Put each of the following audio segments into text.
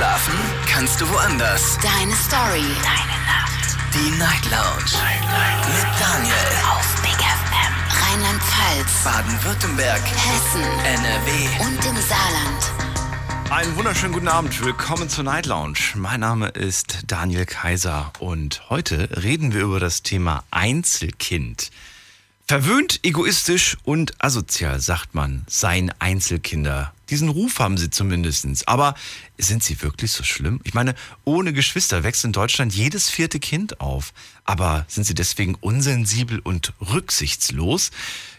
Schlafen kannst du woanders. Deine Story. Deine Nacht. Die Night Lounge. Night, Night. Mit Daniel. Auf Big FM. Rheinland-Pfalz. Baden-Württemberg. Hessen. NRW. Und im Saarland. Einen wunderschönen guten Abend. Willkommen zur Night Lounge. Mein Name ist Daniel Kaiser und heute reden wir über das Thema Einzelkind. Verwöhnt, egoistisch und asozial, sagt man, seien Einzelkinder. Diesen Ruf haben sie zumindest. Aber sind sie wirklich so schlimm? Ich meine, ohne Geschwister wächst in Deutschland jedes vierte Kind auf. Aber sind sie deswegen unsensibel und rücksichtslos?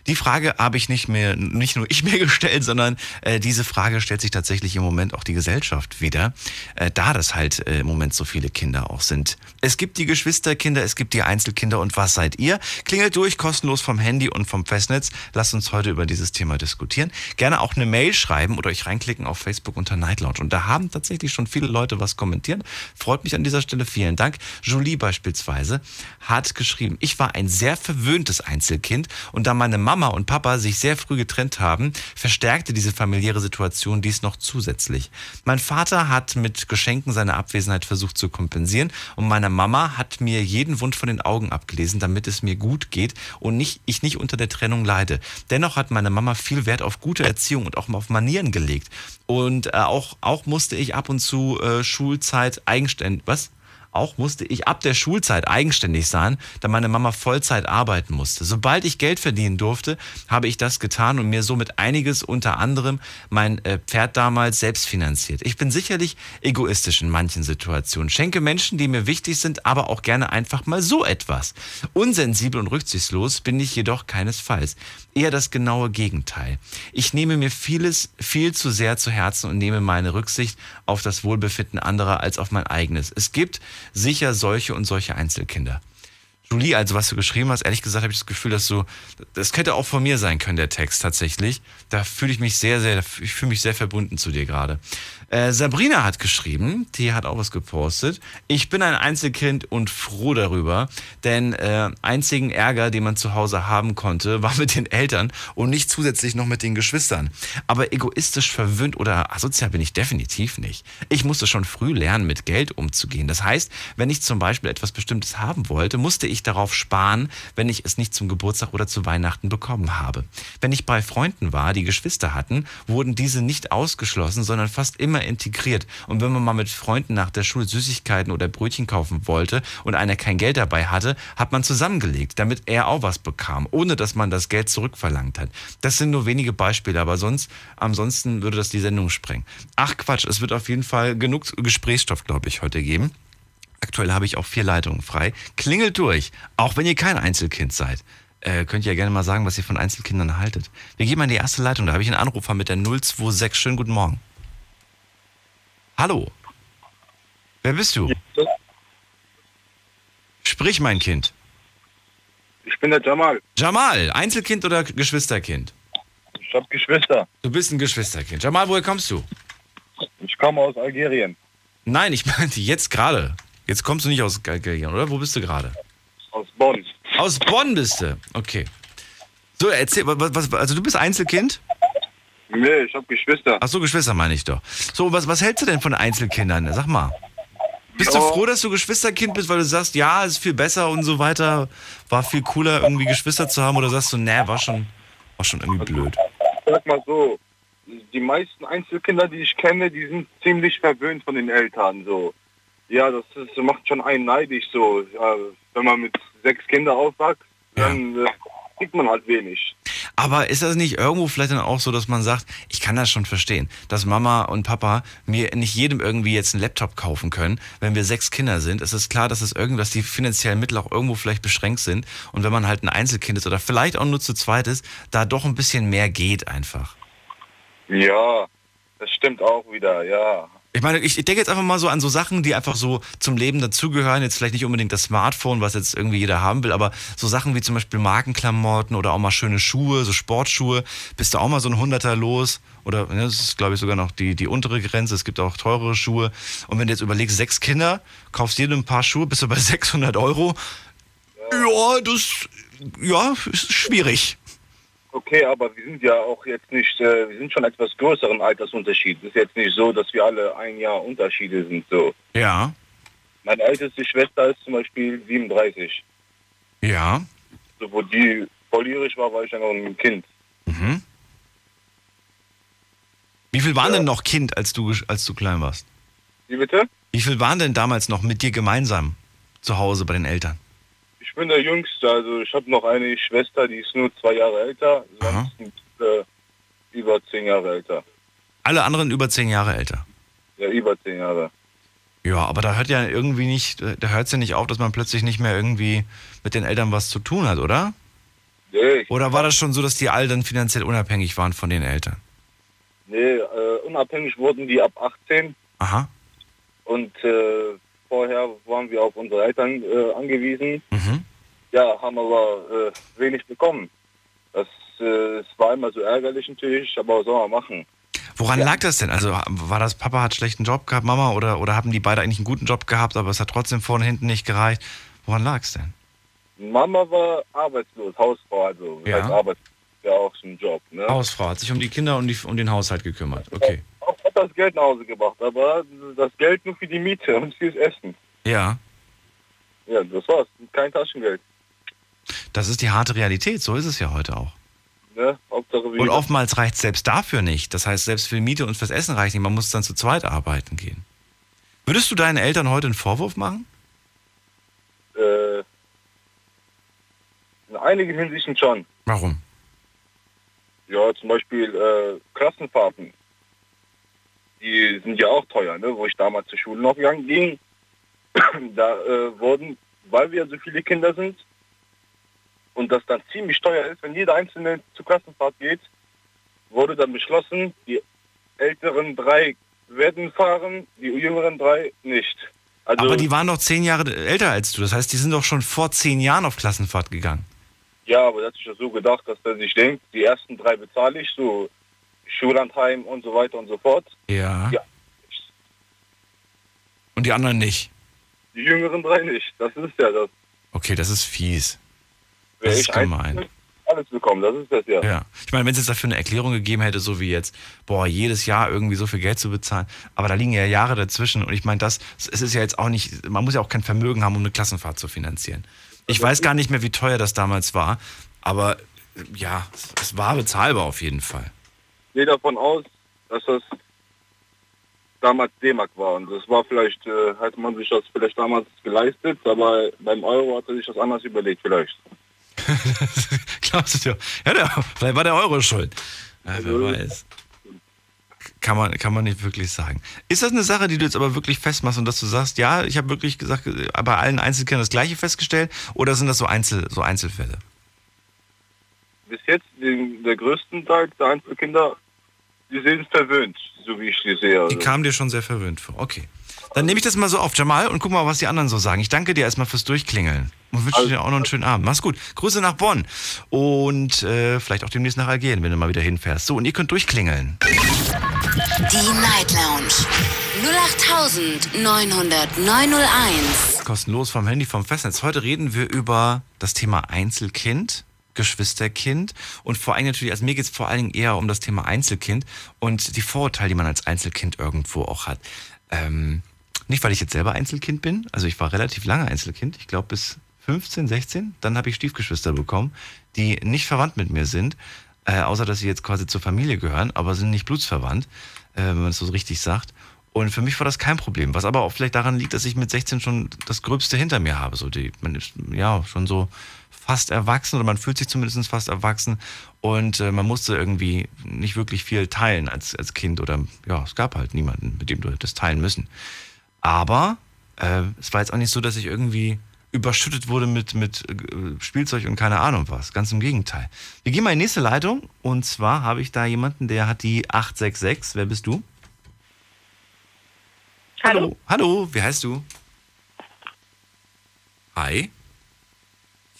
Die Frage habe ich nicht mehr, nicht nur ich mir gestellt, sondern äh, diese Frage stellt sich tatsächlich im Moment auch die Gesellschaft wieder, äh, da das halt äh, im Moment so viele Kinder auch sind. Es gibt die Geschwisterkinder, es gibt die Einzelkinder und was seid ihr? Klingelt durch, kostenlos vom Handy und vom Festnetz. Lasst uns heute über dieses Thema diskutieren. Gerne auch eine Mail schreiben oder euch reinklicken auf Facebook unter Night Lounge. Und da haben tatsächlich schon viele Leute was kommentiert. Freut mich an dieser Stelle. Vielen Dank. Julie beispielsweise hat geschrieben, ich war ein sehr verwöhntes Einzelkind und da meine Mama und Papa sich sehr früh getrennt haben, verstärkte diese familiäre Situation dies noch zusätzlich. Mein Vater hat mit Geschenken seine Abwesenheit versucht zu kompensieren und meine Mama hat mir jeden Wunsch von den Augen abgelesen, damit es mir gut geht und nicht, ich nicht unter der Trennung leide. Dennoch hat meine Mama viel Wert auf gute Erziehung und auch auf Manieren gelegt. Und äh, auch, auch musste ich ab und zu äh, Schulzeit eigenständig, was? Auch musste ich ab der Schulzeit eigenständig sein, da meine Mama Vollzeit arbeiten musste. Sobald ich Geld verdienen durfte, habe ich das getan und mir somit einiges, unter anderem mein äh, Pferd damals selbst finanziert. Ich bin sicherlich egoistisch in manchen Situationen, schenke Menschen, die mir wichtig sind, aber auch gerne einfach mal so etwas. Unsensibel und rücksichtslos bin ich jedoch keinesfalls. Eher das genaue Gegenteil. Ich nehme mir vieles viel zu sehr zu Herzen und nehme meine Rücksicht auf das Wohlbefinden anderer als auf mein eigenes. Es gibt sicher solche und solche Einzelkinder. Julie, also was du geschrieben hast, ehrlich gesagt habe ich das Gefühl, dass du, das könnte auch von mir sein können, der Text tatsächlich. Da fühle ich mich sehr, sehr, ich fühle mich sehr verbunden zu dir gerade. Äh, Sabrina hat geschrieben, die hat auch was gepostet. Ich bin ein Einzelkind und froh darüber, denn äh, einzigen Ärger, den man zu Hause haben konnte, war mit den Eltern und nicht zusätzlich noch mit den Geschwistern. Aber egoistisch verwöhnt oder asozial bin ich definitiv nicht. Ich musste schon früh lernen, mit Geld umzugehen. Das heißt, wenn ich zum Beispiel etwas Bestimmtes haben wollte, musste ich darauf sparen, wenn ich es nicht zum Geburtstag oder zu Weihnachten bekommen habe. Wenn ich bei Freunden war, die Geschwister hatten, wurden diese nicht ausgeschlossen, sondern fast immer integriert. Und wenn man mal mit Freunden nach der Schule Süßigkeiten oder Brötchen kaufen wollte und einer kein Geld dabei hatte, hat man zusammengelegt, damit er auch was bekam, ohne dass man das Geld zurückverlangt hat. Das sind nur wenige Beispiele, aber sonst, ansonsten würde das die Sendung sprengen. Ach Quatsch, es wird auf jeden Fall genug Gesprächsstoff, glaube ich, heute geben. Aktuell habe ich auch vier Leitungen frei. Klingelt durch, auch wenn ihr kein Einzelkind seid. Äh, könnt ihr ja gerne mal sagen, was ihr von Einzelkindern haltet. Wir gehen mal in die erste Leitung. Da habe ich einen Anrufer mit der 026. Schönen guten Morgen. Hallo. Wer bist du? Sprich, mein Kind. Ich bin der Jamal. Jamal, Einzelkind oder Geschwisterkind? Ich habe Geschwister. Du bist ein Geschwisterkind. Jamal, woher kommst du? Ich komme aus Algerien. Nein, ich meinte jetzt gerade. Jetzt kommst du nicht aus Algerien, oder? Wo bist du gerade? Aus Bonn. Aus Bonn bist du. Okay. So, erzähl, was, was, also du bist Einzelkind? Nee, ich habe Geschwister. Ach so, Geschwister meine ich doch. So, was, was hältst du denn von Einzelkindern? Sag mal. Bist du Ja. froh, dass du Geschwisterkind bist, weil du sagst, ja, ist viel besser und so weiter, war viel cooler, irgendwie Geschwister zu haben? Oder sagst du, nee, war schon, war schon irgendwie blöd? Sag mal so, die meisten Einzelkinder, die ich kenne, die sind ziemlich verwöhnt von den Eltern. So, ja, das, ist, das macht schon einen neidisch. So, ja, wenn man mit sechs Kindern aufwächst, dann äh, kriegt man halt wenig. Aber ist das nicht irgendwo vielleicht dann auch so, dass man sagt, ich kann das schon verstehen, dass Mama und Papa mir nicht jedem irgendwie jetzt einen Laptop kaufen können, wenn wir sechs Kinder sind. Es ist klar, dass es irgendwas, die finanziellen Mittel auch irgendwo vielleicht beschränkt sind. Und wenn man halt ein Einzelkind ist oder vielleicht auch nur zu zweit ist, da doch ein bisschen mehr geht einfach. Ja, das stimmt auch wieder, ja. Ich meine, ich, ich denke jetzt einfach mal so an so Sachen, die einfach so zum Leben dazugehören. Jetzt vielleicht nicht unbedingt das Smartphone, was jetzt irgendwie jeder haben will, aber so Sachen wie zum Beispiel Markenklamotten oder auch mal schöne Schuhe, so Sportschuhe. Bist du auch mal so ein Hunderter los? Oder ne, das ist, glaube ich, sogar noch die, die untere Grenze. Es gibt auch teurere Schuhe. Und wenn du jetzt überlegst, sechs Kinder, kaufst jedem ein paar Schuhe, bist du bei 600 Euro. Ja, das ja, ist schwierig. Okay, aber wir sind ja auch jetzt nicht, äh, wir sind schon etwas größeren Altersunterschied. Es ist jetzt nicht so, dass wir alle ein Jahr Unterschiede sind. So. Ja. Meine älteste Schwester ist zum Beispiel 37. Ja. So, wo die volljährig war, war ich ja noch ein Kind. Mhm. Wie viel waren Ja. denn noch Kind, als du, als du klein warst? Wie bitte? Wie viel waren denn damals noch mit dir gemeinsam zu Hause bei den Eltern? Ich bin der Jüngste, also ich habe noch eine Schwester, die ist nur zwei Jahre älter, sonst sind, äh, über zehn Jahre älter. Alle anderen über zehn Jahre älter. Ja, über zehn Jahre. Ja, aber da hört ja irgendwie nicht, da hört es ja nicht auf, dass man plötzlich nicht mehr irgendwie mit den Eltern was zu tun hat, oder? Nee, Oder war das schon so, dass die alle dann finanziell unabhängig waren von den Eltern? nee äh, unabhängig wurden die ab 18 Aha. und äh, vorher waren wir auf unsere Eltern äh, angewiesen. Mhm. Ja, haben aber äh, wenig bekommen. Das äh, es war immer so ärgerlich natürlich, aber was soll man machen? Woran lag das denn? Also war das Papa hat schlechten Job gehabt, Mama, oder, oder haben die beide eigentlich einen guten Job gehabt, aber es hat trotzdem vorne hinten nicht gereicht? Woran lag es denn? Mama war arbeitslos, Hausfrau, also Ja. als Arbeit ja auch so ein Job. Ne? Hausfrau hat sich um die Kinder und die, um den Haushalt gekümmert. Okay. Das Geld nach Hause gebracht, aber das Geld nur für die Miete und fürs Essen. Ja, Ja, das war's. Kein Taschengeld. das ist die harte Realität. So ist es ja heute auch. Ne? Hauptsache wie Und oftmals reicht es selbst dafür nicht. Das heißt, selbst für die Miete und fürs Essen reicht nicht. Man muss dann zu zweit arbeiten gehen. Würdest du deinen Eltern heute einen Vorwurf machen? äh, in einigen Hinsichten schon. Warum? Ja, zum Beispiel äh, Klassenfahrten. Die sind ja auch teuer, ne? Wo ich damals zur Schule noch gegangen ging, da äh, wurden, weil wir so viele Kinder sind und das dann ziemlich teuer ist, wenn jeder Einzelne zur Klassenfahrt geht, wurde dann beschlossen, die älteren drei werden fahren, die jüngeren drei nicht. Also, Aber die waren doch zehn Jahre älter als du. Das heißt, die sind doch schon vor zehn Jahren auf Klassenfahrt gegangen. Ja, aber er hat sich ja so gedacht, dass er sich denkt, die ersten drei bezahle ich, so Schullandheim und so weiter und so fort. Ja. Ja. Und die anderen nicht. Die jüngeren drei nicht. Das ist ja das. Okay, das ist fies. Wer Das ist ich gemein. alles bekommen, das ist das ja. Ja. Ich meine, wenn es jetzt dafür eine Erklärung gegeben hätte, so wie jetzt, boah, jedes Jahr irgendwie so viel Geld zu bezahlen, aber da liegen ja Jahre dazwischen und ich meine, das, es ist ja jetzt auch nicht, man muss ja auch kein Vermögen haben, um eine Klassenfahrt zu finanzieren. Ich weiß gar nicht mehr, wie teuer das damals war, aber ja, es war bezahlbar auf jeden Fall. Ich gehe davon aus, dass das damals D-Mark war. Und das war vielleicht, äh, hat man sich das vielleicht damals geleistet, aber beim Euro hat er sich das anders überlegt vielleicht. Glaubst du dir? Ja, der, vielleicht war der Euro schuld. Ja, wer weiß. Kann man, kann man nicht wirklich sagen. Ist das eine Sache, die du jetzt aber wirklich festmachst und dass du sagst, ja, ich habe wirklich gesagt, äh, bei allen Einzelkindern das Gleiche festgestellt oder sind das so, Einzel, so Einzelfälle? Bis jetzt, den, der größten Teil der Einzelkinder, die sind verwöhnt, so wie ich die sehe. Die Also. kamen dir schon sehr verwöhnt vor. Okay. Dann nehme ich das mal so auf, Jamal, und guck mal, was die anderen so sagen. Ich danke dir erstmal fürs Durchklingeln und wünsche dir auch noch einen schönen Abend. Mach's gut. Grüße nach Bonn und äh, vielleicht auch demnächst nach Algerien, wenn du mal wieder hinfährst. So, und ihr könnt durchklingeln. Die Night Lounge 0890901. kostenlos vom Handy, vom Festnetz. Heute reden wir über das Thema Einzelkind, Geschwisterkind und vor allem natürlich, also mir geht es vor allen Dingen eher um das Thema Einzelkind und die Vorurteile, die man als Einzelkind irgendwo auch hat. Ähm, nicht, weil ich jetzt selber Einzelkind bin, also ich war relativ lange Einzelkind, ich glaube bis 15, 16, dann habe ich Stiefgeschwister bekommen, die nicht verwandt mit mir sind, äh, außer dass sie jetzt quasi zur Familie gehören, aber sind nicht blutsverwandt, äh, wenn man es so richtig sagt. Und für mich war das kein Problem, was aber auch vielleicht daran liegt, dass ich mit 16 schon das Gröbste hinter mir habe. So die, man ist ja schon so fast erwachsen oder man fühlt sich zumindest fast erwachsen und äh, man musste irgendwie nicht wirklich viel teilen als, als Kind oder ja, es gab halt niemanden, mit dem du hättest teilen müssen. Aber äh, es war jetzt auch nicht so, dass ich irgendwie überschüttet wurde mit, mit äh, Spielzeug und keine Ahnung was. Ganz im Gegenteil. Wir gehen mal in die nächste Leitung und zwar habe ich da jemanden, der hat die 866. Wer bist du? Hallo. Hallo, wie heißt du? Hi.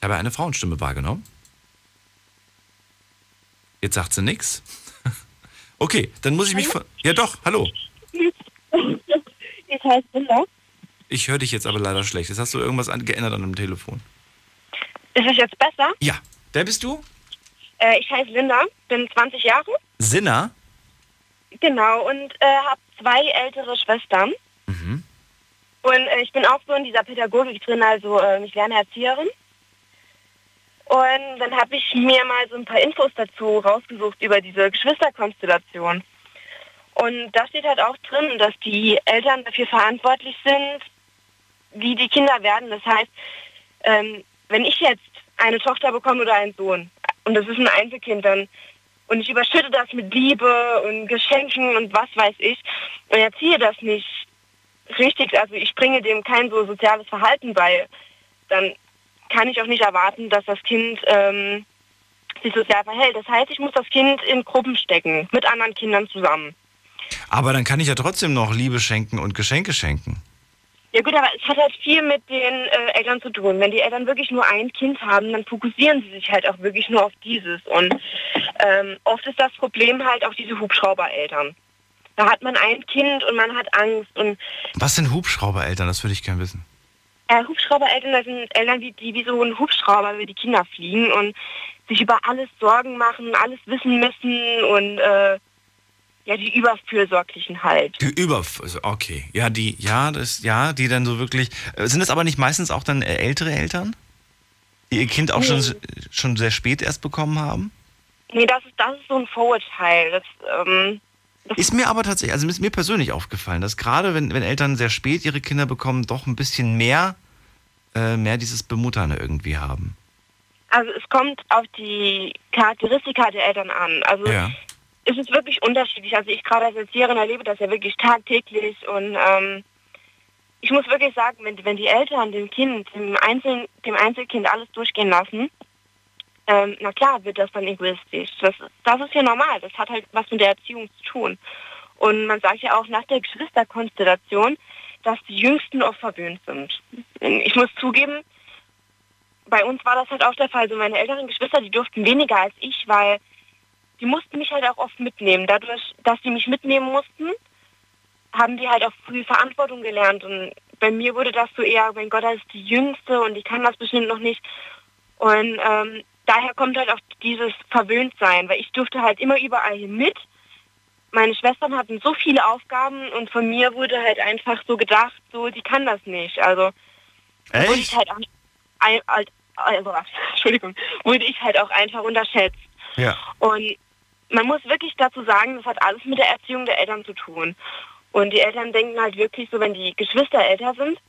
Ich habe eine Frauenstimme wahrgenommen. Jetzt sagt sie nix. Okay, dann muss ich mich. Ja doch, hallo. Ich heiße Linda. Ich höre dich jetzt aber leider schlecht. Jetzt hast du irgendwas an, geändert an dem Telefon. Ist es jetzt besser? Ja, wer bist du? Äh, ich heiße Linda, bin 20 Jahre. Sinner? Genau, und äh, habe zwei ältere Schwestern. Mhm. Und äh, ich bin auch so in dieser Pädagogik drin, also äh, ich lerne Erzieherin. Und dann habe ich mir mal so ein paar Infos dazu rausgesucht über diese Geschwisterkonstellation. Und da steht halt auch drin, dass die Eltern dafür verantwortlich sind, wie die Kinder werden. Das heißt, ähm, wenn ich jetzt eine Tochter bekomme oder einen Sohn und das ist ein Einzelkind, dann und ich überschütte das mit Liebe und Geschenken und was weiß ich und erziehe das nicht richtig, also ich bringe dem kein so soziales Verhalten bei, dann kann ich auch nicht erwarten, dass das Kind ähm, sich sozial verhält. Das heißt, ich muss das Kind in Gruppen stecken, mit anderen Kindern zusammen. Aber dann kann ich ja trotzdem noch Liebe schenken und Geschenke schenken. Ja gut, aber es hat halt viel mit den äh, Eltern zu tun. Wenn die Eltern wirklich nur ein Kind haben, dann fokussieren sie sich halt auch wirklich nur auf dieses. Und ähm, oft ist das Problem halt auch diese Hubschraubereltern. Da hat man ein Kind und man hat Angst. Und Was sind Hubschraubereltern? Das würde ich gerne wissen. Äh, Hubschraubereltern, das sind Eltern, die, die wie so ein Hubschrauber über die Kinder fliegen und sich über alles Sorgen machen, alles wissen müssen und äh, ja, die Überfürsorglichen halt. Die Über, also okay, ja, die, ja, das, ja, die dann so wirklich, äh, sind das aber nicht meistens auch dann äh, ältere Eltern? Die ihr Kind auch schon, Nee. schon sehr spät erst bekommen haben? Nee, das ist, das ist so ein Vorurteil. Das, ähm, das Ist mir aber tatsächlich, also ist mir persönlich aufgefallen, dass gerade wenn, wenn Eltern sehr spät ihre Kinder bekommen, doch ein bisschen mehr, äh, mehr dieses Bemuttern irgendwie haben. Also es kommt auf die Charakteristika der Eltern an. Also Ja. es ist wirklich unterschiedlich. Also ich gerade als Erzieherin erlebe das ja wirklich tagtäglich und ähm, ich muss wirklich sagen, wenn, wenn die Eltern dem Kind, dem, Einzel, dem Einzelkind alles durchgehen lassen, ähm, na klar wird das dann egoistisch. Das, das ist ja normal. Das hat halt was mit der Erziehung zu tun. Und man sagt ja auch nach der Geschwisterkonstellation, dass die Jüngsten oft verwöhnt sind. Ich muss zugeben, bei uns war das halt auch der Fall. So meine älteren Geschwister, die durften weniger als ich, weil die mussten mich halt auch oft mitnehmen. Dadurch, dass die mich mitnehmen mussten, haben die halt auch früh Verantwortung gelernt. Und bei mir wurde das so eher, mein Gott, das ist die Jüngste und die kann das bestimmt noch nicht. Und ähm, daher kommt halt auch dieses Verwöhntsein, weil ich durfte halt immer überall hin mit. Meine Schwestern hatten so viele Aufgaben und von mir wurde halt einfach so gedacht, so, die kann das nicht. Also wurde ich Echt? halt auch, also, Entschuldigung, wurde ich halt auch einfach unterschätzt. Ja. Und man muss wirklich dazu sagen, das hat alles mit der Erziehung der Eltern zu tun. Und die Eltern denken halt wirklich so, wenn die Geschwister älter sind,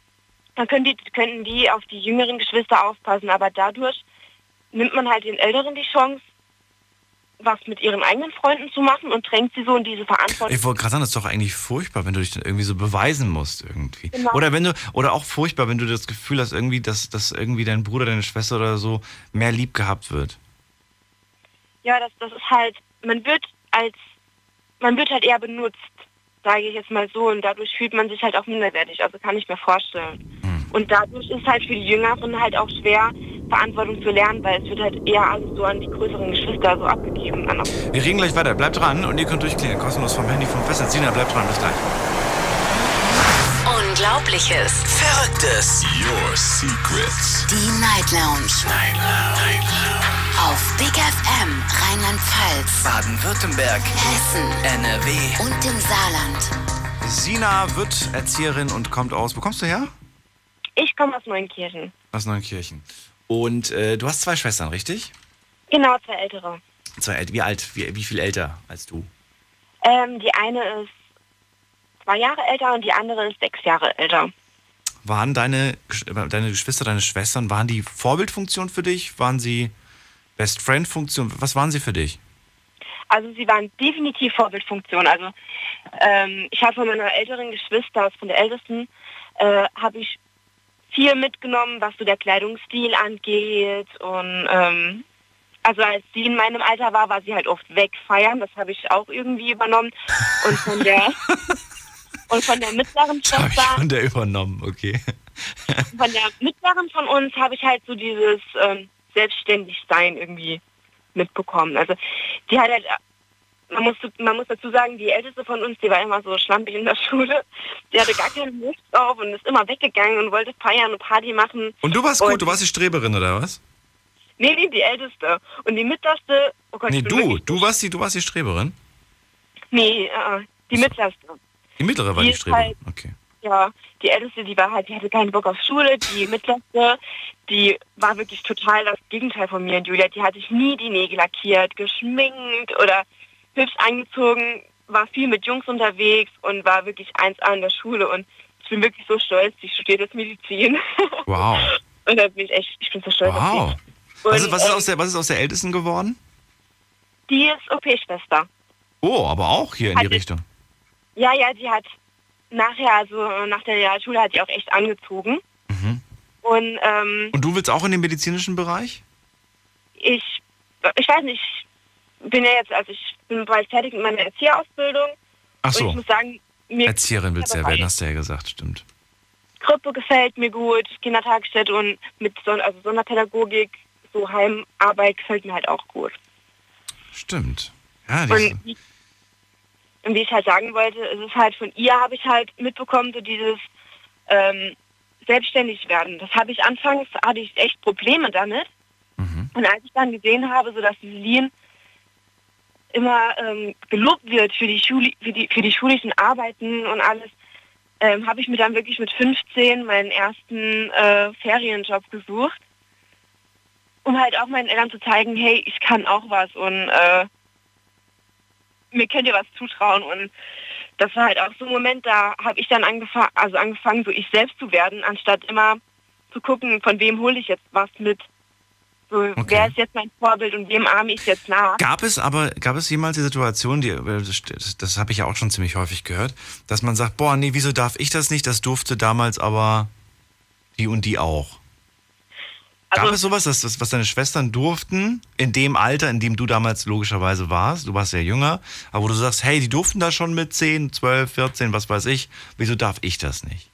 dann können die, könnten die auf die jüngeren Geschwister aufpassen. Aber dadurch nimmt man halt den Älteren die Chance, was mit ihren eigenen Freunden zu machen und drängt sie so in diese Verantwortung. Ich wollte gerade sagen, das ist doch eigentlich furchtbar, wenn du dich dann irgendwie so beweisen musst irgendwie. Genau. Oder wenn du, oder auch furchtbar, wenn du das Gefühl hast, irgendwie, dass, dass irgendwie dein Bruder, deine Schwester oder so mehr lieb gehabt wird. Ja, das, das ist halt, man wird als, man wird halt eher benutzt, sage ich jetzt mal so, und dadurch fühlt man sich halt auch minderwertig, also kann ich mir vorstellen. Und dadurch ist halt für die Jüngeren halt auch schwer, Verantwortung zu lernen, weil es wird halt eher alles so an die größeren Geschwister so abgegeben. Wir reden gleich weiter. Bleibt dran und ihr könnt durchklingen. Kostenlos vom Handy vom Festnetz. Sina, bleibt dran. Bis gleich. Unglaubliches. Verrücktes. Your Secrets. Die Night Lounge. Night Lounge. Auf Big FM Rheinland-Pfalz, Baden-Württemberg. Hessen NRW. und im Saarland. Sina wird Erzieherin und kommt aus. Wo kommst du her? Ich komme aus Neunkirchen. Aus Neunkirchen. Und äh, du hast zwei Schwestern, richtig? Genau, zwei ältere. Zwei, äl- wie alt? Wie, wie viel älter als du? Ähm, die eine ist zwei Jahre älter und die andere ist sechs Jahre älter. Waren deine, äh, deine Geschwister, deine Schwestern, waren die Vorbildfunktion für dich? Waren sie Best Friend Funktion? Was waren sie für dich? Also sie waren definitiv Vorbildfunktion. Also ähm, ich habe von meiner älteren Geschwister, von der ältesten, äh, habe ich viel mitgenommen, was so der Kleidungsstil angeht. Und ähm, also als sie in meinem Alter war, war sie halt oft wegfeiern. Das habe ich auch irgendwie übernommen. Und von der und von der mittleren Schwester, von der übernommen, okay. von der mittleren von uns habe ich halt so dieses ähm, Selbstständigsein irgendwie mitbekommen. Also die hat halt, man muss, man muss dazu sagen, die älteste von uns, die war immer so schlampig in der Schule. Die hatte gar keine Lust drauf und ist immer weggegangen und wollte feiern und Party machen. Und du warst Und- gut, du warst die Streberin, oder was? Nee, nee, die älteste. Und die mittlerste, oh Gott, Nee, ich du, du warst die, du warst die Streberin. Nee, äh, die mittlerste. Die mittlere war Die die Streberin. halt- Okay. Ja, die älteste, die war halt, die hatte keinen Bock auf Schule. Die mittlerste, die war wirklich total das Gegenteil von mir und Julia. Die hat sich nie die Nägel lackiert, geschminkt oder hübsch angezogen, war viel mit Jungs unterwegs und war wirklich 1A in der Schule. Und ich bin wirklich so stolz, die studiert jetzt Medizin. Wow. und da bin ich echt, ich bin so stolz Wow. Und, Was ist, was, ist ähm, aus der, was ist aus der Ältesten geworden? Die ist OP-Schwester. Oh, aber auch hier in die Hat- Richtung. Ja, ja, die hat nachher, also nach der Realschule hat sie auch echt angezogen. Mhm. Und ähm, Und du willst auch in den medizinischen Bereich? ich, ich weiß nicht, ich bin ja jetzt, also ich bin bald fertig mit meiner Erzieherausbildung. Ach Und ich so. muss sagen, mir Erzieherin willst du ja werden, hast du ja gesagt, stimmt. Krippe gefällt mir gut, Kindertagesstätte und mit Son also Sonderpädagogik, so Heimarbeit gefällt mir halt auch gut. Stimmt. Ja, Und wie, und wie ich halt sagen wollte, es ist halt von ihr habe ich halt mitbekommen, so dieses ähm, selbstständig werden. Das habe ich anfangs, hatte ich echt Probleme damit. Mhm. Und als ich dann gesehen habe, so dass die Celine immer ähm, gelobt wird für die, Schuli für, die, für die schulischen Arbeiten und alles, ähm, habe ich mir dann wirklich mit 15 meinen ersten äh, Ferienjob gesucht, um halt auch meinen Eltern zu zeigen, hey, ich kann auch was und äh, mir könnt ihr was zutrauen. Und das war halt auch so ein Moment, da habe ich dann angefangen, also angefangen, so ich selbst zu werden, anstatt immer zu gucken, von wem hole ich jetzt was mit. So, Okay. wer ist jetzt mein Vorbild und wem ahme ich jetzt nach? Gab es aber, gab es jemals die Situation, die, das, das habe ich ja auch schon ziemlich häufig gehört, dass man sagt, boah, nee, wieso darf ich das nicht? Das durfte damals aber die und die auch. Gab Also- es sowas, dass, das, was deine Schwestern durften, in dem Alter, in dem du damals logischerweise warst, du warst ja jünger, aber wo du sagst, hey, die durften da schon mit 10, 12, 14, was weiß ich, wieso darf ich das nicht?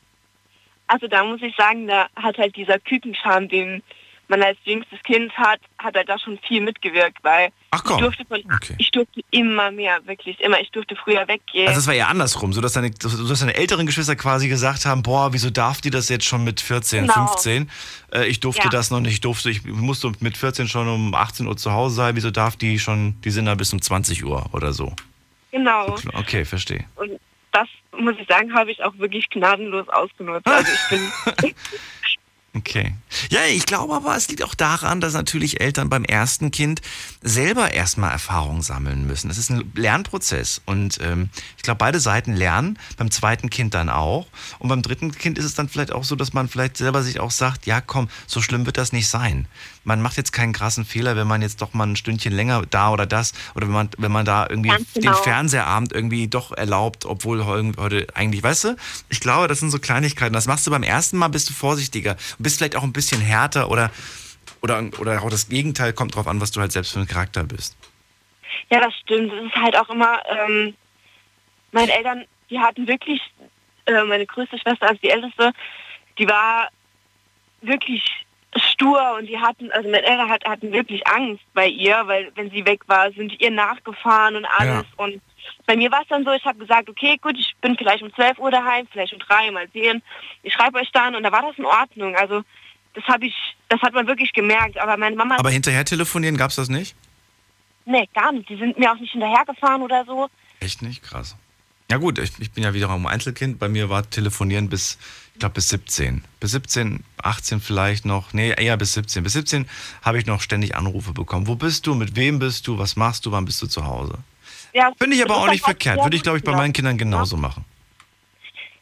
Also da muss ich sagen, da hat halt dieser Kükenscham, den man als jüngstes Kind hat, hat halt da schon viel mitgewirkt, weil Ach komm, ich durfte von, okay. ich durfte immer mehr, wirklich immer. Ich durfte früher weggehen. Also es war eher andersrum, so dass deine, dass deine älteren Geschwister quasi gesagt haben, boah, wieso darf die das jetzt schon mit 14, Genau. 15? Äh, ich durfte Ja. das noch nicht, ich durfte, ich musste mit 14 schon um 18 Uhr zu Hause sein, wieso darf die schon, die sind da bis um 20 Uhr oder so. genau. Okay, verstehe. Und das muss ich sagen, habe ich auch wirklich gnadenlos ausgenutzt. Also ich bin Okay. Ja, ich glaube aber, es liegt auch daran, dass natürlich Eltern beim ersten Kind selber erstmal Erfahrung sammeln müssen. Es ist ein Lernprozess und ähm, ich glaube, beide Seiten lernen, beim zweiten Kind dann auch. Und beim dritten Kind ist es dann vielleicht auch so, dass man vielleicht selber sich auch sagt, ja komm, so schlimm wird das nicht sein. Man macht jetzt keinen krassen Fehler, wenn man jetzt doch mal ein Stündchen länger da oder das oder wenn man, wenn man da irgendwie Ganz den genau. Fernsehabend irgendwie doch erlaubt, obwohl heu- heute eigentlich, weißt du, ich glaube, das sind so Kleinigkeiten. Das machst du beim ersten Mal, bist du vorsichtiger, bist vielleicht auch ein bisschen härter oder, oder, oder auch das Gegenteil kommt drauf an, was du halt selbst für ein Charakter bist. Ja, das stimmt. Es ist halt auch immer, ähm, meine Eltern, die hatten wirklich, äh, meine größte Schwester, also die älteste, die war wirklich stur und die hatten, also meine Eltern hat, hatten wirklich Angst bei ihr, weil wenn sie weg war, sind ihr nachgefahren und alles. Und bei mir war es dann so, ich habe gesagt, okay, gut, ich bin vielleicht um 12 Uhr daheim, vielleicht um 3, mal sehen. Ich schreibe euch dann und da war das in Ordnung. Also das habe ich, das hat man wirklich gemerkt. Aber meine Mama Aber hinterher telefonieren gab's das nicht? Nee, gar nicht. Die sind mir auch nicht hinterhergefahren oder so. Echt nicht? Krass. Ja gut, ich, ich bin ja wiederum Einzelkind. Bei mir war telefonieren bis, ich glaube bis 17. Bis 17, 18 vielleicht noch. Nee, eher bis 17. Bis 17 habe ich noch ständig Anrufe bekommen. Wo bist du? Mit wem bist du? Was machst du? Wann bist du zu Hause? Ja, Finde ich aber auch ist nicht halt verkehrt. Würde ich, glaube ich, bei meinen Kindern genauso machen.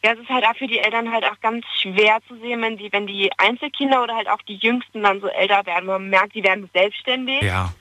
Ja, es ist halt auch für die Eltern halt auch ganz schwer zu sehen, wenn die, wenn die Einzelkinder oder halt auch die Jüngsten dann so älter werden. Man merkt, die werden selbstständig. Ja.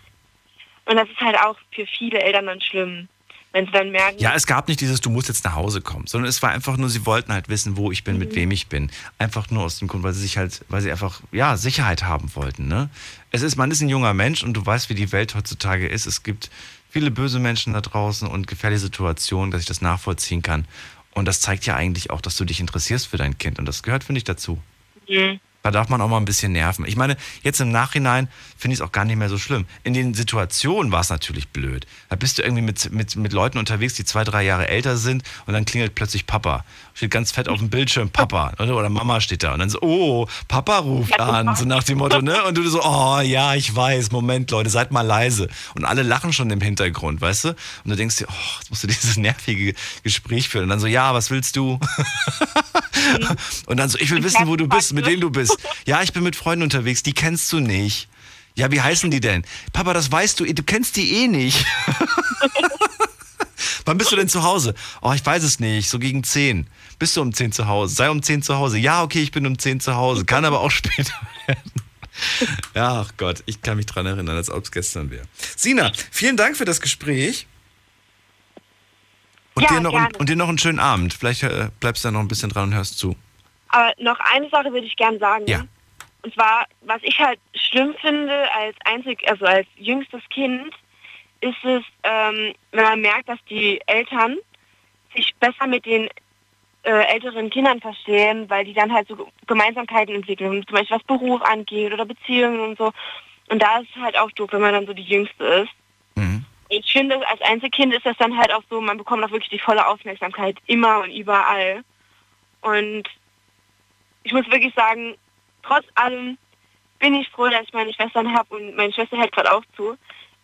Und das ist halt auch für viele Eltern dann schlimm, wenn sie dann merken, Ja, es gab nicht dieses, du musst jetzt nach Hause kommen, sondern es war einfach nur, sie wollten halt wissen, wo ich bin, Mhm. mit wem ich bin. Einfach nur aus dem Grund, weil sie sich halt, weil sie einfach, ja, Sicherheit haben wollten, ne? Es ist, man ist ein junger Mensch und du weißt, wie die Welt heutzutage ist. Es gibt viele böse Menschen da draußen und gefährliche Situationen, dass ich das nachvollziehen kann. Und das zeigt ja eigentlich auch, dass du dich interessierst für dein Kind. Und das gehört, finde ich, dazu. Mhm. Da darf man auch mal ein bisschen nerven. Ich meine, jetzt im Nachhinein finde ich es auch gar nicht mehr so schlimm. In den Situationen war es natürlich blöd. Da bist du irgendwie mit, mit, mit Leuten unterwegs, die zwei, drei Jahre älter sind und dann klingelt plötzlich Papa. Steht ganz fett auf dem Bildschirm Papa oder, oder Mama steht da. Und dann so, oh, Papa ruft an. So nach dem Motto, ne? Und du so, oh ja, ich weiß, Moment, Leute, seid mal leise. Und alle lachen schon im Hintergrund, weißt du? Und du denkst dir, oh, jetzt musst du dieses nervige Gespräch führen. Und dann so, ja, was willst du? und dann so, ich will wissen, wo du bist, mit wem du bist. Ja, ich bin mit Freunden unterwegs, die kennst du nicht. Ja, wie heißen die denn? Papa, das weißt du, du kennst die eh nicht. Wann bist du denn zu Hause? Oh, ich weiß es nicht, so gegen 10. Bist du um 10 zu Hause? Sei um 10 zu Hause. Ja, okay, ich bin um 10 zu Hause. Kann aber auch später werden. Ja, ach Gott, ich kann mich dran erinnern, als ob es gestern wäre. Sina, vielen Dank für das Gespräch. Und, Ja, dir noch gerne. und dir noch einen schönen Abend. Vielleicht äh, bleibst du da noch ein bisschen dran und hörst zu. Aber noch eine Sache würde ich gern sagen. Ja. Und zwar, was ich halt schlimm finde als einzig, also als jüngstes Kind, ist es, ähm, wenn man merkt, dass die Eltern sich besser mit den äh, älteren Kindern verstehen, weil die dann halt so Gemeinsamkeiten entwickeln, zum Beispiel was Beruf angeht oder Beziehungen und so. Und da ist es halt auch doof, wenn man dann so die Jüngste ist. Ich finde, als Einzelkind ist das dann halt auch so, man bekommt auch wirklich die volle Aufmerksamkeit immer und überall. Und ich muss wirklich sagen, trotz allem bin ich froh, dass ich meine Schwestern habe und meine Schwester hält gerade auch zu.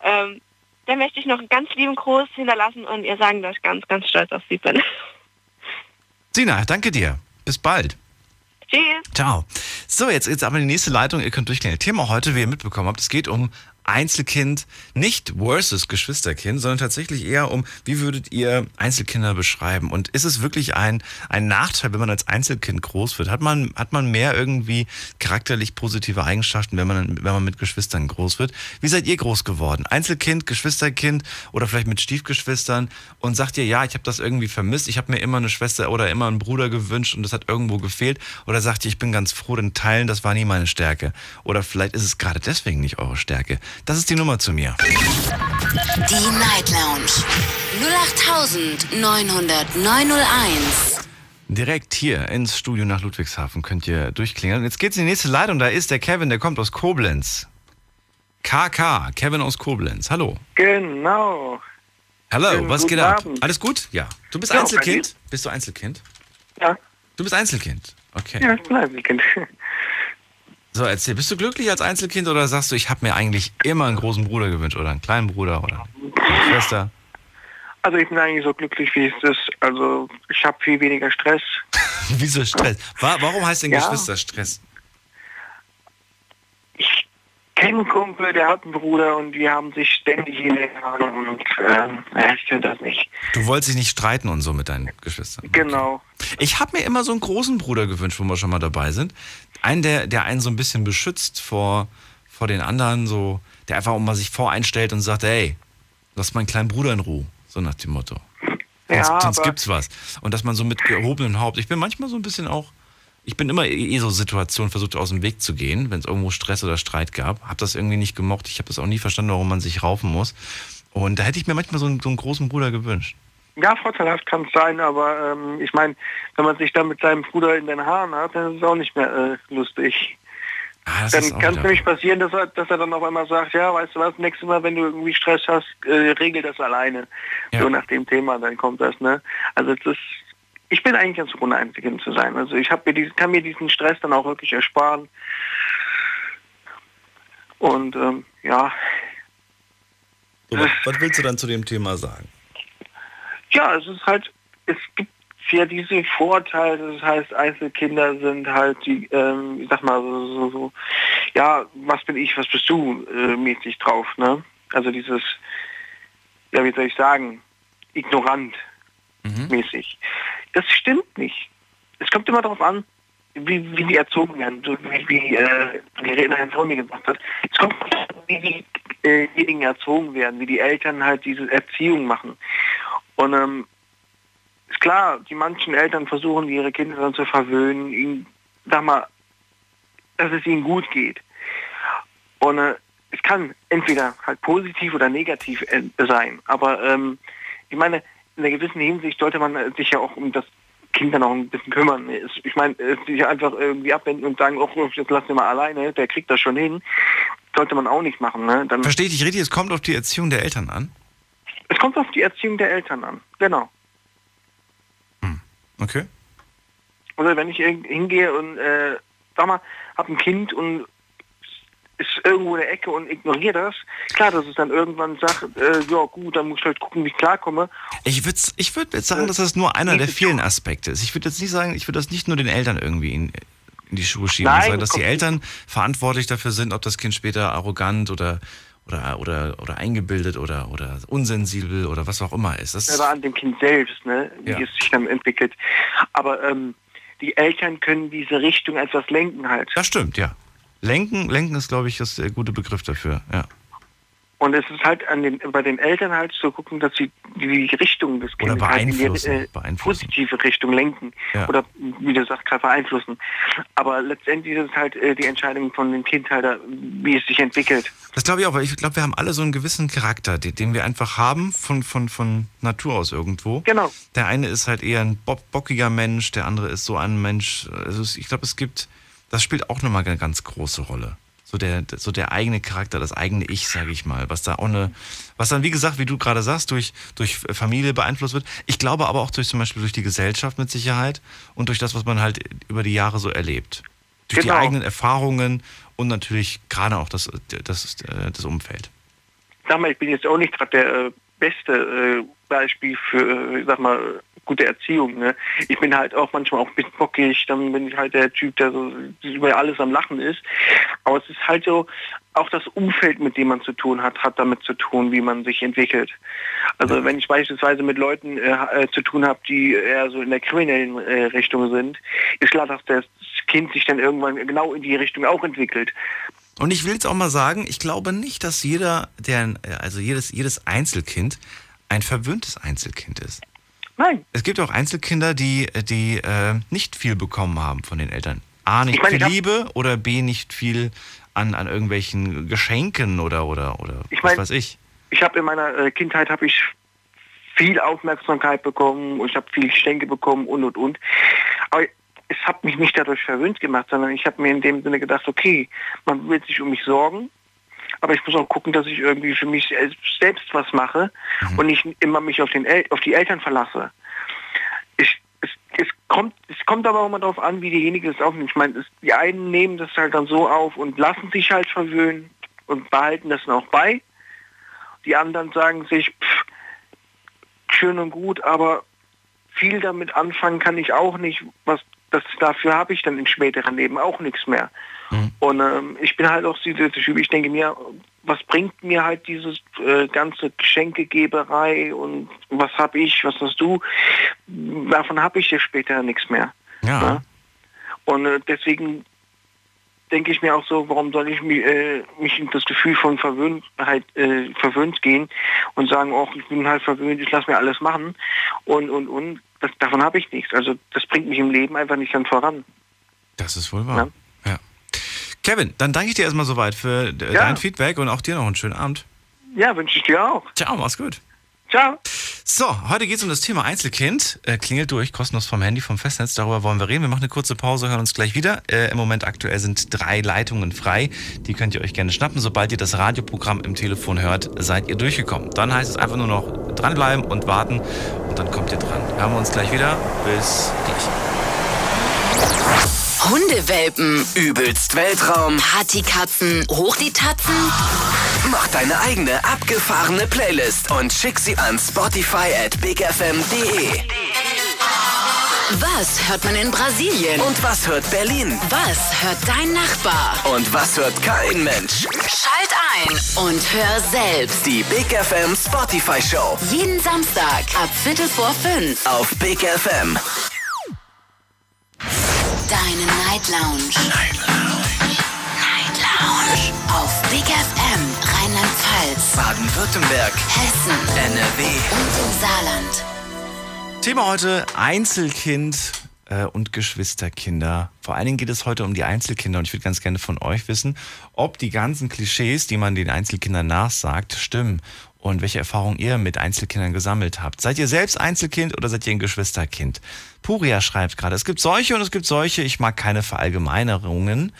Ähm, dann möchte ich noch einen ganz lieben Gruß hinterlassen und ihr sagen, dass ich ganz, ganz stolz auf sie bin. Sina, danke dir. Bis bald. Tschüss. Ciao. So, jetzt, jetzt aber die nächste Leitung. Ihr könnt durchklären. Thema heute, wie ihr mitbekommen habt, es geht um Einzelkind, nicht versus Geschwisterkind, sondern tatsächlich eher um, wie würdet ihr Einzelkinder beschreiben? Und ist es wirklich ein, ein Nachteil, wenn man als Einzelkind groß wird? Hat man, hat man mehr irgendwie charakterlich positive Eigenschaften, wenn man, wenn man mit Geschwistern groß wird? Wie seid ihr groß geworden? Einzelkind, Geschwisterkind oder vielleicht mit Stiefgeschwistern? Und sagt ihr, ja, ich habe das irgendwie vermisst, ich habe mir immer eine Schwester oder immer einen Bruder gewünscht und das hat irgendwo gefehlt? Oder sagt ihr, ich bin ganz froh, denn Teilen, das war nie meine Stärke? Oder vielleicht ist es gerade deswegen nicht eure Stärke? Das ist die Nummer zu mir. Die Night Lounge 0890901. Direkt hier ins Studio nach Ludwigshafen könnt ihr durchklingeln. Jetzt geht's in die nächste Leitung. Da ist der Kevin, der kommt aus Koblenz. KK, Kevin aus Koblenz. Hallo. Genau. Hallo, was geht ab? Abend. Alles gut? Ja. Du bist Ja, Einzelkind? Bist du Einzelkind? Ja, Du bist Einzelkind. Okay. ja, ich bin Einzelkind. So, erzähl, bist du glücklich als Einzelkind oder sagst du, ich habe mir eigentlich immer einen großen Bruder gewünscht oder einen kleinen Bruder oder eine Schwester? Also ich bin eigentlich so glücklich, wie es ist. Also ich habe viel weniger Stress. Wieso Stress? Wa- Warum heißt denn Ja. Geschwisterstress? Ich kenne einen Kumpel, der hat einen Bruder und wir haben sich ständig in den Haaren und ja, ich finde das nicht. Du wolltest dich nicht streiten und so mit deinen Geschwistern. Genau. Ich habe mir immer so einen großen Bruder gewünscht, wo wir schon mal dabei sind. Einen, der, der einen so ein bisschen beschützt vor, vor den anderen, so, der einfach mal sich voreinstellt und sagt, hey, lass meinen kleinen Bruder in Ruhe. So nach dem Motto. Ja, sonst, sonst gibt's was. Und dass man so mit gehobenem Haupt, ich bin manchmal so ein bisschen auch, ich bin immer eh so Situationen versucht aus dem Weg zu gehen, wenn es irgendwo Stress oder Streit gab. Hab das irgendwie nicht gemocht. Ich habe das auch nie verstanden, warum man sich raufen muss. Und da hätte ich mir manchmal so einen, so einen großen Bruder gewünscht. Ja, vorteilhaft kann es sein, aber ähm, ich meine, wenn man sich dann mit seinem Bruder in den Haaren hat, dann ist es auch nicht mehr äh, lustig. Ah, das Dann kann es nämlich passieren, dass er, dass er dann auf einmal sagt, ja, weißt du was, nächstes Mal, wenn du irgendwie Stress hast, äh, regel das alleine. Ja. So nach dem Thema, dann kommt das, ne? Also es ist, ich bin eigentlich ganz froh, ein Einzelkind zu sein. Also ich hab mir diesen, kann mir diesen Stress dann auch wirklich ersparen. Und ähm, ja, So, was, was willst du dann zu dem Thema sagen? Ja, es ist halt, es gibt ja diese Vorteile, das heißt, Einzelkinder sind halt die, ähm, ich sag mal, so, so, so, ja, was bin ich, was bist du, äh, mäßig drauf, ne? Also dieses, ja, wie soll ich sagen, ignorant Mhm. mäßig. Das stimmt nicht. Es kommt immer darauf an, wie, wie die erzogen werden, wie, wie äh, die Rednerin vor mir gesagt hat. Es kommt darauf an, wie äh, diejenigen erzogen werden, wie die Eltern halt diese Erziehung machen. Und ähm, ist klar, die manchen Eltern versuchen, ihre Kinder dann zu verwöhnen, ihnen, sag mal, dass es ihnen gut geht. Und äh, es kann entweder halt positiv oder negativ äh, sein. Aber ähm, ich meine, in einer gewissen Hinsicht sollte man äh, sich ja auch um das Kind dann auch ein bisschen kümmern. Ich meine, sich einfach irgendwie abwenden und sagen, oh, jetzt lass ihn mal alleine, der kriegt das schon hin, sollte man auch nicht machen. Ne? Dann, Verstehe ich richtig? Es kommt auf die Erziehung der Eltern an. Es kommt auf die Erziehung der Eltern an. Genau. Okay. Oder wenn ich hingehe und, äh, sag mal, hab ein Kind und ist irgendwo in der Ecke und ignoriere das, klar, dass es dann irgendwann sagt, äh, ja gut, dann muss ich halt gucken, wie ich klarkomme. Ich würde ich würd jetzt sagen, dass das nur einer der vielen Aspekte ist. Ich würde jetzt nicht sagen, ich würde das nicht nur den Eltern irgendwie in, in die Schuhe schieben. Nein, sagen, dass die. Eltern verantwortlich dafür sind, ob das Kind später arrogant oder, oder, oder, oder eingebildet oder, oder unsensibel oder was auch immer ist. Das selber an dem Kind selbst, ne, wie Ja. es sich dann entwickelt. Aber ähm, die Eltern können diese Richtung etwas lenken halt. Das stimmt, ja. Lenken, lenken ist, glaube ich, das der gute Begriff dafür. Ja. Und es ist halt an den, bei den Eltern halt zu gucken, dass sie die Richtung des Kindes halt in die beeinflussen, äh, beeinflussen. positive Richtung lenken. Ja. Oder wie du sagst, gerade beeinflussen. Aber letztendlich ist es halt äh, die Entscheidung von dem Kind halt, äh, wie es sich entwickelt. Das glaube ich auch, weil ich glaube, wir haben alle so einen gewissen Charakter, den, den wir einfach haben von, von, von Natur aus irgendwo. Genau. Der eine ist halt eher ein bock- bockiger Mensch, der andere ist so ein Mensch. Also ich glaube, es gibt, das spielt auch nochmal eine ganz große Rolle. So der, so der eigene Charakter, das eigene Ich, sage ich mal, was da auch eine, was dann, wie gesagt, wie du gerade sagst, durch, durch Familie beeinflusst wird. Ich glaube aber auch durch zum Beispiel durch die Gesellschaft mit Sicherheit und durch das, was man halt über die Jahre so erlebt. Durch Genau. die eigenen Erfahrungen und natürlich gerade auch das, das, das Umfeld. Sag mal, ich bin jetzt auch nicht gerade der äh, beste äh, Beispiel für, äh, sag mal, gute Erziehung. Ne? Ich bin halt auch manchmal auch ein bisschen bockig, dann bin ich halt der Typ, der so über alles am Lachen ist. Aber es ist halt so, auch das Umfeld, mit dem man zu tun hat, hat damit zu tun, wie man sich entwickelt. Also wenn ich beispielsweise mit Leuten äh, äh, zu tun habe, die eher so in der kriminellen äh, Richtung sind, ist klar, dass das Kind sich dann irgendwann genau in die Richtung auch entwickelt. Und ich will jetzt auch mal sagen, ich glaube nicht, dass jeder, der, also jedes, jedes Einzelkind ein verwöhntes Einzelkind ist. Nein, Es gibt auch Einzelkinder, die, die äh, nicht viel bekommen haben von den Eltern. A, nicht Ich viel Liebe oder B, nicht viel an, an irgendwelchen Geschenken oder, oder, oder Ich was mein- weiß ich. ich habe in meiner äh, Kindheit habe ich viel Aufmerksamkeit bekommen und ich habe viel Geschenke bekommen und und und. Aber es hat mich nicht dadurch verwöhnt gemacht, sondern ich habe mir in dem Sinne gedacht, okay, man will sich um mich sorgen, aber ich muss auch gucken, dass ich irgendwie für mich selbst- was mache und nicht immer mich auf, den El auf die Eltern verlasse. Ich, es, es, kommt, es kommt aber auch mal darauf an, wie diejenige das aufnimmt. Ich meine, es, die einen nehmen das halt dann so auf und lassen sich halt verwöhnen und behalten das dann auch bei. Die anderen sagen sich, pff, schön und gut, aber viel damit anfangen kann ich auch nicht. Was das dafür habe ich dann im späteren Leben auch nichts mehr. Und ähm, ich bin halt auch diese Typ, ich denke mir, was bringt mir halt dieses äh, ganze Geschenkegeberei und was habe ich, was hast du? Davon habe ich ja später nichts mehr. Ja. Ja. Und äh, deswegen denke ich mir auch so, warum soll ich mich, äh, mich in das Gefühl von Verwöhntheit äh, verwöhnt gehen und sagen, oh, ich bin halt verwöhnt, ich lasse mir alles machen und und und das, davon habe ich nichts. Also das bringt mich im Leben einfach nicht dann voran. Das ist wohl wahr. Ja. Kevin, dann danke ich dir erstmal soweit für Ja. dein Feedback und auch dir noch einen schönen Abend. Ja, wünsche ich dir auch. Ciao, mach's gut. Ciao. So, heute geht es um das Thema Einzelkind. Äh, klingelt durch, kostenlos vom Handy, vom Festnetz. Darüber wollen wir reden. Wir machen eine kurze Pause, hören uns gleich wieder. Äh, Im Moment aktuell sind drei Leitungen frei. Die könnt ihr euch gerne schnappen. Sobald ihr das Radioprogramm im Telefon hört, seid ihr durchgekommen. Dann heißt es einfach nur noch dranbleiben und warten und dann kommt ihr dran. Hören wir uns gleich wieder. Bis gleich. Hundewelpen, Übelst Weltraum. Partykatzen, hoch die Tatzen. Mach deine eigene abgefahrene Playlist und schick sie an Spotify at bigfm.de. Was hört man in Brasilien? Und was hört Berlin? Was hört dein Nachbar? Und was hört kein Mensch? Schalt ein und hör selbst. Die Big FM Spotify Show Jeden Samstag ab Viertel vor fünf. auf Big FM. Deine Night Lounge. Night Lounge. Night Lounge. Auf Big FM Rheinland-Pfalz, Baden-Württemberg, Hessen NRW. und im Saarland. Thema heute Einzelkind äh, und Geschwisterkinder. Vor allen Dingen geht es heute um die Einzelkinder und ich würde ganz gerne von euch wissen, ob die ganzen Klischees, die man den Einzelkindern nachsagt, stimmen und welche Erfahrungen ihr mit Einzelkindern gesammelt habt. Seid ihr selbst Einzelkind oder seid ihr ein Geschwisterkind? Puria schreibt gerade, es gibt solche und es gibt solche. Ich mag keine Verallgemeinerungen.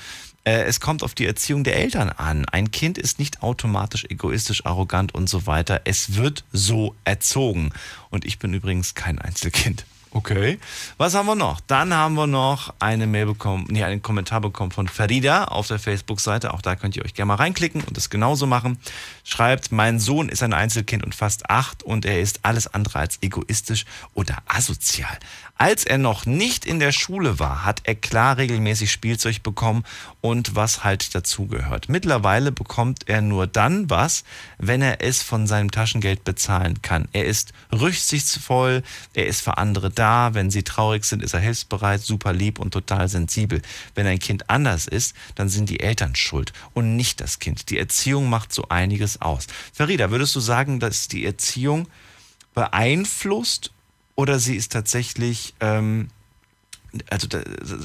Äh, es kommt auf die Erziehung der Eltern an. Ein Kind ist nicht automatisch egoistisch, arrogant und so weiter. Es wird so erzogen. Und ich bin übrigens kein Einzelkind. Okay. Was haben wir noch? Dann haben wir noch eine Mail bekommen, nee, einen Kommentar bekommen von Farida auf der Facebook-Seite. Auch da könnt ihr euch gerne mal reinklicken und das genauso machen. Schreibt, mein Sohn ist ein Einzelkind und fast acht und er ist alles andere als egoistisch oder asozial. Als er noch nicht in der Schule war, hat er klar regelmäßig Spielzeug bekommen und was halt dazugehört. Mittlerweile bekommt er nur dann was, wenn er es von seinem Taschengeld bezahlen kann. Er ist rücksichtsvoll, er ist für andere da, wenn sie traurig sind, ist er hilfsbereit, super lieb und total sensibel. Wenn ein Kind anders ist, dann sind die Eltern schuld und nicht das Kind. Die Erziehung macht so einiges aus. Farida, würdest du sagen, dass die Erziehung beeinflusst oder sie ist tatsächlich, ähm, also,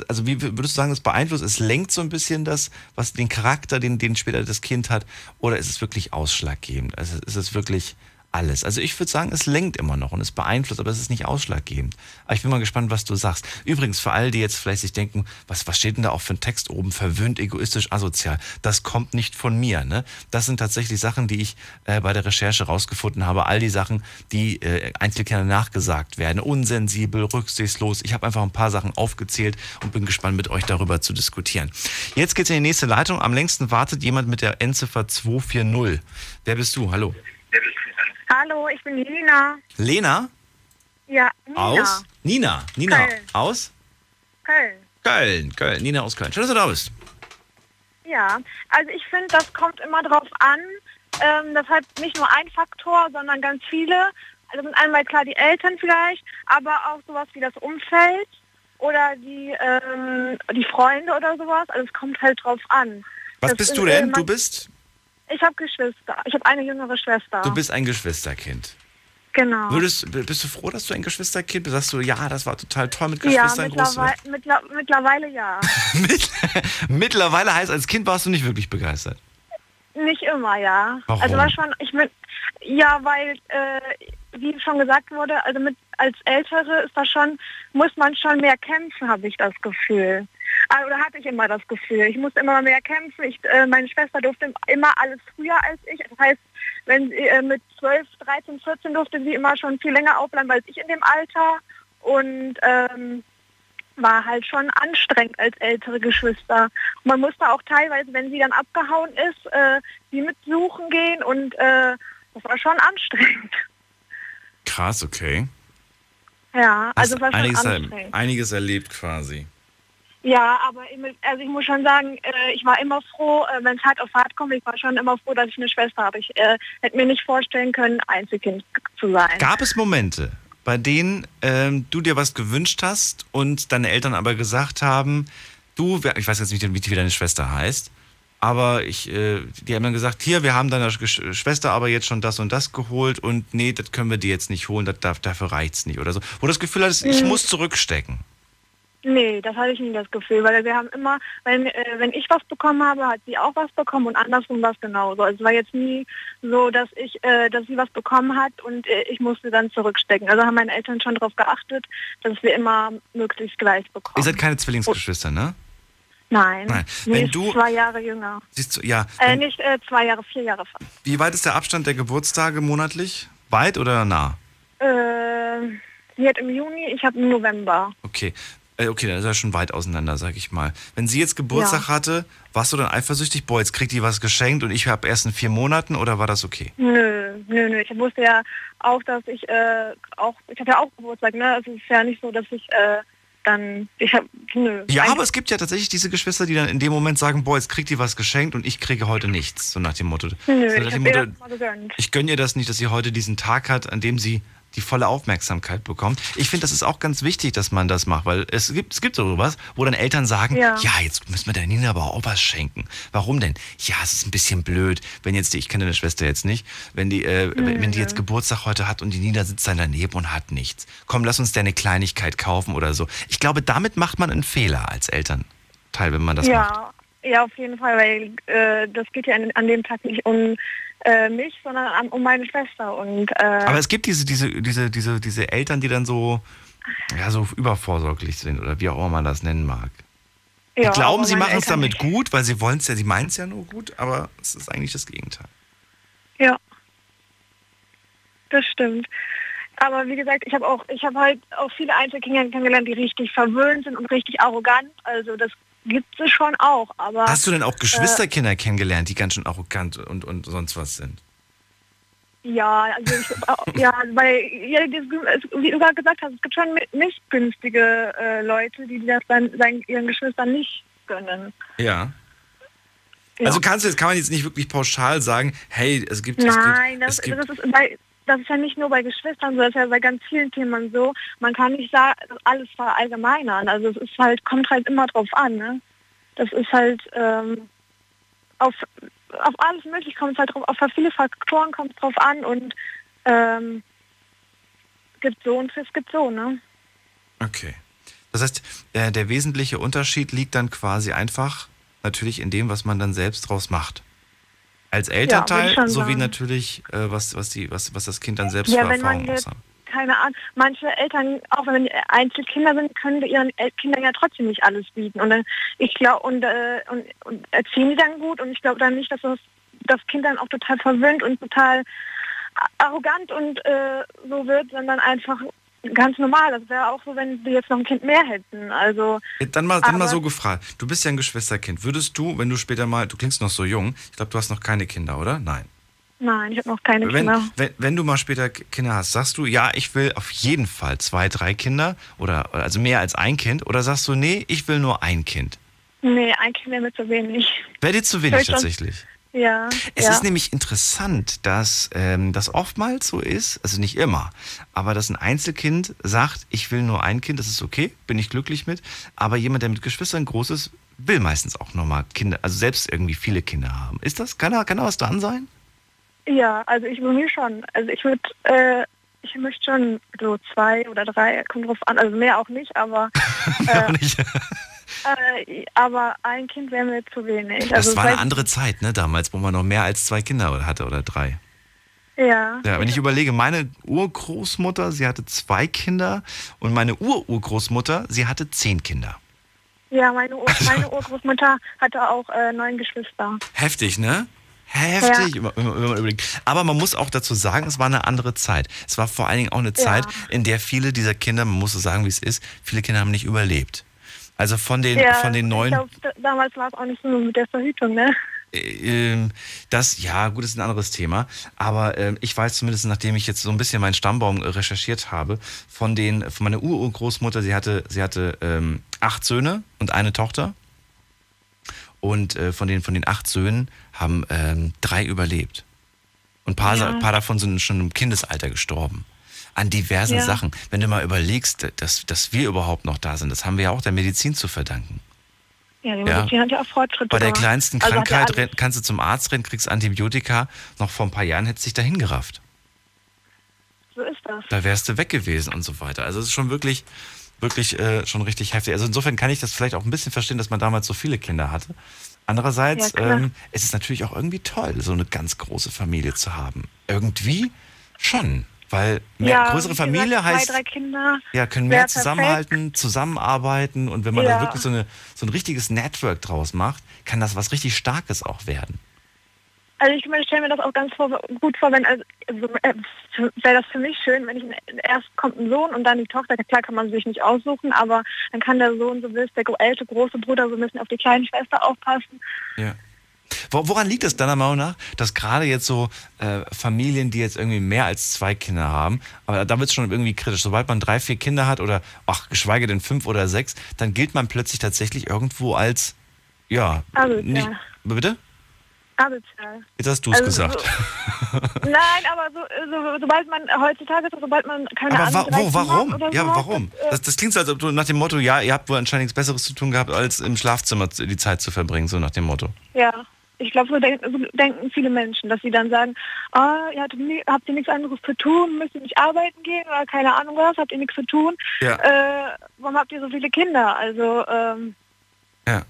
also wie würdest du sagen, das beeinflusst, es lenkt so ein bisschen das, was den Charakter, den, den später das Kind hat, oder ist es wirklich ausschlaggebend? Also ist es wirklich alles. Also ich würde sagen, es lenkt immer noch und es beeinflusst, aber es ist nicht ausschlaggebend. Aber ich bin mal gespannt, was du sagst. Übrigens, für alle, die jetzt vielleicht sich denken, was, was steht denn da auch für ein Text oben? Verwöhnt, egoistisch, asozial. Das kommt nicht von mir. Ne? Das sind tatsächlich Sachen, die ich äh, bei der Recherche rausgefunden habe. All die Sachen, die äh, Einzelkindern nachgesagt werden. Unsensibel, rücksichtslos. Ich habe einfach ein paar Sachen aufgezählt und bin gespannt, mit euch darüber zu diskutieren. Jetzt geht's in die nächste Leitung. Am längsten wartet jemand mit der Endziffer 240. Wer bist du? Hallo. Wer bist du? Hallo, ich bin Lena. Lena? Ja, Nina. Aus? Nina. Nina. Köln. Aus? Köln. Köln. Köln. Nina aus Köln. Schön, dass du da bist. Ja, also ich finde, das kommt immer drauf an. Ähm, das hat nicht nur ein Faktor, sondern ganz viele. Also sind einmal klar die Eltern vielleicht, aber auch sowas wie das Umfeld oder die, ähm, die Freunde oder sowas. Also es kommt halt drauf an. Was Das bist ist, du denn? Du bist? Ich habe Geschwister. Ich habe eine jüngere Schwester. Du bist ein Geschwisterkind. genau. Würdest, bist du froh, dass du ein Geschwisterkind bist? Sagst du, ja, das war total toll mit ja, Geschwistern groß werden? mittlerweile, mittler, mittlerweile ja. Mitt- Mittlerweile heißt, als Kind warst du nicht wirklich begeistert. Nicht immer, ja. Warum? Also war schon, ich bin, ja, weil, äh, wie schon gesagt wurde, also mit als Ältere ist das schon, muss man schon mehr kämpfen, habe ich das Gefühl. Ah, Oder hatte ich immer das Gefühl. Ich musste immer mehr kämpfen. Ich, äh, meine Schwester durfte immer alles früher als ich. Das heißt, wenn sie äh, mit 12, 13, 14 durfte sie immer schon viel länger aufbleiben als ich in dem Alter. Und ähm, war halt schon anstrengend als ältere Geschwister. Und man musste auch teilweise, wenn sie dann abgehauen ist, äh, sie mitsuchen gehen und äh, das war schon anstrengend. Krass, okay. Ja, also Hast war schon einiges, anstrengend. einiges erlebt quasi. Ja, aber also ich muss schon sagen, äh, ich war immer froh, äh, wenn es hart auf hart kommt, ich war schon immer froh, dass ich eine Schwester habe. Ich äh, hätte mir nicht vorstellen können, Einzelkind zu sein. Gab es Momente, bei denen ähm, du dir was gewünscht hast und deine Eltern aber gesagt haben, du, ich weiß jetzt nicht, wie, deine Schwester heißt, aber ich, äh, die haben dann gesagt, hier, wir haben deiner Schwester aber jetzt schon das und das geholt und nee, das können wir dir jetzt nicht holen, das, dafür reicht's nicht oder so. Wo du das Gefühl hattest, ich Mhm. muss zurückstecken. Nee, das hatte ich nie das Gefühl, weil wir haben immer, wenn, äh, wenn ich was bekommen habe, hat sie auch was bekommen und andersrum war es genauso. Also es war jetzt nie so, dass ich, äh, dass sie was bekommen hat und äh, ich musste dann zurückstecken. Also haben meine Eltern schon darauf geachtet, dass wir immer möglichst gleich bekommen. Ihr seid keine Zwillingsgeschwister, ne? Nein, Nein. Nee, Wenn ist du- zwei Jahre jünger. Siehst du, ja. Äh, nicht äh, zwei Jahre, vier Jahre fast. Wie weit ist der Abstand der Geburtstage monatlich? Weit oder nah? Äh, sie hat im Juni, ich habe im November. Okay. Äh, Okay, dann ist er schon weit auseinander, sag ich mal. Wenn sie jetzt Geburtstag Ja. hatte, warst du dann eifersüchtig? Boah, jetzt kriegt die was geschenkt und ich habe erst in vier Monaten oder war das okay? Nö, nö, nö. Ich wusste ja auch, dass ich äh, auch, ich habe ja auch Geburtstag, ne? Es ist ja nicht so, dass ich äh, dann, ich habe, nö. Ja, Eigentlich- aber es gibt ja tatsächlich diese Geschwister, die dann in dem Moment sagen, boah, jetzt kriegt die was geschenkt und ich kriege heute nichts. So nach dem Motto. Nö, so ich Motto ihr das mal gegönnt. ich gönne ihr das nicht, dass sie heute diesen Tag hat, an dem sie die volle Aufmerksamkeit bekommt. Ich finde, das ist auch ganz wichtig, dass man das macht, weil es gibt, es gibt so was, wo dann Eltern sagen, ja. Ja. jetzt müssen wir der Nina aber auch was schenken. Warum denn? Ja, es ist ein bisschen blöd, wenn jetzt die, ich kenne deine Schwester jetzt nicht, wenn die, äh, wenn wenn die jetzt Geburtstag heute hat und die Nina sitzt dann daneben und hat nichts. Komm, lass uns dir eine Kleinigkeit kaufen oder so. Ich glaube, damit macht man einen Fehler als Elternteil, wenn man das macht. Ja, ja, auf jeden Fall, weil äh, das geht ja an, an dem Tag nicht um äh, mich, sondern an, um meine Schwester. Und, äh, Aber es gibt diese, diese, diese, diese, diese Eltern, die dann so, ja, so übervorsorglich sind oder wie auch immer man das nennen mag. Die ja, glauben, sie machen es damit nicht. gut, weil sie wollen es ja, sie meinen es ja nur gut, aber es ist eigentlich das Gegenteil. Ja. Das stimmt. Aber wie gesagt, ich habe auch, ich habe halt auch viele Einzelkinder kennengelernt, die richtig verwöhnt sind und richtig arrogant. Also das gibt es schon auch. Aber Hast du denn auch Geschwisterkinder kennengelernt, die ganz schön arrogant und, und sonst was sind? ja, also ich, ja, weil ja, es- wie du gerade gesagt hast, es gibt schon nicht günstige äh, Leute, die das dann seinen, ihren Geschwistern nicht gönnen. Ja. Ja. Also kannst du jetzt kann man jetzt nicht wirklich pauschal sagen, hey, es gibt es Nein, gibt, das, es gibt das, ist bei, das ist ja nicht nur bei Geschwistern so, das ist ja bei ganz vielen Themen so. Man kann nicht sagen, alles verallgemeinern. Also es ist halt, kommt halt immer drauf an. Ne? Das ist halt ähm, auf, auf alles möglich kommt es halt drauf, auf viele Faktoren kommt es drauf an und ähm, gibt so und es gibt so, ne? Okay. Das heißt, äh, der wesentliche Unterschied liegt dann quasi einfach natürlich in dem, was man dann selbst draus macht. Als Elternteil, schon sowie sagen. natürlich, äh, was, was, die, was, was das Kind dann selbst Ja, für wenn man Erfahrungen aushat. keine Ahnung, manche Eltern, auch wenn die Einzelkinder sind, können ihren El- Kindern ja trotzdem nicht alles bieten. Und dann, ich glaube, und, äh, und, und erziehen die dann gut und ich glaube dann nicht, dass das, das Kind dann auch total verwöhnt und total arrogant und äh, so wird, sondern einfach ganz normal. Das wäre auch so, wenn wir jetzt noch ein Kind mehr hätten. Also Dann mal, dann mal so gefragt. Du bist ja ein Geschwisterkind. Würdest du, wenn du später mal, du klingst noch so jung, ich glaube, du hast noch keine Kinder, oder? Nein. nein, ich habe noch keine Wenn, Kinder. wenn, wenn du mal später Kinder hast, sagst du, ja, ich will auf jeden Fall zwei, drei Kinder oder also mehr als ein Kind oder sagst du, nee, ich will nur ein Kind? Nee, ein Kind wäre mir zu wenig. Wäre dir zu wenig ich schon- tatsächlich. Ja. Es ja. ist nämlich interessant, dass ähm, das oftmals so ist, also nicht immer, aber dass ein Einzelkind sagt, ich will nur ein Kind, das ist okay, bin ich glücklich mit, aber jemand, der mit Geschwistern groß ist, will meistens auch nochmal Kinder, also selbst irgendwie viele Kinder haben. Ist das, kann da, kann da was dran sein? Ja, also ich bei mir schon. Also ich würde, äh, ich möchte schon so zwei oder drei, kommt drauf an, also mehr auch nicht, aber äh, Nicht? Äh, aber ein Kind wäre mir zu wenig. Das also war eine andere Zeit, ne, damals, wo man noch mehr als zwei Kinder hatte oder drei. Ja. Ja, wenn ich überlege, meine Urgroßmutter, sie hatte zwei Kinder und meine Ururgroßmutter, sie hatte zehn Kinder. Ja, meine, Ur meine Urgroßmutter hatte auch äh, neun Geschwister. Heftig, ne? Heftig, überlegt. Aber man muss auch dazu sagen, es war eine andere Zeit. Es war vor allen Dingen auch eine Zeit, in der viele dieser Kinder, man muss so sagen, wie es ist, viele Kinder haben nicht überlebt. Also von den, ja, von den neun, Ich glaub, da- damals war es auch nicht so mit der Verhütung, ne? ähm, das, ja, gut, ist ein anderes Thema. Aber ähm, ich weiß zumindest, nachdem ich jetzt so ein bisschen meinen Stammbaum äh, recherchiert habe, von den, von meiner Urgroßmutter, sie hatte, sie hatte ähm, acht Söhne und eine Tochter. Und äh, von, den, von den acht Söhnen haben ähm, drei überlebt. Und ein paar, Ja. ein paar davon sind schon im Kindesalter gestorben. An diversen Ja. Sachen. Wenn du mal überlegst, dass, dass wir überhaupt noch da sind, das haben wir ja auch der Medizin zu verdanken. Ja, die Ja. Medizin hat ja auch Fortschritte Bei der gemacht. kleinsten Also ja Krankheit renn- kannst du zum Arzt rennen, kriegst Antibiotika. Noch vor ein paar Jahren hättest du dich dahin gerafft. So ist das. Da wärst du weg gewesen und so weiter. Also es ist schon wirklich, wirklich äh, schon richtig heftig. Also insofern kann ich das vielleicht auch ein bisschen verstehen, dass man damals so viele Kinder hatte. Andererseits Ja, ähm, es ist natürlich auch irgendwie toll, so eine ganz große Familie zu haben. Irgendwie schon. Weil mehr, ja, größere wie gesagt, Familie heißt, Zwei, Kinder. ja, können mehr perfekt. zusammenhalten, zusammenarbeiten und wenn man da Ja. wirklich so, eine, so ein richtiges Network draus macht, kann das was richtig Starkes auch werden. Also ich stelle mir das auch ganz vor, gut vor, wenn also, also, äh, wäre das für mich schön, wenn ich erst kommt ein Sohn und dann die Tochter. Klar kann man sich nicht aussuchen, aber dann kann der Sohn so willst, der ältere große Bruder so ein bisschen auf die kleine Schwester aufpassen. Ja. Wo- Woran liegt es deiner Meinung nach, dass gerade jetzt so äh, Familien, die jetzt irgendwie mehr als zwei Kinder haben, aber da wird es schon irgendwie kritisch. Sobald man drei, vier Kinder hat oder, ach, geschweige denn fünf oder sechs, dann gilt man plötzlich tatsächlich irgendwo als, ja, Asozial. nicht. Bitte? Asozial. Jetzt hast du es Also gesagt. Nein, aber so, so, sobald man heutzutage, sobald man keine Aber wa Ahnung, drei wo, warum? hat oder Ja, so, warum? Das, äh, Das, das klingt so, als ob du nach dem Motto, ja, ihr habt wohl anscheinend nichts Besseres zu tun gehabt, als im Schlafzimmer die Zeit zu verbringen, so nach dem Motto. Ja, ich glaube, so, denk, so denken viele Menschen, dass sie dann sagen, ah, ihr habt, habt ihr nichts anderes zu tun, müsst ihr nicht arbeiten gehen oder keine Ahnung was, habt ihr nichts zu tun? Ja. Äh, warum habt ihr so viele Kinder? Also, ähm, Ja.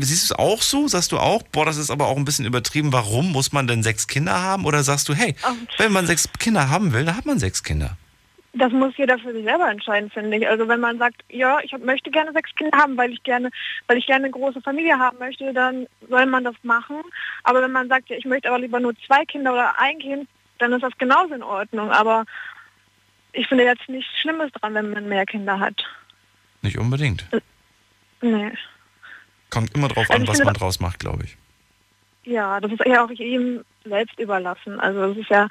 siehst du es auch so? Sagst du auch, boah, das ist aber auch ein bisschen übertrieben. Warum muss man denn sechs Kinder haben? Oder sagst du, hey, wenn man sechs Kinder haben will, dann hat man sechs Kinder? Das muss jeder für sich selber entscheiden, finde ich. Also wenn man sagt, ja, ich möchte gerne sechs Kinder haben, weil ich gerne, weil ich gerne eine große Familie haben möchte, dann soll man das machen. Aber wenn man sagt, ja, ich möchte aber lieber nur zwei Kinder oder ein Kind, dann ist das genauso in Ordnung. Aber ich finde jetzt nichts Schlimmes dran, wenn man mehr Kinder hat. Nicht unbedingt. Nee. Kommt immer drauf also an, was man draus macht, glaube ich. Ja, das ist ja auch ihm selbst überlassen. Also das ist ja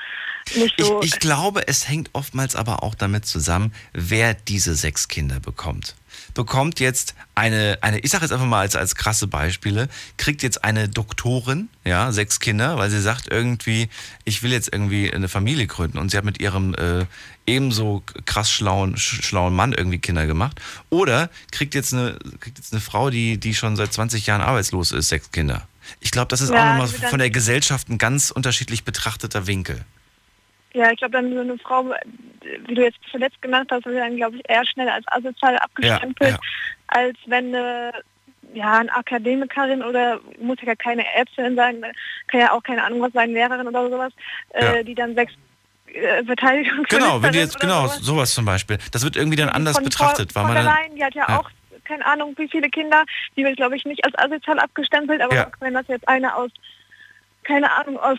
nicht so. Ich, ich glaube, es hängt oftmals aber auch damit zusammen, wer diese sechs Kinder bekommt. Bekommt jetzt eine, eine ich sage jetzt einfach mal als, als krasse Beispiele, kriegt jetzt eine Doktorin, ja, sechs Kinder, weil sie sagt irgendwie, ich will jetzt irgendwie eine Familie gründen und sie hat mit ihrem äh, ebenso krass schlauen, schlauen Mann irgendwie Kinder gemacht. Oder kriegt jetzt eine, kriegt jetzt eine Frau, die, die schon seit 20 Jahren arbeitslos ist, sechs Kinder. Ich glaube, das ist ja, auch nochmal von der Gesellschaft ein ganz unterschiedlich betrachteter Winkel. Ja, ich glaube, dann so eine Frau, wie du jetzt zuletzt genannt hast, wird dann, glaube ich, eher schnell als asozial abgestempelt, ja, ja. als wenn eine, ja, eine Akademikerin oder muss ja keine Ärztin sein, kann ja auch keine Ahnung was sein, Lehrerin oder sowas, äh, die dann sechs äh, Verteidigung. Genau, wenn die jetzt, genau, sowas. sowas. zum Beispiel. Das wird irgendwie dann anders betrachtet. Frau, weil man Leyen, die hat ja, auch keine Ahnung, wie viele Kinder, die wird, glaube ich, nicht als asozial abgestempelt, aber ja. wenn das jetzt eine aus, keine Ahnung, aus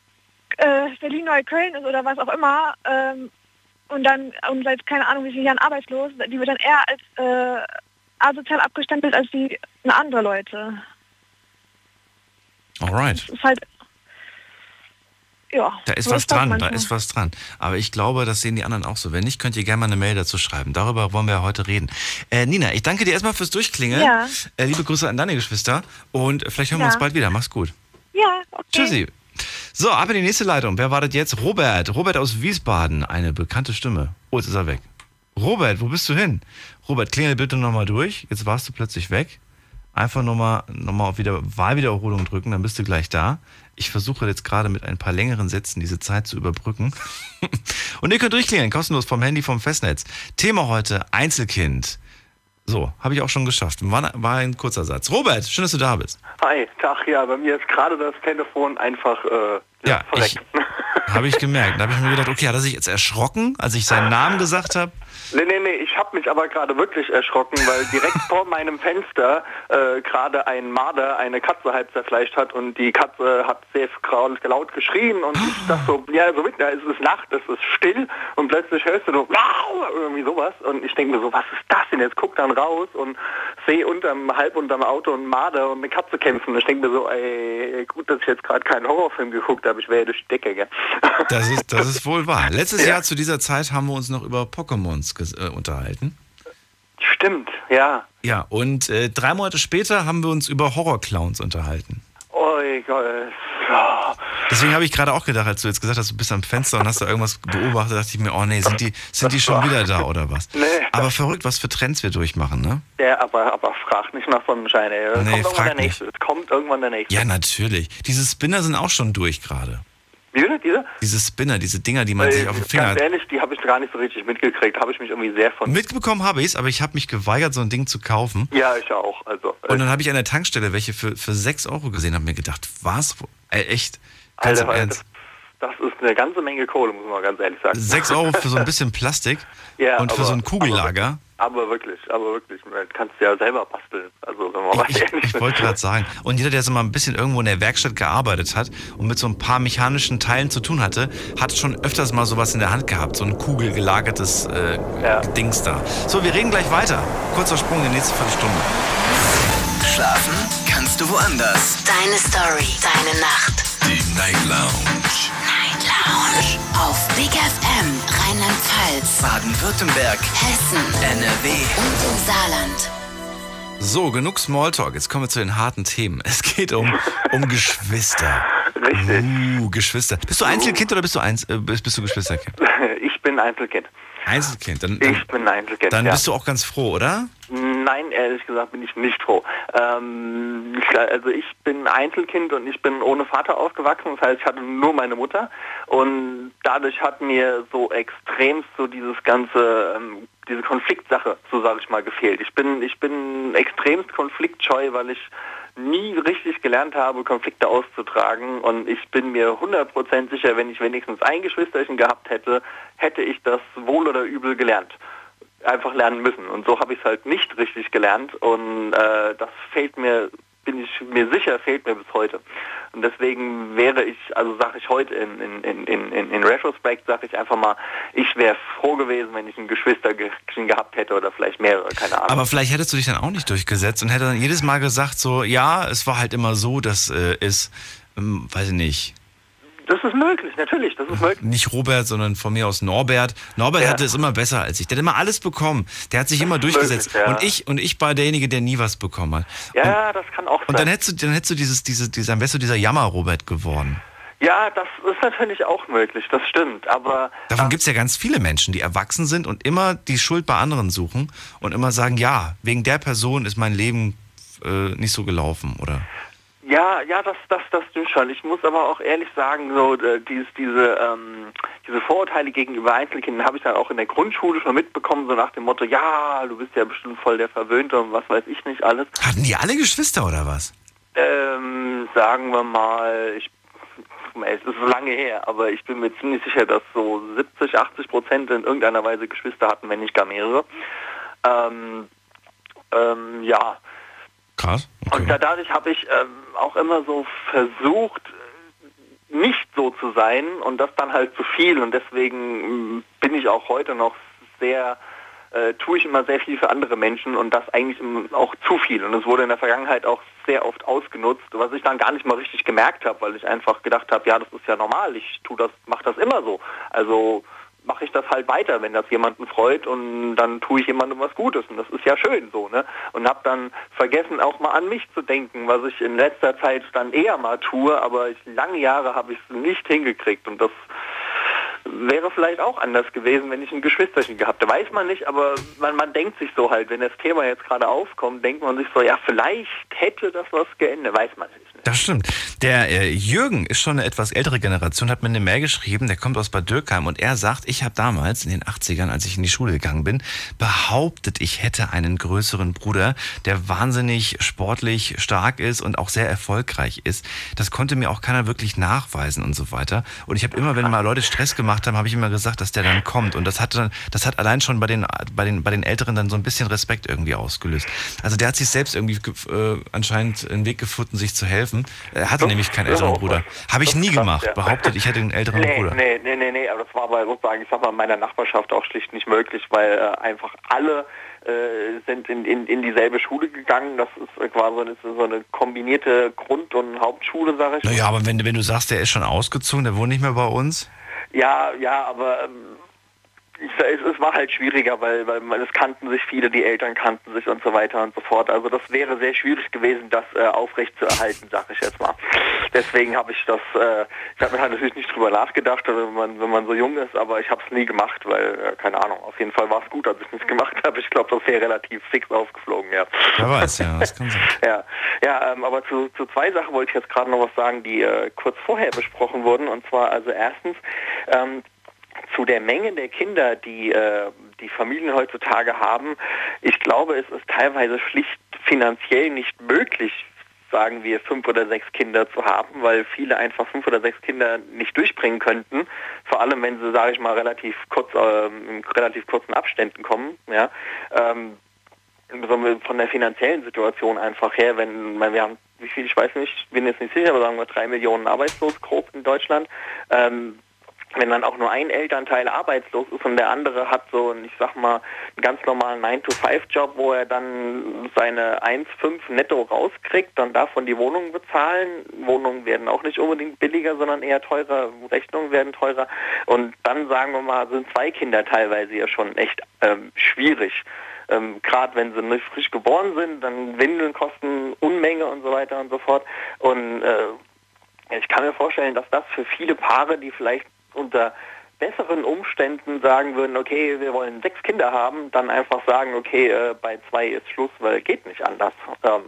äh, Berlin-Neukölln ist oder was auch immer, ähm, und dann, und seit keine Ahnung wie viele Jahren arbeitslos, die wird dann eher als äh, asozial abgestempelt als die andere Leute. Alright. Das ist halt ja, da ist was dran, da ist was dran. Aber ich glaube, das sehen die anderen auch so. Wenn nicht, könnt ihr gerne mal eine Mail dazu schreiben. Darüber wollen wir ja heute reden. Äh, Nina, ich danke dir erstmal fürs Durchklingeln. Ja. Äh, liebe Grüße an deine Geschwister und vielleicht hören ja. wir uns bald wieder. Mach's gut. Ja, okay. Tschüssi. So, ab in die nächste Leitung. Wer wartet jetzt? Robert. Robert aus Wiesbaden. Eine bekannte Stimme. Oh, jetzt ist er weg. Robert, wo bist du hin? Robert, klingel bitte nochmal durch. Jetzt warst du plötzlich weg. Einfach nochmal noch mal auf wieder Wahlwiederholung drücken, dann bist du gleich da. Ich versuche jetzt gerade mit ein paar längeren Sätzen diese Zeit zu überbrücken. Und ihr könnt durchklingeln, kostenlos vom Handy, vom Festnetz. Thema heute, Einzelkind. So, habe ich auch schon geschafft. War, war, ein kurzer Satz. Robert, schön, dass du da bist. Hi, Tag, ja, bei mir ist gerade das Telefon einfach äh, ja, habe ich gemerkt. Da habe ich mir gedacht, okay, hat er sich jetzt erschrocken, als ich seinen Namen gesagt habe? Nee, nee, nee, ich habe mich aber gerade wirklich erschrocken, weil direkt vor meinem Fenster äh, gerade ein Marder eine Katze halb zerfleischt hat und die Katze hat sehr laut geschrien und ich dachte so, ja, so mit, ja, es ist Nacht, es ist still und plötzlich hörst du so, wow, irgendwie sowas und ich denke mir so, was ist das denn? Jetzt guck dann raus und sehe unterm, halb unterm Auto ein Marder und eine Katze kämpfen. Und ich denke mir so, ey, gut, dass ich jetzt gerade keinen Horrorfilm geguckt habe, ich wäre ja durch die Decke, gell? Das ist, das ist wohl wahr. Letztes ja. Jahr zu dieser Zeit haben wir uns noch über Pokémons äh, unterhalten. Stimmt, ja. Ja, und äh, drei Monate später haben wir uns über Horrorclowns unterhalten. Oh Gott. Ja. Deswegen habe ich gerade auch gedacht, als du jetzt gesagt hast, du bist am Fenster und hast da irgendwas beobachtet, dachte ich mir, oh nee, sind die, sind die schon wieder da oder was? Nee. Aber verrückt, was für Trends wir durchmachen, ne? Ja, aber, aber frag nicht nach Sonnenschein, ey. Nee, kommt irgendwann der nächste. Es kommt irgendwann der nächste. Ja, natürlich. Diese Spinner sind auch schon durch gerade. Bitte? Diese? Diese Spinner, diese Dinger, die man äh, sich auf den Finger... Ganz ehrlich, die habe ich gar nicht so richtig mitgekriegt. Habe ich mich irgendwie sehr von... Mitbekommen habe ich es, aber ich habe mich geweigert, so ein Ding zu kaufen. Ja, ich auch. Also, Und dann habe ich an der Tankstelle welche für, für 6 Euro gesehen, habe mir gedacht, was? Äh, echt? Ganz Alter, im Ernst? Das, das ist eine ganze Menge Kohle, muss man ganz ehrlich sagen. 6 Euro für so ein bisschen Plastik ja, und für aber, so ein Kugellager. Aber wirklich, aber wirklich, man kann es ja selber basteln. Also wenn man ich, ich, ich wollte gerade sagen, und jeder, der so mal ein bisschen irgendwo in der Werkstatt gearbeitet hat und mit so ein paar mechanischen Teilen zu tun hatte, hat schon öfters mal sowas in der Hand gehabt, so ein kugelgelagertes äh, ja. Dings da. So, wir reden gleich weiter. Kurzer Sprung in die nächste Viertelstunde. Schlafen kannst du woanders. Deine Story, deine Nacht. Die Night Lounge. Lounge. Auf Big FM, Rheinland-Pfalz, Baden-Württemberg, Hessen, NRW und im Saarland. So, genug Smalltalk. Jetzt kommen wir zu den harten Themen. Es geht um, um Geschwister. Richtig. Uh, Geschwister. Bist du Einzelkind oder bist du, eins, äh, bist, bist du Geschwisterkind? Ich bin Einzelkind. Einzelkind. Dann, dann, ich bin Einzelkind. Dann ja. bist du auch ganz froh, oder? Nein, ehrlich gesagt bin ich nicht froh. Ähm, ich, also ich bin Einzelkind und ich bin ohne Vater aufgewachsen. Das heißt, ich hatte nur meine Mutter und dadurch hat mir so extremst so dieses ganze ähm, diese Konfliktsache, so sage ich mal, gefehlt. Ich bin ich bin extremst konfliktscheu, weil ich nie richtig gelernt habe, Konflikte auszutragen und ich bin mir 100% sicher, wenn ich wenigstens ein Geschwisterchen gehabt hätte, hätte ich das wohl oder übel gelernt einfach lernen müssen. Und so habe ich es halt nicht richtig gelernt und äh, das fehlt mir, bin ich mir sicher, fehlt mir bis heute. Und deswegen wäre ich, also sage ich heute in, in, in, in, in Retrospect, sage ich einfach mal, ich wäre froh gewesen, wenn ich ein Geschwister gehabt hätte oder vielleicht mehrere, keine Ahnung. Aber vielleicht hättest du dich dann auch nicht durchgesetzt und hätte dann jedes Mal gesagt, so, ja, es war halt immer so, dass äh, es, ähm, weiß ich nicht, das ist möglich, natürlich, das ist möglich. Nicht Robert, sondern von mir aus Norbert. Norbert ja. hatte es immer besser als ich. Der hat immer alles bekommen. Der hat sich das immer durchgesetzt. Möglich, ja. Und ich und ich war derjenige, der nie was bekommen hat. Ja, und, das kann auch sein. Und dann hättest du, dann hättest du dieses, dieses, dieser, wärst du dieser Jammer-Robert geworden. Ja, das ist natürlich auch möglich, das stimmt. Aber davon ähm, gibt es ja ganz viele Menschen, die erwachsen sind und immer die Schuld bei anderen suchen und immer sagen, ja, wegen der Person ist mein Leben äh, nicht so gelaufen, oder? Ja, ja, das, das, das stimmt schon. Ich muss aber auch ehrlich sagen, so äh, dieses, diese, ähm, diese Vorurteile gegenüber Einzelkindern habe ich dann auch in der Grundschule schon mitbekommen, so nach dem Motto, ja, du bist ja bestimmt voll der Verwöhnte und was weiß ich nicht alles. Hatten die alle Geschwister oder was? Ähm, sagen wir mal, ich es ist lange her, aber ich bin mir ziemlich sicher, dass so 70, 80 Prozent in irgendeiner Weise Geschwister hatten, wenn nicht gar mehrere. Ähm, ähm, ja, Krass. Okay. Und dadurch habe ich ähm, auch immer so versucht, nicht so zu sein und das dann halt zu viel und deswegen mm, bin ich auch heute noch sehr, äh, tue ich immer sehr viel für andere Menschen und das eigentlich auch zu viel und es wurde in der Vergangenheit auch sehr oft ausgenutzt, was ich dann gar nicht mal richtig gemerkt habe, weil ich einfach gedacht habe, ja, das ist ja normal, ich tue das, mache das immer so. Also mache ich das halt weiter, wenn das jemanden freut und dann tue ich jemandem was Gutes und das ist ja schön so, ne? Und habe dann vergessen auch mal an mich zu denken, was ich in letzter Zeit dann eher mal tue, aber ich, lange Jahre habe ich es nicht hingekriegt und das wäre vielleicht auch anders gewesen, wenn ich ein Geschwisterchen gehabt hätte. Weiß man nicht, aber man, man denkt sich so halt, wenn das Thema jetzt gerade aufkommt, denkt man sich so, ja, vielleicht hätte das was geändert, weiß man nicht. Das stimmt. Der äh, Jürgen ist schon eine etwas ältere Generation, hat mir eine Mail geschrieben, der kommt aus Bad Dürkheim und er sagt, ich habe damals in den 80ern, als ich in die Schule gegangen bin, behauptet, ich hätte einen größeren Bruder, der wahnsinnig sportlich stark ist und auch sehr erfolgreich ist. Das konnte mir auch keiner wirklich nachweisen und so weiter. Und ich habe immer, wenn mal Leute Stress gemacht haben, habe ich immer gesagt, dass der dann kommt. Und das hat dann, das hat allein schon bei den, bei den, bei den Älteren dann so ein bisschen Respekt irgendwie ausgelöst. Also der hat sich selbst irgendwie äh, anscheinend einen Weg gefunden, sich zu helfen. Er hatte das nämlich keinen älteren Bruder. Habe ich nie gemacht, ja. behauptet, ich hätte einen älteren nee, Bruder. Nee, nee, nee, nee, aber das war bei sozusagen, ich sag mal, in meiner Nachbarschaft auch schlicht nicht möglich, weil äh, einfach alle äh, sind in, in, in dieselbe Schule gegangen. Das ist quasi so eine, so eine kombinierte Grund- und Hauptschule, sage ich. Naja, aber wenn, wenn du sagst, der ist schon ausgezogen, der wohnt nicht mehr bei uns? Ja, ja, aber ähm, es, es, war halt schwieriger, weil, weil es kannten sich viele, die Eltern kannten sich und so weiter und so fort. Also das wäre sehr schwierig gewesen, das äh, aufrecht zu erhalten, sag ich jetzt mal. Deswegen habe ich das, äh, ich habe mir halt natürlich nicht drüber nachgedacht, also wenn man, wenn man so jung ist, aber ich habe es nie gemacht, weil, äh, keine Ahnung, auf jeden Fall war es gut, dass ich nichts gemacht habe. Ich glaube, das wäre relativ fix aufgeflogen, ja. Wer weiß, ja, das kann sein. ja, ja ähm, aber zu, zu zwei Sachen wollte ich jetzt gerade noch was sagen, die äh, kurz vorher besprochen wurden. Und zwar also erstens, ähm, zu der Menge der Kinder, die äh, die Familien heutzutage haben, ich glaube, es ist teilweise schlicht finanziell nicht möglich, sagen wir, fünf oder sechs Kinder zu haben, weil viele einfach fünf oder sechs Kinder nicht durchbringen könnten. Vor allem, wenn sie, sage ich mal, relativ kurz, äh, in relativ kurzen Abständen kommen. Ja. Ähm, von der finanziellen Situation einfach her, wenn wir haben, wie viel, ich weiß nicht, bin jetzt nicht sicher, aber sagen wir drei Millionen arbeitslos grob in Deutschland. Ähm, wenn dann auch nur ein Elternteil arbeitslos ist und der andere hat so, ich sag mal, einen ganz normalen 9-to-5-Job, wo er dann seine 1,5 netto rauskriegt, dann davon die Wohnungen bezahlen. Wohnungen werden auch nicht unbedingt billiger, sondern eher teurer. Rechnungen werden teurer. Und dann, sagen wir mal, sind zwei Kinder teilweise ja schon echt ähm, schwierig. Ähm, Gerade wenn sie nicht frisch geboren sind, dann Windeln kosten Unmenge und so weiter und so fort. Und äh, ich kann mir vorstellen, dass das für viele Paare, die vielleicht unter besseren Umständen sagen würden, okay, wir wollen sechs Kinder haben, dann einfach sagen, okay, äh, bei zwei ist Schluss, weil geht nicht anders. Ähm,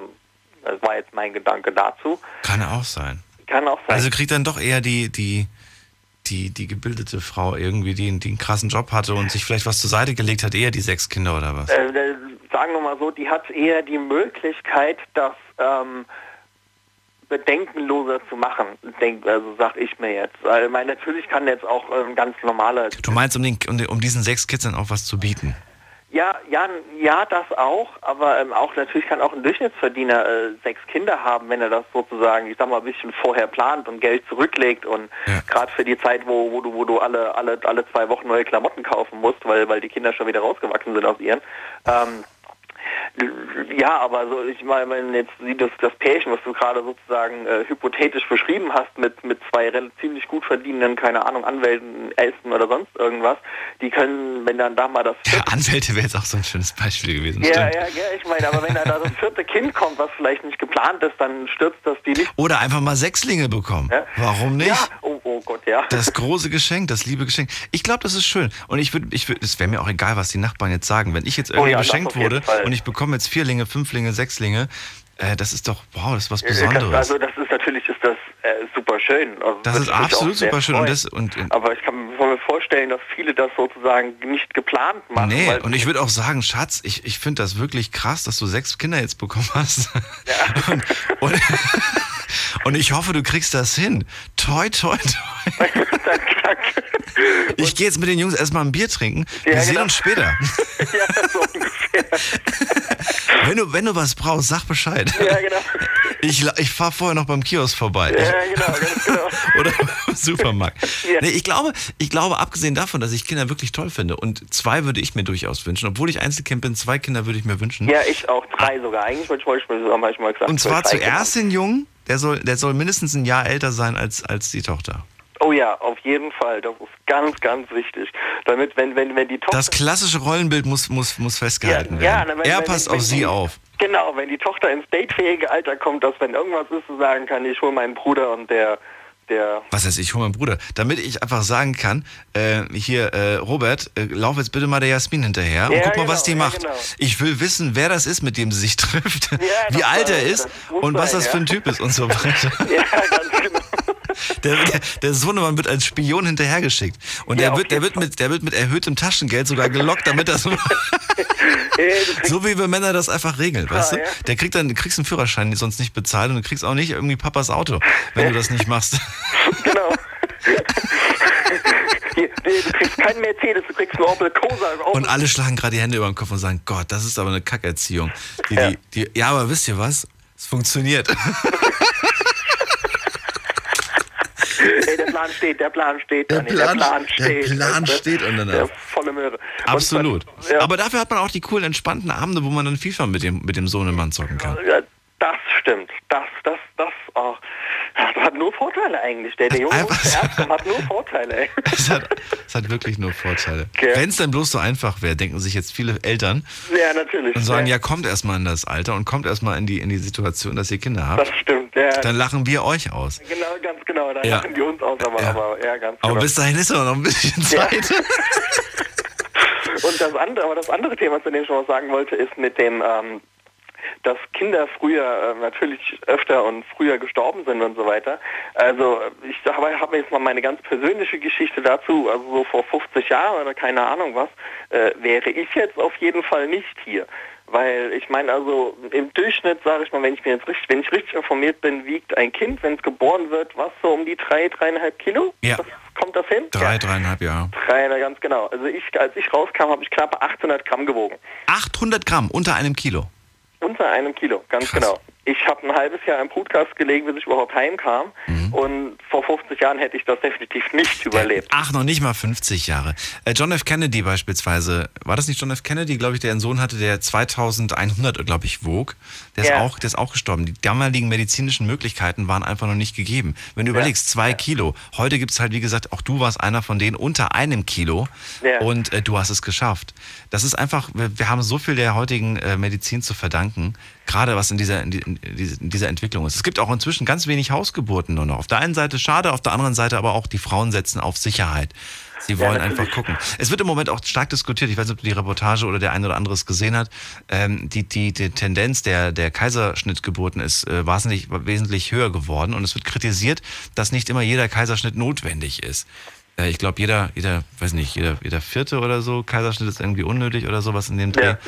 das war jetzt mein Gedanke dazu. Kann auch sein. Kann auch sein. Also kriegt dann doch eher die, die, die, die gebildete Frau irgendwie, die, die einen krassen Job hatte und sich vielleicht was zur Seite gelegt hat, eher die sechs Kinder oder was? Äh, sagen wir mal so, die hat eher die Möglichkeit, dass ähm, bedenkenloser zu machen, denk, also sag ich mir jetzt. Weil mein, natürlich kann jetzt auch ähm, ganz normale. Du meinst, um, um, den, um diesen sechs Kids dann auch was zu bieten? Ja, ja, ja, das auch, aber ähm, auch natürlich kann auch ein Durchschnittsverdiener äh, sechs Kinder haben, wenn er das sozusagen, ich sag mal, ein bisschen vorher plant und Geld zurücklegt und Ja. gerade für die Zeit, wo, wo du, wo du alle, alle, alle zwei Wochen neue Klamotten kaufen musst, weil, weil die Kinder schon wieder rausgewachsen sind aus ihren. Ähm, ja, aber so, ich meine, wenn jetzt sieht das, das Pärchen, was du gerade sozusagen äh, hypothetisch beschrieben hast, mit, mit zwei ziemlich gut verdienenden, keine Ahnung, Anwälten, Ärzten oder sonst irgendwas, die können, wenn dann da mal das Ja, Anwälte wäre jetzt auch so ein schönes Beispiel gewesen. ja, stimmt. ja, ja, ich meine, aber wenn da das vierte Kind kommt, was vielleicht nicht geplant ist, dann stürzt das die nicht. Oder einfach mal Sechslinge bekommen. Ja. Warum nicht? Ja, oh, oh Gott, ja. Das große Geschenk, das liebe Geschenk. Ich glaube, das ist schön. Und ich würde, ich würde, es wäre mir auch egal, was die Nachbarn jetzt sagen. Wenn ich jetzt irgendwie Oh ja, beschenkt wurde Fall. und ich bekomme jetzt Vierlinge, Fünflinge, Sechslinge, äh, das ist doch, wow, das ist was Besonderes. Also das ist natürlich ist das äh, super schön. Also Das ist absolut super schön. Und das, und, und, aber ich kann mir vorstellen, dass viele das sozusagen nicht geplant machen. nee, und ich würde auch sagen, Schatz, ich, ich finde das wirklich krass, dass du sechs Kinder jetzt bekommen hast. Und, und, und ich hoffe, du kriegst das hin. Toi, toi, toi. Ich gehe jetzt mit den Jungs erstmal ein Bier trinken. Wir Ja, sehen genau. uns später. ja, so ungefähr. Wenn du, wenn du was brauchst, sag Bescheid. Ja, genau. Ich, ich fahre vorher noch beim Kiosk vorbei. Ja, genau, ganz genau. Oder im Supermarkt. Ja. Nee, ich glaube, ich glaube, abgesehen davon, dass ich Kinder wirklich toll finde, und zwei würde ich mir durchaus wünschen, obwohl ich Einzelkind bin, zwei Kinder würde ich mir wünschen. Ja, ich auch drei sogar. Eigentlich wollte ich mir manchmal gesagt. Und zwar zuerst den Jungen, der soll, der soll mindestens ein Jahr älter sein als, als die Tochter. Oh ja, auf jeden Fall. Das ist ganz, ganz wichtig. Damit, wenn, wenn, wenn die Tochter. Das klassische Rollenbild muss, muss, muss festgehalten Ja, ja, werden. na, wenn- er wenn- passt wenn auf sie auf. Genau, wenn die Tochter ins datefähige Alter kommt, dass wenn irgendwas ist, zu sagen kann, ich hole meinen Bruder und der, der. Was heißt, ich hole meinen Bruder. Damit ich einfach sagen kann, äh, hier, äh, Robert, äh, lauf jetzt bitte mal der Jasmin hinterher und Ja, guck mal, genau, was die ja, macht. genau. Ich will wissen, wer das ist, mit dem sie sich trifft, wie das alt er ist das und was sein, das ja. für ein Typ ist und so weiter. Ja, ganz genau. Der, der, der Sohnemann wird als Spion hinterhergeschickt. Und Ja, der, wird, der, wird mit, der wird mit erhöhtem Taschengeld sogar gelockt, damit das so, wie wir Männer das einfach regeln, weißt du? ja. Der kriegt dann, kriegst einen Führerschein sonst nicht bezahlt und du kriegst auch nicht irgendwie Papas Auto, wenn du das nicht machst. genau. Du kriegst keinen Mercedes, du kriegst einen Opel Cosa. Und alle schlagen gerade die Hände über den Kopf und sagen, Gott, das ist aber eine Kackerziehung. Die, Ja. die, die, ja, aber wisst ihr was? Es funktioniert. Der Plan steht, der Plan steht. Dani, der Plan steht. der Plan steht und Der danach. volle Möhre. Absolut. dann- Ja, Aber dafür hat man auch die coolen, entspannten Abende, wo man dann FIFA mit dem, mit dem Sohnemann zocken kann. ja, das stimmt. Das, das, das auch. Das hat nur Vorteile eigentlich. Der, der Junge Ärzte hat nur Vorteile. Es hat, es hat wirklich nur Vorteile. Okay. Wenn es dann bloß so einfach wäre, denken sich jetzt viele Eltern Ja, natürlich. und sagen, ja, ja, kommt erstmal in das Alter und kommt erstmal in die, in die Situation, dass ihr Kinder Das habt. stimmt. Ja, Dann lachen wir euch aus. genau, ganz genau. Da Ja. lachen die uns aus, aber Ja. aber ja, ganz Aber genau. bis dahin ist noch ein bisschen Zeit. Und das andere, aber das andere Thema, zu dem ich schon was sagen wollte, ist mit dem, ähm, dass Kinder früher äh, natürlich öfter und früher gestorben sind und so weiter. Also ich habe hab jetzt mal meine ganz persönliche Geschichte dazu, also so vor 50 Jahren oder keine Ahnung was, äh, wäre ich jetzt auf jeden Fall nicht hier. Weil ich meine also im Durchschnitt sage ich mal, wenn ich mir jetzt richtig, wenn ich richtig informiert bin, wiegt ein Kind, wenn es geboren wird, was so um die drei, dreieinhalb Kilo? Ja. Das, kommt das hin? Drei, Ja. dreieinhalb Jahre. Drei, ganz genau. Also ich, als ich rauskam, habe ich knapp 800 Gramm gewogen. 800 Gramm unter einem Kilo. Unter einem Kilo, ganz Krass. genau. Ich habe ein halbes Jahr im Brutkasten gelegen, bis ich überhaupt heimkam. Mhm. Und vor 50 Jahren hätte ich das definitiv nicht überlebt. Ach, noch nicht mal 50 Jahre. Äh, John F. Kennedy beispielsweise, war das nicht John F. Kennedy, glaube ich, der einen Sohn hatte, der 2100, glaube ich, wog? Der ist, Ja. auch, der ist auch gestorben. Die damaligen medizinischen Möglichkeiten waren einfach noch nicht gegeben. Wenn du überlegst, zwei Kilo. Heute gibt es halt, wie gesagt, auch du warst einer von denen unter einem Kilo Ja. und äh, du hast es geschafft. Das ist einfach, wir, wir haben so viel der heutigen äh, Medizin zu verdanken, gerade was in dieser, in, die- in, diese- in dieser Entwicklung ist. Es gibt auch inzwischen ganz wenig Hausgeburten nur noch. Auf der einen Seite schade, auf der anderen Seite aber auch die Frauen setzen auf Sicherheit. Sie wollen natürlich. einfach gucken. Es wird im Moment auch stark diskutiert. Ich weiß nicht, ob du die Reportage oder der ein oder andere es gesehen hat. Ähm, die, die, die Tendenz der, der Kaiserschnittgeburten ist äh, wesentlich, wesentlich höher geworden. Und es wird kritisiert, dass nicht immer jeder Kaiserschnitt notwendig ist. Äh, ich glaube, jeder, jeder, weiß nicht, jeder, jeder vierte oder so Kaiserschnitt ist irgendwie unnötig oder sowas in dem Dreh. Ja.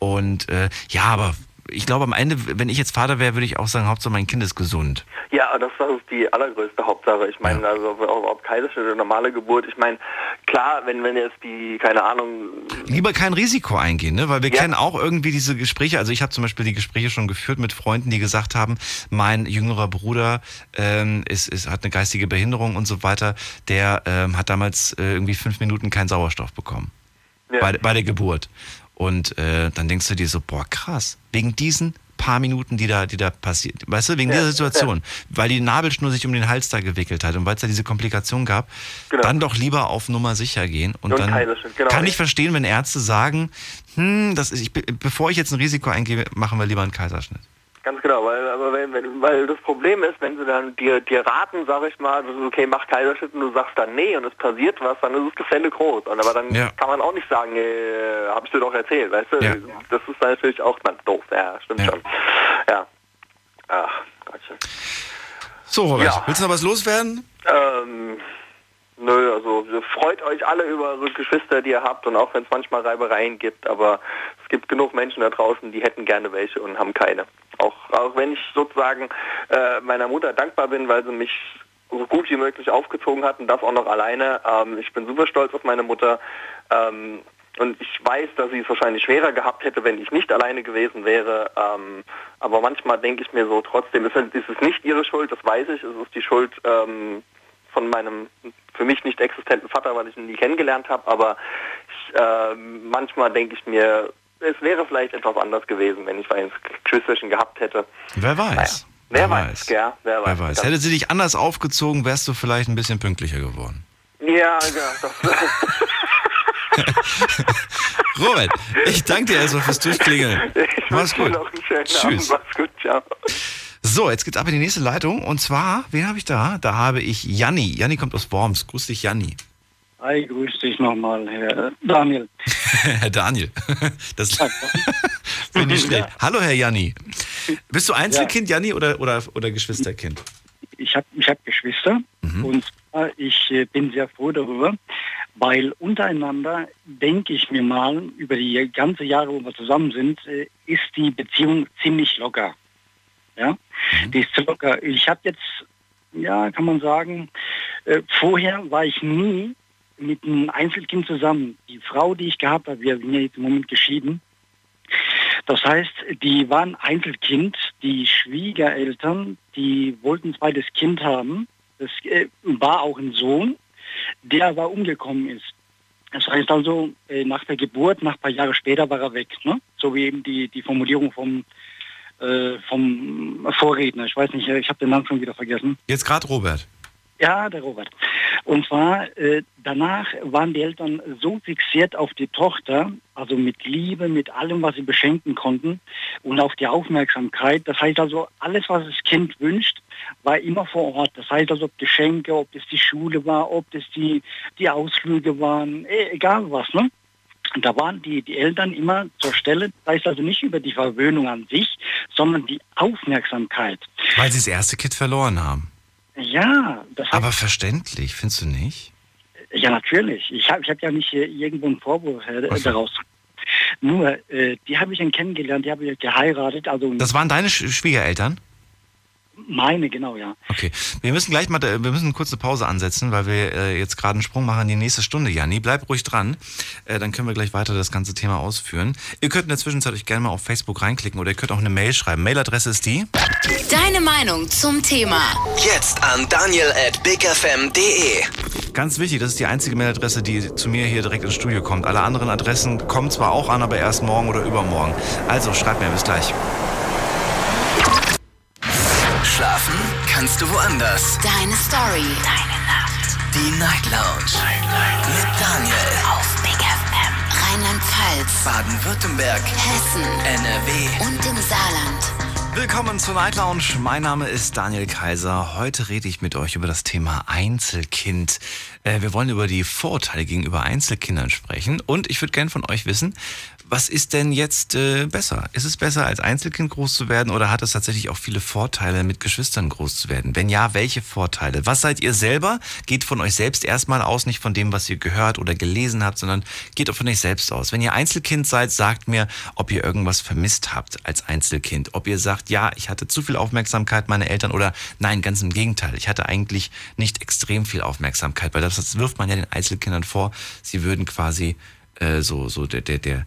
Und äh, ja, aber ich glaube am Ende, wenn ich jetzt Vater wäre, würde ich auch sagen, Hauptsache mein Kind ist gesund. Ja, das, ist die allergrößte Hauptsache. Ich meine, ja. also ob, ob Kaiserschnitt oder normale Geburt, ich meine, klar, wenn, wenn jetzt die, keine Ahnung... Lieber kein Risiko eingehen, ne? weil wir ja. kennen auch irgendwie diese Gespräche, also ich habe zum Beispiel die Gespräche schon geführt mit Freunden, die gesagt haben, mein jüngerer Bruder ähm, ist, ist, hat eine geistige Behinderung und so weiter, der ähm, hat damals äh, irgendwie fünf Minuten keinen Sauerstoff bekommen. Ja. Bei, bei der Geburt. Und äh, dann denkst du dir so, boah, krass, wegen diesen paar Minuten, die da, die da passiert, weißt du, wegen ja, dieser Situation, ja. weil die Nabelschnur sich um den Hals da gewickelt hat und weil es da diese Komplikation gab, genau. dann doch lieber auf Nummer sicher gehen. Und, und dann genau. kann ich verstehen, wenn Ärzte sagen, hm, das ist, ich, bevor ich jetzt ein Risiko eingehe, machen wir lieber einen Kaiserschnitt. Ganz genau, weil, aber wenn, wenn, weil das Problem ist, wenn sie dann dir, dir raten, sag ich mal, das ist okay, mach Kaiserschnitt und du sagst dann nee und es passiert was, dann ist das Gefälle groß. Und aber dann ja. kann man auch nicht sagen, äh, hab ich dir doch erzählt, weißt du? Ja. Das ist natürlich auch dann doof, ja, stimmt ja. schon. Ja. Ach, Gottchen. So, Robert, willst du noch was loswerden? Ähm, Nö, also freut euch alle über eure Geschwister, die ihr habt und auch wenn es manchmal Reibereien gibt, aber es gibt genug Menschen da draußen, die hätten gerne welche und haben keine. Auch, auch wenn ich sozusagen äh, meiner Mutter dankbar bin, weil sie mich so gut wie möglich aufgezogen hat und das auch noch alleine. Ähm, ich bin super stolz auf meine Mutter ähm, und ich weiß, dass sie es wahrscheinlich schwerer gehabt hätte, wenn ich nicht alleine gewesen wäre. Ähm, aber manchmal denke ich mir so, trotzdem ist, ist, es nicht ihre Schuld, das weiß ich, es ist die Schuld ähm, von meinem für mich nicht existenten Vater, weil ich ihn nie kennengelernt habe, aber ich, äh, manchmal denke ich mir, es wäre vielleicht etwas anders gewesen, wenn ich ein Geschwisterchen gehabt hätte. Wer weiß. Naja, wer, wer weiß. weiß. Ja, wer weiß. Wer weiß. Hätte sie dich anders aufgezogen, wärst du vielleicht ein bisschen pünktlicher geworden. Ja, ja. Robert, ich danke dir erstmal fürs Durchklingeln. Ich Mach's gut. Noch einen schönen Tschüss. Abend. Mach's gut, ciao. So, jetzt geht's ab in die nächste Leitung. Und zwar, wen habe ich da? Da habe ich Janni. Janni kommt aus Worms. Grüß dich, Janni. Hi, grüß dich nochmal, Herr Daniel. Herr Daniel. Das finde ich schlecht. Ja. Hallo, Herr Janni. Bist du Einzelkind, ja. Janni, oder, oder, oder Geschwisterkind? Ich habe ich hab Geschwister mhm. und ich äh, bin sehr froh darüber, weil untereinander, denke ich mir mal, über die ganze Jahre, wo wir zusammen sind, äh, ist die Beziehung ziemlich locker. Ja, mhm. die ist zu locker. Ich habe jetzt, ja, kann man sagen, äh, vorher war ich nie mit einem Einzelkind zusammen. Die Frau, die ich gehabt habe, wir sind ja jetzt im Moment geschieden. Das heißt, die waren Einzelkind, die Schwiegereltern, die wollten ein zweites Kind haben. Das äh, war auch ein Sohn, der aber umgekommen ist. Das heißt also, äh, nach der Geburt, nach ein paar Jahre später war er weg. Ne? So wie eben die, die Formulierung vom äh, vom Vorredner. Ich weiß nicht, ich habe den Namen schon wieder vergessen. Jetzt gerade Robert. Ja, der Robert. Und zwar äh, danach waren die Eltern so fixiert auf die Tochter, also mit Liebe, mit allem, was sie beschenken konnten und auf die Aufmerksamkeit. Das heißt also, alles, was das Kind wünscht, war immer vor Ort. Das heißt also, ob Geschenke, ob das die Schule war, ob das die, die Ausflüge waren, eh, egal was. Ne? Und da waren die, die Eltern immer zur Stelle, das heißt also nicht über die Verwöhnung an sich, sondern die Aufmerksamkeit. Weil sie das erste Kind verloren haben. Ja. Das heißt, Aber verständlich, findest du nicht? Ja, natürlich. Ich habe ich hab ja nicht irgendwo einen Vorwurf äh, daraus. Nur, äh, die habe ich dann kennengelernt, die habe ich geheiratet. Also das waren deine Sch Schwiegereltern? Meine, genau, ja. Okay. Wir müssen gleich mal, wir müssen eine kurze Pause ansetzen, weil wir äh, jetzt gerade einen Sprung machen in die nächste Stunde. Janni, bleib ruhig dran. Äh, dann können wir gleich weiter das ganze Thema ausführen. Ihr könnt in der Zwischenzeit euch gerne mal auf Facebook reinklicken oder ihr könnt auch eine Mail schreiben. Mailadresse ist die? Deine Meinung zum Thema. Jetzt an daniel at bigfm.de. Ganz wichtig, das ist die einzige Mailadresse, die zu mir hier direkt ins Studio kommt. Alle anderen Adressen kommen zwar auch an, aber erst morgen oder übermorgen. Also schreibt mir, bis gleich. Schlafen kannst du woanders. Deine Story. Deine Nacht. Die Night Lounge. Night, Night. Mit Daniel. Auf Big FM. Rheinland-Pfalz. Baden-Württemberg. Hessen. NRW. Und im Saarland. Willkommen zur Night Lounge. Mein Name ist Daniel Kaiser. Heute rede ich mit euch über das Thema Einzelkind. Äh, wir wollen über die Vorurteile gegenüber Einzelkindern sprechen. Und ich würde gerne von euch wissen, Was ist denn jetzt äh, besser? Ist es besser, als Einzelkind groß zu werden oder hat es tatsächlich auch viele Vorteile, mit Geschwistern groß zu werden? Wenn ja, welche Vorteile? Was seid ihr selber? Geht von euch selbst erstmal aus, nicht von dem, was ihr gehört oder gelesen habt, sondern geht auch von euch selbst aus. Wenn ihr Einzelkind seid, sagt mir, ob ihr irgendwas vermisst habt als Einzelkind. Ob ihr sagt, ja, ich hatte zu viel Aufmerksamkeit meiner Eltern oder nein, ganz im Gegenteil. Ich hatte eigentlich nicht extrem viel Aufmerksamkeit, weil das, das wirft man ja den Einzelkindern vor. Sie würden quasi äh, so, so der, der, der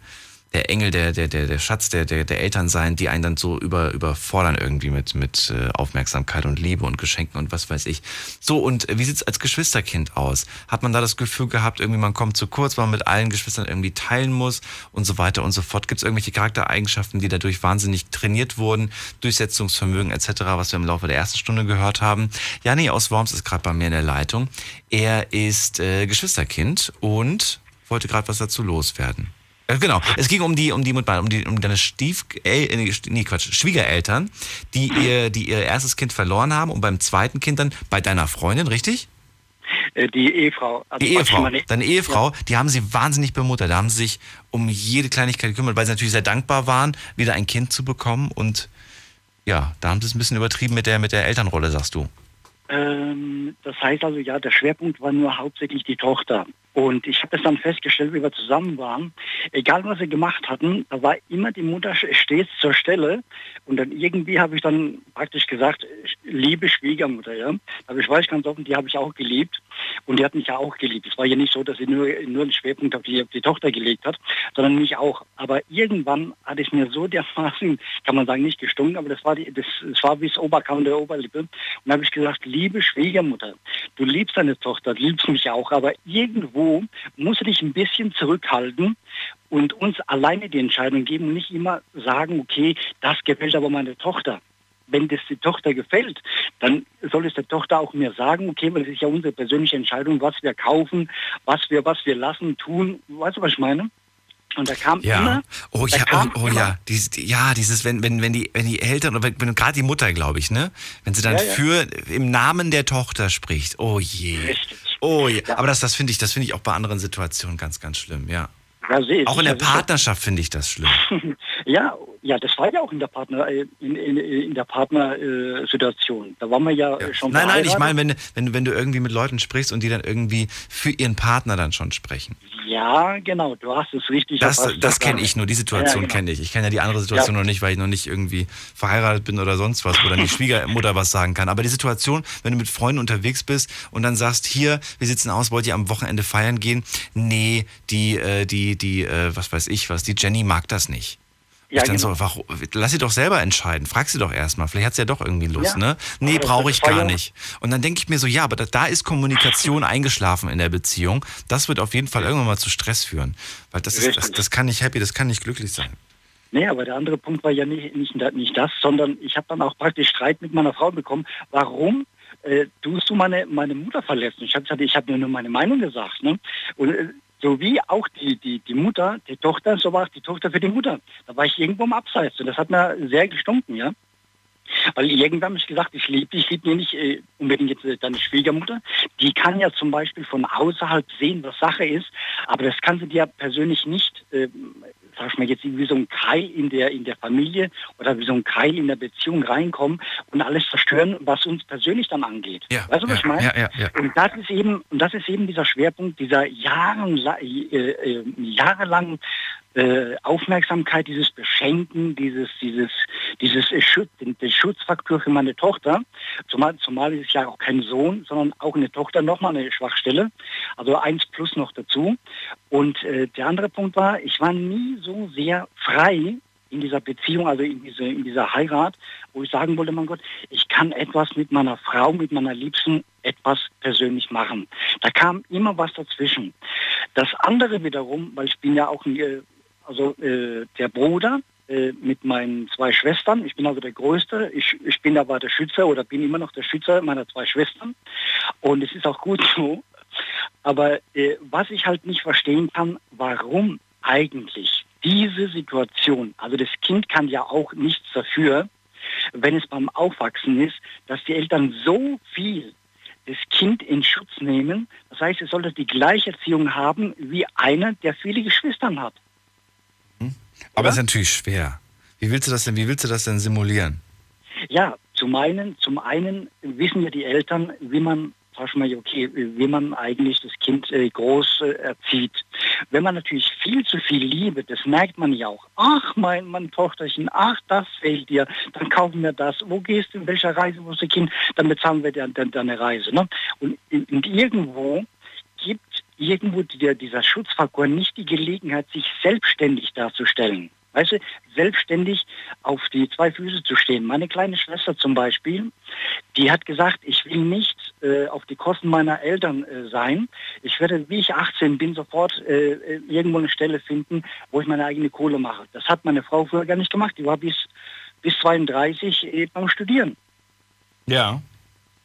der Engel, der, der, der, der Schatz der, der, der Eltern sein, die einen dann so über, überfordern irgendwie mit, mit äh, Aufmerksamkeit und Liebe und Geschenken und was weiß ich. So, und wie sieht's als Geschwisterkind aus? Hat man da das Gefühl gehabt, irgendwie man kommt zu kurz, weil man mit allen Geschwistern irgendwie teilen muss und so weiter und so fort? Gibt es irgendwelche Charaktereigenschaften, die dadurch wahnsinnig trainiert wurden? Durchsetzungsvermögen etc., was wir im Laufe der ersten Stunde gehört haben. Jani aus Worms ist gerade bei mir in der Leitung. Er ist äh, Geschwisterkind und wollte gerade was dazu loswerden. Äh, genau. Es ging um die, um die, um die, um deine Stief, äh, nee, Quatsch, Schwiegereltern, die ihr, die ihr erstes Kind verloren haben und beim zweiten Kind dann bei deiner Freundin, richtig? Äh, die Ehefrau. Also die Ehefrau. Deine Ehefrau, die haben sie wahnsinnig bemuttert. Da haben sie sich um jede Kleinigkeit gekümmert, weil sie natürlich sehr dankbar waren, wieder ein Kind zu bekommen. Und ja, da haben sie es ein bisschen übertrieben mit der, mit der Elternrolle, sagst du. Ähm, das heißt also, ja, der Schwerpunkt war nur hauptsächlich die Tochter. Und ich habe es dann festgestellt, wie wir zusammen waren, egal was wir gemacht hatten, da war immer die Mutter stets zur Stelle. Und dann irgendwie habe ich dann praktisch gesagt, liebe Schwiegermutter, ja. Aber ich weiß ganz offen, die habe ich auch geliebt. Und die hat mich ja auch geliebt. Es war ja nicht so, dass sie nur, nur einen Schwerpunkt auf die, auf die Tochter gelegt hat, sondern mich auch. Aber irgendwann hatte ich mir so dermaßen, kann man sagen, nicht gestunken, aber das war, die, das, das war wie das Oberkamm der Oberlippe. Und da habe ich gesagt, liebe Schwiegermutter, du liebst deine Tochter, du liebst mich auch, aber irgendwo irgendwo muss dich ein bisschen zurückhalten und uns alleine die Entscheidung geben und nicht immer sagen, okay, das gefällt aber meiner Tochter. Wenn das die Tochter gefällt, dann soll es der Tochter auch mir sagen, okay, weil es ist ja unsere persönliche Entscheidung, was wir kaufen, was wir, was wir lassen, tun. Weißt du, was ich meine? Und da kam ja. immer. Oh ja, oh, oh ja, dieses, ja, dieses, wenn, wenn, wenn die, wenn die Eltern oder wenn, gerade die Mutter, glaube ich, ne, wenn sie dann ja, ja. für im Namen der Tochter spricht. Oh je. Richtig. Oh je. Aber das, das finde ich, das finde ich auch bei anderen Situationen ganz, ganz schlimm. Ja. auch in der Partnerschaft finde ich das schlimm. ja, ja, das war ja auch in der Partner äh, in, in, in der Partnersituation. Äh, da waren wir ja, ja. schon. Nein, nein, ich meine, wenn, wenn, wenn du irgendwie mit Leuten sprichst und die dann irgendwie für ihren Partner dann schon sprechen. Ja, genau, du hast es richtig. Das, das kenne ich nur, die Situation ja, genau. kenne ich. Ich kenne ja die andere Situation ja. noch nicht, weil ich noch nicht irgendwie verheiratet bin oder sonst was, wo dann die Schwiegermutter was sagen kann. Aber die Situation, wenn du mit Freunden unterwegs bist und dann sagst, hier, wir sitzen aus, wollt ihr am Wochenende feiern gehen? Nee, die, äh, die, die, äh, was weiß ich was, die Jenny mag das nicht. Ja, dann genau. so, warum, lass sie doch selber entscheiden. Frag sie doch erstmal. Vielleicht hat sie ja doch irgendwie Lust, ja. ne? Nee, brauche ich gar nicht. Und dann denke ich mir so, ja, aber da, da, ist Kommunikation eingeschlafen in der Beziehung. Das wird auf jeden Fall irgendwann mal zu Stress führen. Weil das, ist, das, das kann nicht happy, das kann nicht glücklich sein. Nee, aber der andere Punkt war ja nicht, nicht, nicht das, sondern ich habe dann auch praktisch Streit mit meiner Frau bekommen. Warum äh, tust du meine, meine Mutter verletzen? Ich habe gesagt, ich habe nur meine Meinung gesagt. Ne? Und äh, so wie auch die, die, die Mutter, die Tochter, so war auch die Tochter für die Mutter. Da war ich irgendwo im Abseits und das hat mir sehr gestunken, ja. Weil irgendwann habe ich gesagt, ich liebe ich liebe nicht äh, unbedingt jetzt äh, deine Schwiegermutter. Die kann ja zum Beispiel von außerhalb sehen, was Sache ist, aber das kann sie dir persönlich nicht äh, sag ich mal jetzt wie so ein Keil in der, in der Familie oder wie so ein Keil in der Beziehung reinkommen und alles zerstören, was uns persönlich dann angeht. Ja, weißt du, was ja, ich meine? Ja, ja. Und das ist eben, und das ist eben dieser Schwerpunkt dieser Jahren, äh, äh, jahrelangen äh, Aufmerksamkeit, dieses Beschenken, dieses, dieses, dieses Schutz, den, Schutzfaktor für meine Tochter. Zumal, zumal ist ja auch kein Sohn, sondern auch eine Tochter, nochmal eine Schwachstelle. Also eins plus noch dazu. Und äh, der andere Punkt war, ich war nie so sehr frei in dieser Beziehung, also in, diese, in dieser Heirat, wo ich sagen wollte, mein Gott, ich kann etwas mit meiner Frau, mit meiner Liebsten etwas persönlich machen. Da kam immer was dazwischen. Das andere wiederum, weil ich bin ja auch äh, also äh, der Bruder äh, mit meinen zwei Schwestern. Ich bin also der Größte. Ich, ich bin aber der Schützer oder bin immer noch der Schützer meiner zwei Schwestern. Und es ist auch gut so. Aber äh, was ich halt nicht verstehen kann, warum eigentlich diese Situation, also das Kind kann ja auch nichts dafür, wenn es beim Aufwachsen ist, dass die Eltern so viel das Kind in Schutz nehmen. Das heißt, es sollte die gleiche Erziehung haben wie einer, der viele Geschwister hat. Aber es ist natürlich schwer. Wie willst du das denn, wie willst du das denn simulieren? Ja, zum einen, zum einen wissen ja die Eltern, wie man mal, okay, wie man eigentlich das Kind äh, groß äh, erzieht. Wenn man natürlich viel zu viel Liebe, das merkt man ja auch. Ach, mein, mein Tochterchen, ach, das fehlt dir, dann kaufen wir das. Wo gehst du, in welcher Reise musst du Kind, dann bezahlen wir dir deine Reise. Ne? Und, und irgendwo irgendwo die, dieser Schutzfaktor nicht die Gelegenheit, sich selbstständig darzustellen. Weißt du, selbstständig auf die zwei Füße zu stehen. Meine kleine Schwester zum Beispiel, die hat gesagt, ich will nicht äh, auf die Kosten meiner Eltern äh, sein. Ich werde, wie ich 18 bin, sofort äh, irgendwo eine Stelle finden, wo ich meine eigene Kohle mache. Das hat meine Frau früher gar nicht gemacht. Die war bis, bis 32 äh, beim Studieren. Ja.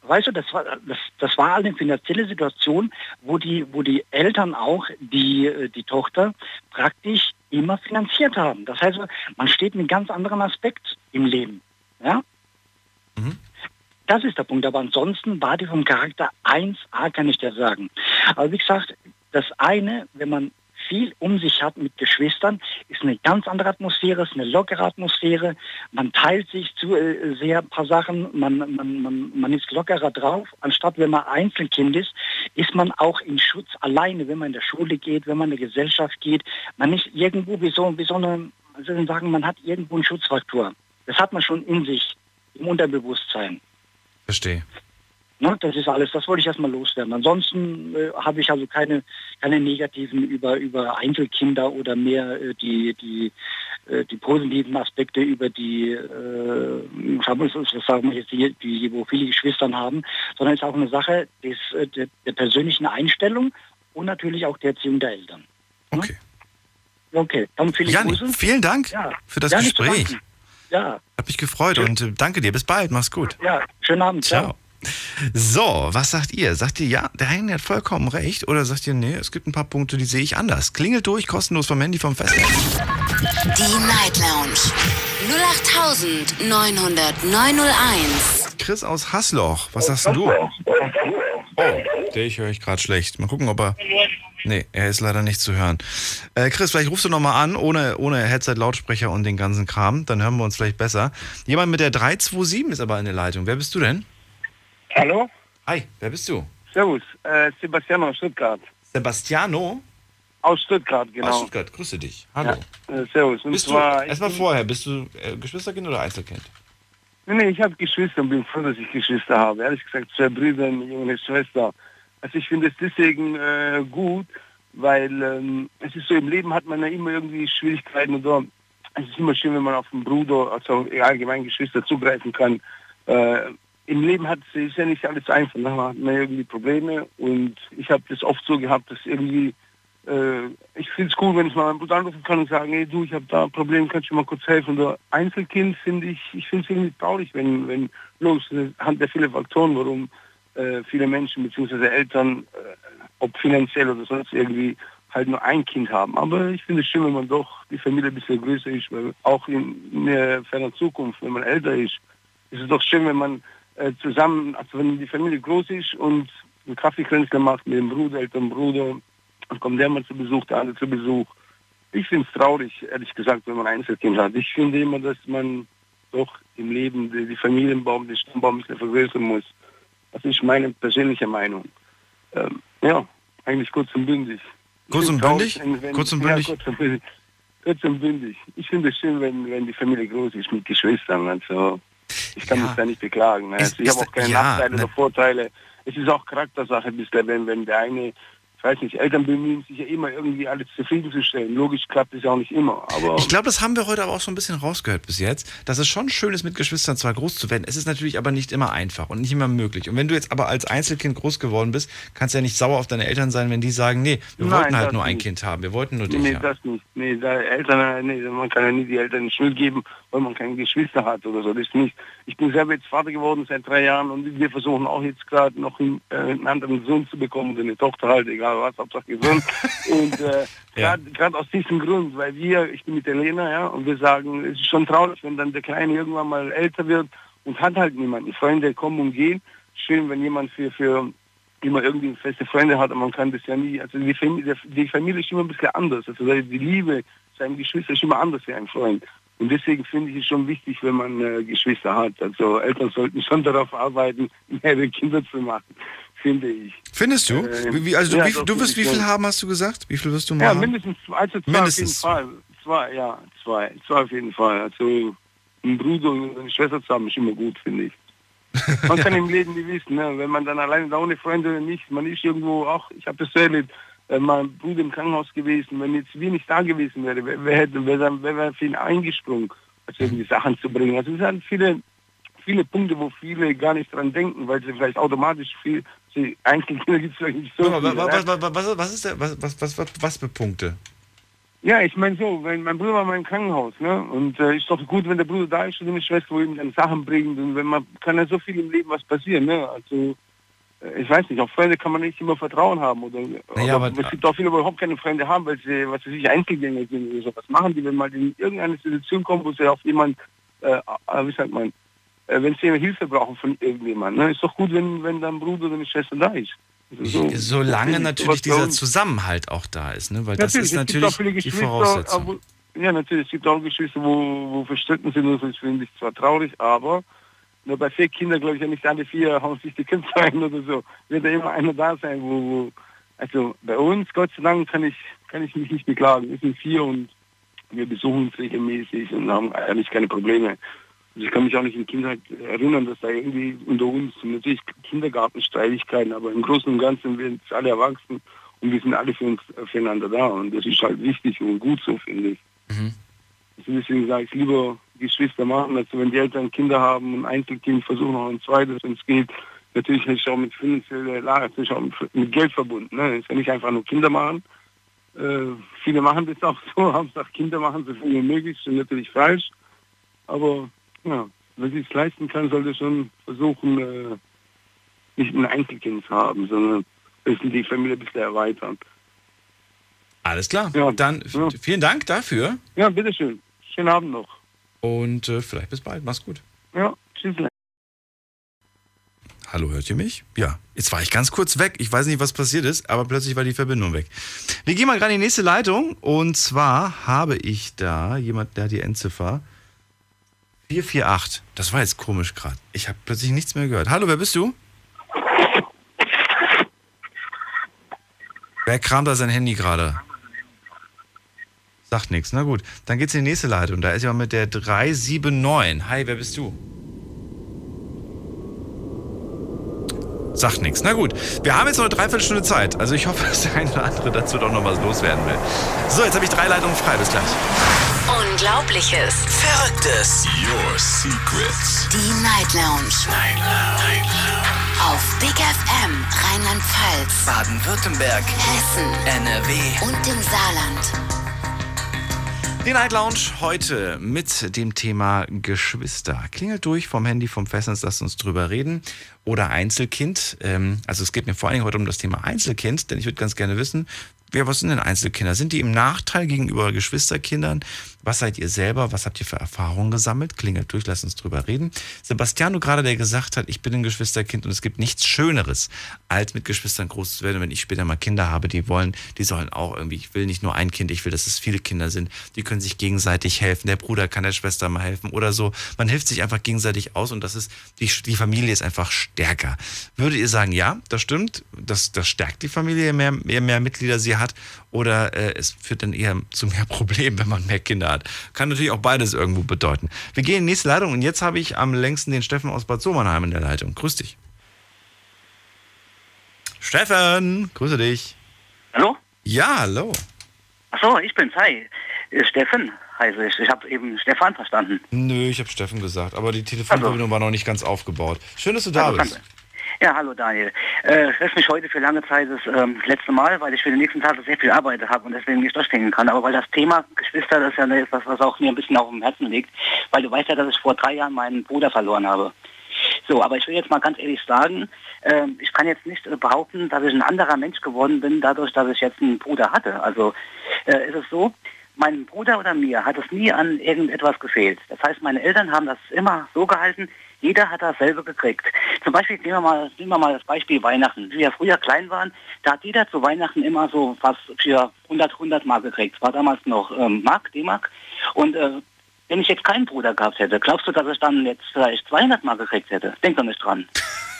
Weißt du, das war, das, das war eine finanzielle Situation, wo die, wo die Eltern auch die, äh, die Tochter praktisch immer finanziert haben. Das heißt, man steht in einem ganz anderen Aspekt im Leben. Ja? Mhm. Das ist der Punkt. Aber ansonsten war die vom Charakter 1a, kann ich dir sagen. Aber wie gesagt, das eine, wenn man viel um sich hat mit Geschwistern, ist eine ganz andere Atmosphäre, ist eine lockere Atmosphäre. Man teilt sich zu äh, sehr ein paar Sachen, man, man, man, man ist lockerer drauf. Anstatt wenn man Einzelkind ist, ist man auch in Schutz alleine, wenn man in der Schule geht, wenn man in der Gesellschaft geht. Man ist irgendwo wie so, wie so eine, also sagen, man hat irgendwo einen Schutzfaktor. Das hat man schon in sich, im Unterbewusstsein. Verstehe. Ne, das ist alles, das wollte ich erstmal loswerden. Ansonsten äh, habe ich also keine, keine negativen über, über Einzelkinder oder mehr äh, die, die, äh, die positiven Aspekte über die, äh, sagen wir jetzt, die, die, wo viele Geschwistern haben, sondern es ist auch eine Sache des, äh, der, der, persönlichen Einstellung und natürlich auch der Erziehung der Eltern. Ne? Okay. Okay, dann viele Jan, Grüße. vielen Dank ja. für das ja, Gespräch. Ja. Hat mich gefreut Schön. und äh, danke dir. Bis bald. Mach's gut. Ja, schönen Abend. Ciao. Ciao. So, was sagt ihr? Sagt ihr, ja, der Henry hat vollkommen recht? Oder sagt ihr, nee, es gibt ein paar Punkte, die sehe ich anders? Klingelt durch, kostenlos vom Handy vom Festnetz. Die Night Lounge 0890901. Chris aus Hasloch, was sagst du? Oh, dich höre ich gerade schlecht. Mal gucken, ob er... Nee, er ist leider nicht zu hören. Äh, Chris, vielleicht rufst du nochmal an, ohne, ohne Headset, Lautsprecher und den ganzen Kram. Dann hören wir uns vielleicht besser. Jemand mit der 327 ist aber in der Leitung. Wer bist du denn? Hallo? Hi, wer bist du? Servus, äh, Sebastiano aus Stuttgart. Sebastiano? Aus Stuttgart, genau. Aus Stuttgart, grüße dich. Hallo. Ja, äh, servus. Und bist zwar, du, erstmal vorher, bist du äh, Geschwisterkind oder Einzelkind? Nee, nee, ich habe Geschwister und bin froh, dass ich Geschwister habe. Ehrlich gesagt, zwei Brüder und eine junge Schwester. Also ich finde es deswegen äh, gut, weil ähm, es ist so, im Leben hat man ja immer irgendwie Schwierigkeiten oder es ist immer schön, wenn man auf den Bruder, also allgemein Geschwister zugreifen kann. Äh, im Leben hat es ja nicht alles einfach. Da hat man irgendwie Probleme und ich habe das oft so gehabt, dass irgendwie äh, ich finde es cool, wenn ich mal meinen Bruder anrufen kann und sagen, hey du, ich habe da ein Problem, kannst du mal kurz helfen? Oder Einzelkind finde ich, ich finde es irgendwie traurig, wenn, wenn los, anhand der viele Faktoren, warum äh, viele Menschen bzw. Eltern, äh, ob finanziell oder sonst irgendwie, halt nur ein Kind haben. Aber ich finde es schön, wenn man doch die Familie ein bisschen größer ist, weil auch in, in der ferner Zukunft, wenn man älter ist, ist es doch schön, wenn man äh, zusammen, also wenn die Familie groß ist und ein Kaffeekränzler macht mit dem Bruder, älteren Bruder, dann kommt der mal zu Besuch, der andere zu Besuch. Ich finde es traurig, ehrlich gesagt, wenn man Einzelkind hat. Ich finde immer, dass man doch im Leben die, die Familienbaum, den Stammbaum ein bisschen vergrößern muss. Das ist meine persönliche Meinung. Ähm, ja, eigentlich kurz und bündig. Kurz und bündig? Wenn, wenn, kurz und bündig? Ja, kurz und bündig. Kurz und bündig. Ich finde es schön, wenn, wenn die Familie groß ist mit Geschwistern. Also ich kann ja. mich da nicht beklagen. Ne? Also ich habe auch keine ja, Nachteile ne. oder Vorteile. Es ist auch Charaktersache, wenn, wenn der eine weiß nicht, Eltern bemühen sich ja immer irgendwie alles zufriedenzustellen. Logisch klappt es ja auch nicht immer. Aber ich glaube, das haben wir heute aber auch so ein bisschen rausgehört bis jetzt, dass es schon schön ist, mit Geschwistern zwar groß zu werden. Es ist natürlich aber nicht immer einfach und nicht immer möglich. Und wenn du jetzt aber als Einzelkind groß geworden bist, kannst du ja nicht sauer auf deine Eltern sein, wenn die sagen, nee, wir Nein, wollten halt nur nicht. ein Kind haben, wir wollten nur dich. Nee, haben. das nicht. Nee, da Eltern, nee, man kann ja nie die Eltern Schuld geben, weil man keine Geschwister hat oder so. Das nicht. Ich bin selber jetzt Vater geworden seit drei Jahren und wir versuchen auch jetzt gerade noch einen, äh, einen anderen Sohn zu bekommen, eine Tochter halt, egal was, Hauptsache gesund. und äh, gerade ja. aus diesem Grund, weil wir, ich bin mit der Lena, ja, und wir sagen, es ist schon traurig, wenn dann der Kleine irgendwann mal älter wird und hat halt niemanden. Freunde kommen und gehen. Schön, wenn jemand für, für immer irgendwie feste Freunde hat, und man kann das ja nie, also die Familie, die Familie ist immer ein bisschen anders. Also die Liebe sein Geschwister ist immer anders wie ein Freund. Und deswegen finde ich es schon wichtig, wenn man äh, Geschwister hat. Also Eltern sollten schon darauf arbeiten, mehrere Kinder zu machen, finde ich. Findest du? Äh, wie, also ja, wie, doch, du wirst wie viel haben, hast du gesagt? Wie viel wirst du Ja, machen? mindestens zwei, also zwei Mindestens. auf jeden Fall. Zwei, ja, zwei. Zwei auf jeden Fall. Also ein Bruder und eine Schwester zu haben ist immer gut, finde ich. Man kann im Leben nicht wissen, ne? wenn man dann alleine da ohne Freunde nicht, man ist irgendwo auch, ich habe das so erlebt, äh, mein Bruder im Krankenhaus gewesen, wenn jetzt wir nicht da gewesen wäre, wer, wer hätte, wer, dann- wer wäre für ihn eingesprungen, also irgendwie Sachen zu bringen. Also es sind viele, viele Punkte, wo viele gar nicht dran denken, weil sie vielleicht automatisch viel, sie Einzelkinder gibt es nicht so. Viele, was, was ist der, was, was, was, was, was für Punkte? Ja, ich meine so, wenn mein Bruder war mal im Krankenhaus, ne? Und äh, ist doch gut, wenn der Bruder da ist und eine Schwester, wo ihm dann Sachen bringt. Und wenn man kann ja so viel im Leben was passieren, ne? Also äh, ich weiß nicht, auf Freunde kann man nicht immer Vertrauen haben oder, Naja, oder aber- es gibt auch viele, die überhaupt keine Freunde haben, weil sie, was weiß ich, Einzelgänger sind oder so. Was machen die, wenn mal in irgendeine Situation kommen, wo sie auf jemand, äh, äh, wie sagt man, wenn sie Hilfe brauchen von irgendjemandem, ne? Ist doch gut, wenn, wenn dein Bruder oder eine Schwester da ist. Also so- Solange natürlich dieser. Zusammenhalt auch da ist, ne? Weil das ist es gibt natürlich die Voraussetzung. ja, natürlich, es gibt auch Geschwister, wo, wo verstritten sind, und das finde ich zwar traurig, aber nur bei vier Kindern, glaube ich, ja nicht alle vier hauen sich die Kinder ein oder so. Wird da immer einer da sein, wo, wo also bei uns, Gott sei Dank, kann ich, kann ich mich nicht beklagen. Wir sind vier und wir besuchen uns regelmäßig und haben eigentlich keine Probleme. Also ich kann mich auch nicht in Kindheit erinnern, dass da irgendwie unter uns, natürlich Kindergartenstreitigkeiten, aber im Großen und Ganzen werden es alle erwachsen und wir sind alle für uns, füreinander da und das ist halt wichtig und gut so, finde ich. Mhm. Also deswegen sage ich lieber Geschwister machen, also wenn die Eltern Kinder haben, ein Einzelkind versuchen auch ein zweites, wenn es geht. Natürlich ist es auch mit finanzieller Lage, ist auch mit- Geld verbunden. Ne? Es ist ja nicht einfach nur Kinder machen. Äh, viele machen das auch so, Hauptsache Kinder machen, so viel wie möglich, ist natürlich falsch. Aber ja, wenn sie es leisten kann, sollte schon versuchen, äh, nicht ein Einzelkind zu haben, sondern bisschen die Familie ein bisschen erweitern. Alles klar. Ja. Dann Ja. vielen Dank dafür Ja, bitteschön. Schönen Abend noch. und äh, vielleicht bis bald. Mach's gut. Ja, tschüss. Hallo, hört ihr mich? Ja. Jetzt war ich ganz kurz weg. Ich weiß nicht, was passiert ist, aber plötzlich war die Verbindung weg. Wir gehen mal gerade in die nächste Leitung. Und zwar habe ich da jemand, der die Endziffer 448. Das war jetzt komisch gerade. Ich habe plötzlich nichts mehr gehört. Hallo, wer bist du? Wer kramt da sein Handy gerade? Sagt nichts. Na gut, dann geht's in die nächste Leitung. Da ist jemand mit der 379. Hi, wer bist du? Sagt nichts. Na gut, wir haben jetzt noch eine Dreiviertelstunde Zeit. Also ich hoffe, dass der eine oder andere dazu doch noch was loswerden will. So, jetzt habe ich drei Leitungen frei. Bis gleich. Unglaubliches. Verrücktes. Your Secrets. Die Night Lounge. Night Lounge. Auf Big FM Rheinland-Pfalz, Baden-Württemberg. Hessen NRW. und im Saarland. Die Night Lounge heute mit dem Thema Geschwister. Klingelt durch vom Handy, vom Festnetz, lasst uns drüber reden. Oder Einzelkind. Ähm, also es geht mir vor allem heute um das Thema Einzelkind, denn ich würde ganz gerne wissen, wer, was sind denn Einzelkinder? Sind die im Nachteil gegenüber Geschwisterkindern? Was seid ihr selber? Was habt ihr für Erfahrungen gesammelt? Klingelt durch, lasst uns drüber reden. Sebastiano gerade, der gesagt hat, ich bin ein Geschwisterkind und es gibt nichts Schöneres, als mit Geschwistern groß zu werden. Wenn ich später mal Kinder habe, die wollen, die sollen auch irgendwie, ich will nicht nur ein Kind, ich will, dass es viele Kinder sind. Die können sich gegenseitig helfen. Der Bruder kann der Schwester mal helfen oder so. Man hilft sich einfach gegenseitig aus und das ist, die, die Familie ist einfach stärker. Würdet ihr sagen, ja, das stimmt, das, das stärkt die Familie, je mehr, je mehr Mitglieder sie hat oder äh, es führt dann eher zu mehr Problemen, wenn man mehr Kinder hat. Kann natürlich auch beides irgendwo bedeuten. Wir gehen in die nächste Leitung und jetzt habe ich am längsten den Steffen aus Bad Sommerheim in der Leitung. Grüß dich. Steffen, grüße dich. Hallo? Ja, hallo. Achso, ich bin's. Hi. Äh, Steffen heiße ich. Ich habe eben Stefan verstanden. Nö, ich habe Steffen gesagt, aber die Telefonverbindung war noch nicht ganz aufgebaut. Schön, dass du da Also, bist. Ja, hallo Daniel. Äh, ich mich heute für lange Zeit das ähm, letzte Mal, weil ich für den nächsten Tag sehr viel Arbeit habe und deswegen nicht durchdenken kann. Aber weil das Thema Geschwister, das ist ja etwas, was auch mir ein bisschen auf dem Herzen liegt, weil du weißt ja, dass ich vor drei Jahren meinen Bruder verloren habe. So, aber ich will jetzt mal ganz ehrlich sagen, ähm, ich kann jetzt nicht äh, behaupten, dass ich ein anderer Mensch geworden bin, dadurch, dass ich jetzt einen Bruder hatte. Also äh, ist es so, meinem Bruder oder mir hat es nie an irgendetwas gefehlt. Das heißt, meine Eltern haben das immer so gehalten, jeder hat dasselbe gekriegt. Zum Beispiel nehmen wir mal, nehmen wir mal das Beispiel Weihnachten. Wie wir früher klein waren, da hat jeder zu Weihnachten immer so was für 100, 100 Mark gekriegt. War damals noch ähm, Mark, D-Mark. Und äh, wenn ich jetzt keinen Bruder gehabt hätte, glaubst du, dass ich dann jetzt vielleicht 200 Mark gekriegt hätte? Denk doch nicht dran.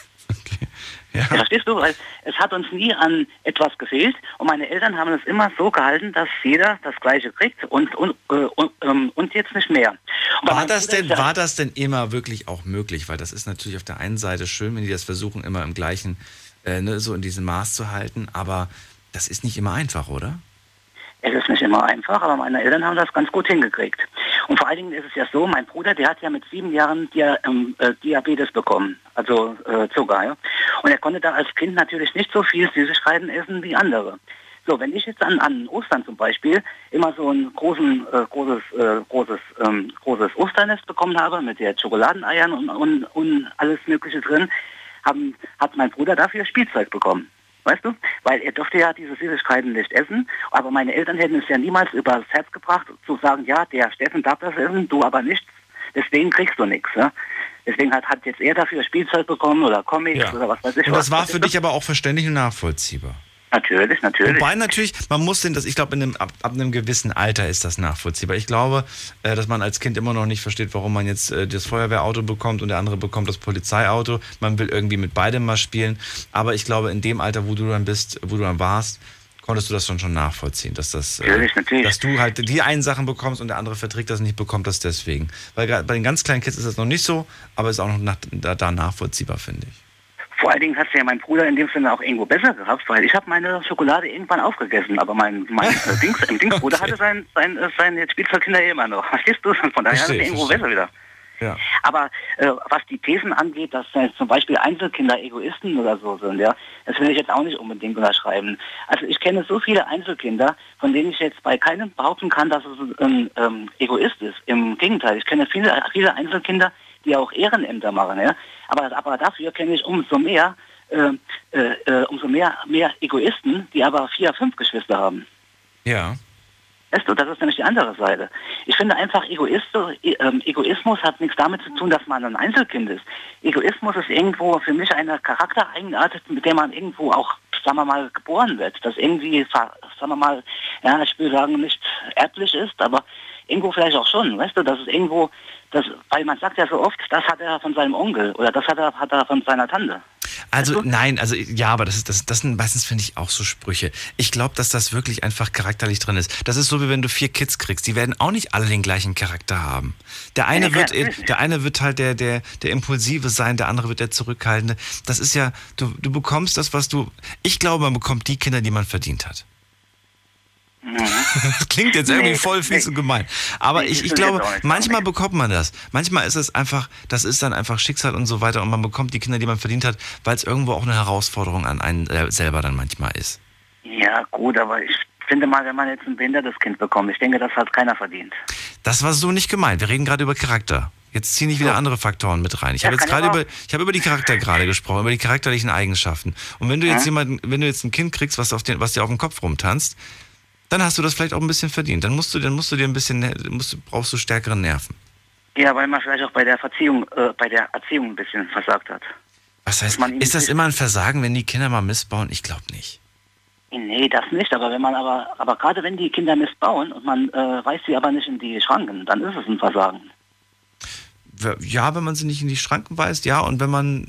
Ja. Verstehst du? Weil es hat uns nie an etwas gefehlt und meine Eltern haben es immer so gehalten, dass jeder das Gleiche kriegt und, und, äh, und, ähm, und jetzt nicht mehr. War das, denn, war das denn immer wirklich auch möglich? Weil das ist natürlich auf der einen Seite schön, wenn die das versuchen, immer im gleichen, äh, ne, so in diesem Maß zu halten, aber das ist nicht immer einfach, oder? Es ist nicht immer einfach, aber meine Eltern haben das ganz gut hingekriegt. Und vor allen Dingen ist es ja so, mein Bruder, der hat ja mit sieben Jahren Dia ähm, äh, Diabetes bekommen, also äh, Zucker. Ja? Und er konnte da als Kind natürlich nicht so viel Süßigkeiten essen wie andere. So, wenn ich jetzt an, an Ostern zum Beispiel immer so ein großen, äh, großes, äh, großes, ähm, großes Osternest bekommen habe mit der Schokoladeneiern und, und, und alles Mögliche drin, haben, hat mein Bruder dafür Spielzeug bekommen. Weißt du? Weil er durfte ja diese Süßigkeiten nicht essen, aber meine Eltern hätten es ja niemals übers Herz gebracht, zu sagen, ja, der Steffen darf das essen, du aber nicht, deswegen kriegst du nichts. Ja? Deswegen hat, hat jetzt er dafür Spielzeug bekommen oder Comics ja. oder was weiß ich. Und das was. war für dich aber auch verständlich und nachvollziehbar. Natürlich, natürlich. Wobei natürlich, man muss denn das, ich glaube, ab, ab einem gewissen Alter ist das nachvollziehbar. Ich glaube, äh, dass man als Kind immer noch nicht versteht, warum man jetzt äh, das Feuerwehrauto bekommt und der andere bekommt das Polizeiauto. Man will irgendwie mit beidem mal spielen. Aber ich glaube, in dem Alter, wo du dann bist, wo du dann warst, konntest du das dann schon nachvollziehen, dass das, äh, natürlich, natürlich. dass du halt die einen Sachen bekommst und der andere verträgt das nicht, bekommt das deswegen. Weil bei den ganz kleinen Kids ist das noch nicht so, aber ist auch noch nach, da, da nachvollziehbar, finde ich. Vor allen Dingen hat ja mein Bruder in dem Sinne auch irgendwo besser gehabt, weil ich habe meine Schokolade irgendwann aufgegessen, aber mein, mein äh, Dings, äh, Dingsbruder okay. hatte sein, sein, äh, sein Spielzeugkinder immer noch. Verstehst du? Von daher ist er irgendwo besser wieder. Ja. Aber äh, was die Thesen angeht, dass äh, zum Beispiel Einzelkinder Egoisten oder so sind, ja, das will ich jetzt auch nicht unbedingt unterschreiben. Also ich kenne so viele Einzelkinder, von denen ich jetzt bei keinem behaupten kann, dass es ein ähm, Egoist ist. Im Gegenteil, ich kenne viele, viele Einzelkinder, die auch Ehrenämter machen. Ja? Aber, aber dafür kenne ich umso mehr, äh, äh, äh, umso mehr, mehr Egoisten, die aber vier, fünf Geschwister haben. Ja. Weißt du, das ist nämlich die andere Seite. Ich finde einfach, Egoist, äh, Egoismus hat nichts damit zu tun, dass man ein Einzelkind ist. Egoismus ist irgendwo für mich eine Charaktereigenart, mit der man irgendwo auch, sagen wir mal, geboren wird. Das irgendwie, sagen wir mal, ja, ich will sagen, nicht erblich ist, aber irgendwo vielleicht auch schon, weißt du, dass es irgendwo, das, weil man sagt ja so oft, das hat er von seinem Onkel oder das hat er, hat er von seiner Tante. Also nein, also ja, aber das ist das, das sind meistens finde ich auch so Sprüche. Ich glaube, dass das wirklich einfach charakterlich drin ist. Das ist so wie wenn du vier Kids kriegst, die werden auch nicht alle den gleichen Charakter haben. Der eine wird der eine wird halt der der der impulsive sein, der andere wird der zurückhaltende. Das ist ja du du bekommst das, was du ich glaube, man bekommt die Kinder, die man verdient hat. Das klingt jetzt irgendwie nee, voll viel nee. zu gemein. Aber nee, ich, ich glaube, manchmal bekommt man das. Manchmal ist es einfach, das ist dann einfach Schicksal und so weiter und man bekommt die Kinder, die man verdient hat, weil es irgendwo auch eine Herausforderung an einen selber dann manchmal ist. Ja, gut, aber ich finde mal, wenn man jetzt ein behindertes Kind bekommt, ich denke, das hat keiner verdient. Das war so nicht gemeint. Wir reden gerade über Charakter. Jetzt ziehe ich wieder so. andere Faktoren mit rein. Ich habe jetzt gerade über, ich habe über die Charakter gerade gesprochen, über die charakterlichen Eigenschaften. Und wenn du jetzt jemanden, wenn du jetzt ein Kind kriegst, was auf den, was dir auf dem Kopf rumtanzt, dann hast du das vielleicht auch ein bisschen verdient. Dann musst du, dann musst du dir ein bisschen, musst, brauchst du stärkere Nerven. Ja, weil man vielleicht auch bei der Erziehung, äh, bei der Erziehung ein bisschen versagt hat. Was heißt, ist das immer ein Versagen, wenn die Kinder mal missbauen? Ich glaube nicht. Nee, das nicht, aber wenn man aber, aber gerade wenn die Kinder missbauen und man äh, weist sie aber nicht in die Schranken, dann ist es ein Versagen. Ja, wenn man sie nicht in die Schranken weist, ja, und wenn man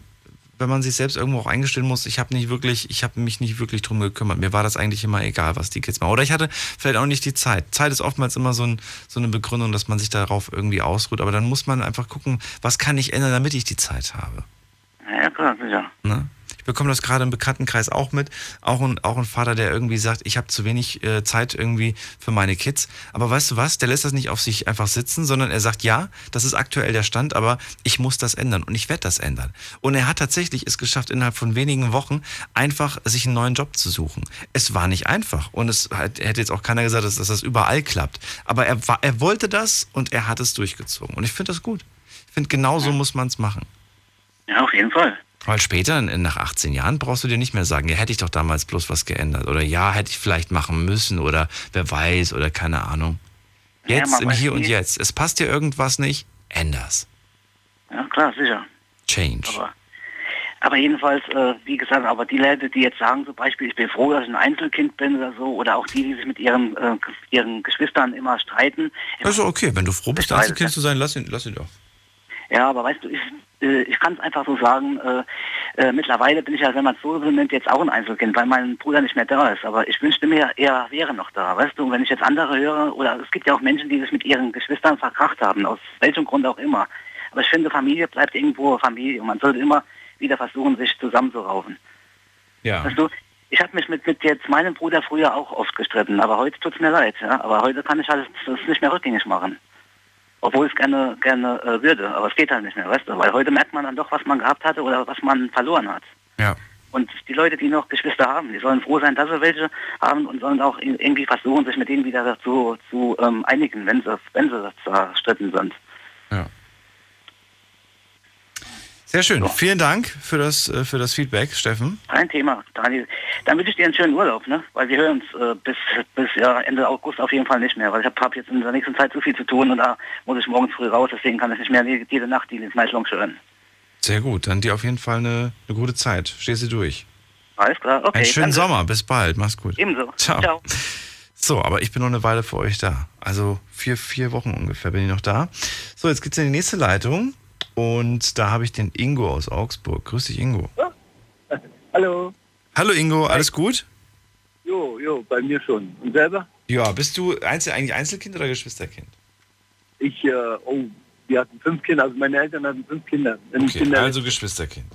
wenn man sich selbst irgendwo auch eingestehen muss, ich habe nicht wirklich, ich habe mich nicht wirklich drum gekümmert. Mir war das eigentlich immer egal, was die Kids machen. Oder ich hatte vielleicht auch nicht die Zeit. Zeit ist oftmals immer so, ein, so eine Begründung, dass man sich darauf irgendwie ausruht. Aber dann muss man einfach gucken, was kann ich ändern, damit ich die Zeit habe. Ja, klar, sicher. Ne? Bekomme das gerade im Bekanntenkreis auch mit. Auch ein, auch ein Vater, der irgendwie sagt, ich habe zu wenig äh, Zeit irgendwie für meine Kids. Aber weißt du was, der lässt das nicht auf sich einfach sitzen, sondern er sagt, ja, das ist aktuell der Stand, aber ich muss das ändern und ich werde das ändern. Und er hat tatsächlich es geschafft, innerhalb von wenigen Wochen einfach sich einen neuen Job zu suchen. Es war nicht einfach und es hat, hätte jetzt auch keiner gesagt, dass, dass das überall klappt. Aber er, war, er wollte das und er hat es durchgezogen. Und ich finde das gut. Ich finde, genau so muss man es machen. Ja, auf jeden Fall. Weil später, nach 18 Jahren, brauchst du dir nicht mehr sagen, ja, hätte ich doch damals bloß was geändert. Oder ja, hätte ich vielleicht machen müssen. Oder wer weiß, oder keine Ahnung. Jetzt man im Hier und. Jetzt. Es passt dir irgendwas nicht? Änder's. Ja, klar, sicher. Change. Aber, aber jedenfalls, äh, wie gesagt, aber die Leute, die jetzt sagen zum Beispiel, ich bin froh, dass ich ein Einzelkind bin oder so, oder auch die, die sich mit ihren, äh, ihren Geschwistern immer streiten. Also okay, wenn du froh bist, Einzelkind zu sein, lass ihn, lass ihn doch. Ja, aber weißt du, ich, äh, ich kann es einfach so sagen, äh, äh, mittlerweile bin ich ja, wenn man es so nimmt, jetzt auch ein Einzelkind, weil mein Bruder nicht mehr da ist. Aber ich wünschte mir, er wäre noch da. Weißt du, wenn ich jetzt andere höre, oder es gibt ja auch Menschen, die sich mit ihren Geschwistern verkracht haben, aus welchem Grund auch immer. Aber ich finde, Familie bleibt irgendwo Familie und man sollte immer wieder versuchen, sich zusammenzuraufen. Ja. Weißt du, ich habe mich mit, mit jetzt meinem Bruder früher auch oft gestritten, aber heute tut's mir leid. Ja? Aber heute kann ich halt das nicht mehr rückgängig machen. Obwohl ich es gerne, gerne äh, würde, aber es geht halt nicht mehr, weißt du? Weil heute merkt man dann doch, was man gehabt hatte oder was man verloren hat. Ja. Und die Leute, die noch Geschwister haben, die sollen froh sein, dass sie welche haben und sollen auch irgendwie versuchen, sich mit denen wieder zu, zu ähm, einigen, wenn sie, wenn sie zerstritten sind. Sehr schön. Vielen Dank für das, äh, für das Feedback, Steffen. Kein Thema, Daniel. Dann wünsche ich dir einen schönen Urlaub, ne? Weil wir hören uns äh, bis, bis ja, Ende August auf jeden Fall nicht mehr, weil ich habe hab jetzt in der nächsten Zeit so viel zu tun und da muss ich morgens früh raus, deswegen kann ich nicht mehr jede Nacht die Lounge hören. Sehr gut. Dann dir auf jeden Fall eine, eine gute Zeit. Stehst du durch. Alles klar, okay. Einen schönen. Sommer. Bis bald. Mach's gut. Ebenso. Ciao. Ciao. So, aber ich bin noch eine Weile für euch da. Also vier, vier Wochen ungefähr bin ich noch da. So, jetzt geht's in die nächste Leitung. Und da habe ich den Ingo aus Augsburg. Grüß dich, Ingo. Hallo. Hallo Ingo, alles gut? Jo, jo, bei mir schon. Und selber? Ja, bist du Einzel eigentlich Einzelkind oder Geschwisterkind? Ich, äh, oh, wir hatten fünf Kinder, also meine Eltern hatten fünf Kinder. Okay, bin der, also Geschwisterkind.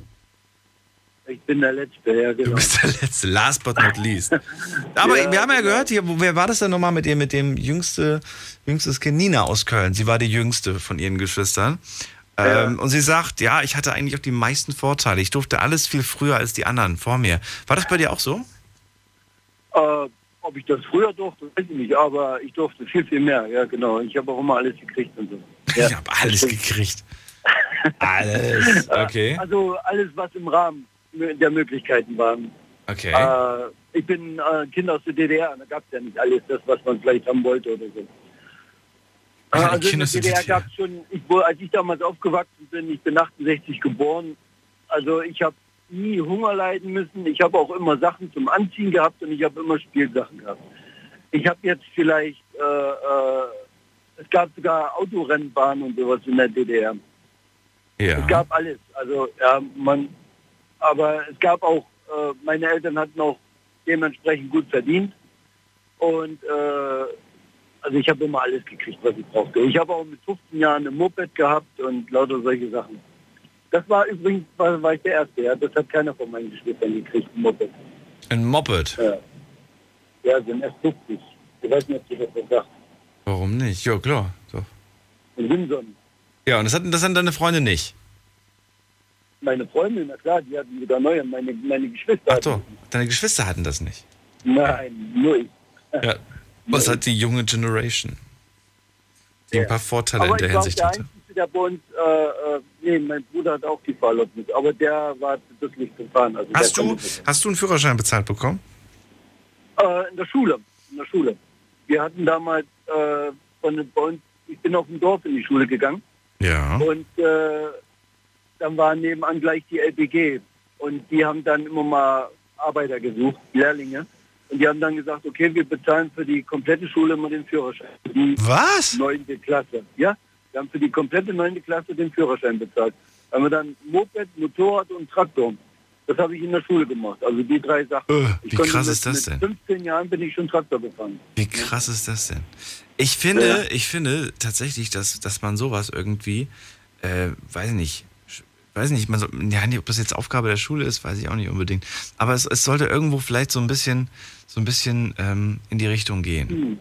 ich bin der Letzte, ja genau. Du bist der Letzte, last but not least. Aber Ja, wir haben ja genau. gehört, hier, wer war das denn nochmal mit ihr, mit dem jüngste, jüngstes Kind? Nina aus Köln. Sie war die jüngste von ihren Geschwistern. Ähm, und sie sagt, ja, ich hatte eigentlich auch die meisten Vorteile. Ich durfte alles viel früher als die anderen vor mir. War das bei dir auch so? Äh, ob ich das früher durfte, weiß ich nicht, aber ich durfte viel, viel mehr, ja genau. Ich habe auch immer alles gekriegt und so. Ja. Ich habe alles gekriegt. Alles. Okay. Also alles, was im Rahmen der Möglichkeiten war. Okay. Äh, ich bin äh, Kind aus der DDR, da gab es ja nicht alles das, was man vielleicht haben wollte oder so. Ja, also in der DDR gab es schon, ich, als ich damals aufgewachsen bin, ich bin 68 geboren, also ich habe nie Hunger leiden müssen, ich habe auch immer Sachen zum Anziehen gehabt und ich habe immer Spielsachen gehabt. Ich habe jetzt vielleicht, äh, äh, es gab sogar Autorennbahnen und sowas in der DDR. Es Ja. gab alles. Also ja, man, aber es gab auch, äh, meine Eltern hatten auch dementsprechend gut verdient und äh, also ich habe immer alles gekriegt, was ich brauchte. Ich habe auch mit 15 Jahren ein Moped gehabt und lauter solche Sachen. Das war übrigens, war, war ich der Erste, ja. Das hat keiner von meinen Geschwistern gekriegt, ein Moped. Ein Moped. Ja, ja so ein S50. Ich weiß nicht, ob du das was sagt. Warum nicht? Ja, klar. Doch. Ein Winson. Ja, und das hatten, das hatten deine Freunde nicht. Meine Freundin, na klar, die hatten sogar neue, meine, meine Geschwister. Ach so, deine Geschwister hatten das nicht. Nein, nur ich. Ja. Was hat die junge Generation? Die ein paar Vorteile Aber in der auch Hinsicht der hatte. Einzige, der bei uns, äh, äh, nee, mein Bruder hat auch die Fahrerlaubnis, aber der war das nicht zu fahren. Also Hast du, hast du einen Führerschein bezahlt bekommen? Äh, in der Schule, in der Schule. Wir hatten damals äh, von bei uns, ich bin auf dem Dorf in die Schule gegangen Ja. und äh, dann war nebenan gleich die LPG und die haben dann immer mal Arbeiter gesucht, Lehrlinge. Und die haben dann gesagt, okay, wir bezahlen für die komplette Schule immer den Führerschein. Die Was? Neunte Klasse. Ja, wir haben für die komplette neunte Klasse den Führerschein bezahlt. Da haben wir dann Moped, Motorrad und Traktor. Das habe ich in der Schule gemacht. Also die drei Sachen. Ich wie krass mit, ist das mit denn? 15 Jahren bin ich schon Traktor gefahren. Wie krass ist das denn? Ich finde, Ja. ich finde tatsächlich, dass, dass man sowas irgendwie, äh, weiß nicht, weiß nicht, man soll, ja, nicht, ob das jetzt Aufgabe der Schule ist, weiß ich auch nicht unbedingt. Aber es, es sollte irgendwo vielleicht so ein bisschen, so ein bisschen ähm, in die Richtung gehen. Hm.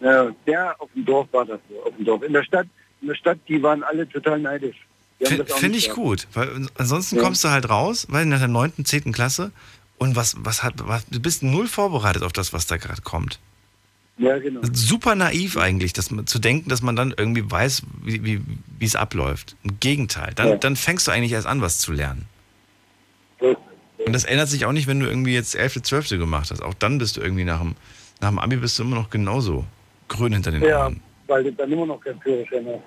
Ja, der auf dem Dorf war das so, auf dem Dorf. In der Stadt, in der Stadt, die waren alle total neidisch. Finde ich gehabt. gut, weil ansonsten Ja. kommst du halt raus, weil nach der 9., 10. Klasse und was, was hat, was, du bist null vorbereitet auf das, was da gerade kommt. Ja, genau. Super naiv eigentlich, dass man, zu denken, dass man dann irgendwie weiß, wie, wie, wie es abläuft. Im Gegenteil, dann, Ja. dann fängst du eigentlich erst an, was zu lernen. Und das ändert sich auch nicht, wenn du irgendwie jetzt 11., 12. gemacht hast. Auch dann bist du irgendwie nach dem, nach dem Abi bist du immer noch genauso grün hinter den Ja, Ohren. Weil dann immer noch kein Führerschein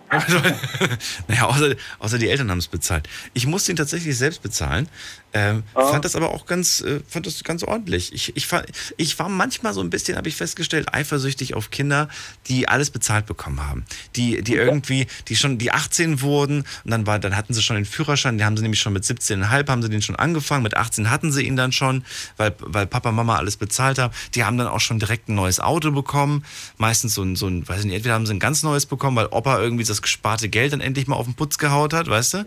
naja, außer, außer die Eltern haben es bezahlt. Ich musste ihn tatsächlich selbst bezahlen. Ähm, ah. Fand das aber auch ganz, äh, fand das ganz ordentlich. Ich, ich, war, ich war manchmal so ein bisschen, habe ich festgestellt, eifersüchtig auf Kinder, die alles bezahlt bekommen haben. Die, die irgendwie, die schon, die 18 wurden und dann war, dann hatten sie schon den Führerschein, die haben sie nämlich schon mit 17,5 haben sie den schon angefangen, mit 18 hatten sie ihn dann schon, weil, weil Papa, Mama alles bezahlt haben. Die haben dann auch schon direkt ein neues Auto bekommen. Meistens so ein, so ein, weiß ich nicht, entweder haben sie ein ganz neues bekommen, weil Opa irgendwie das gesparte Geld dann endlich mal auf den Putz gehaut hat, weißt du?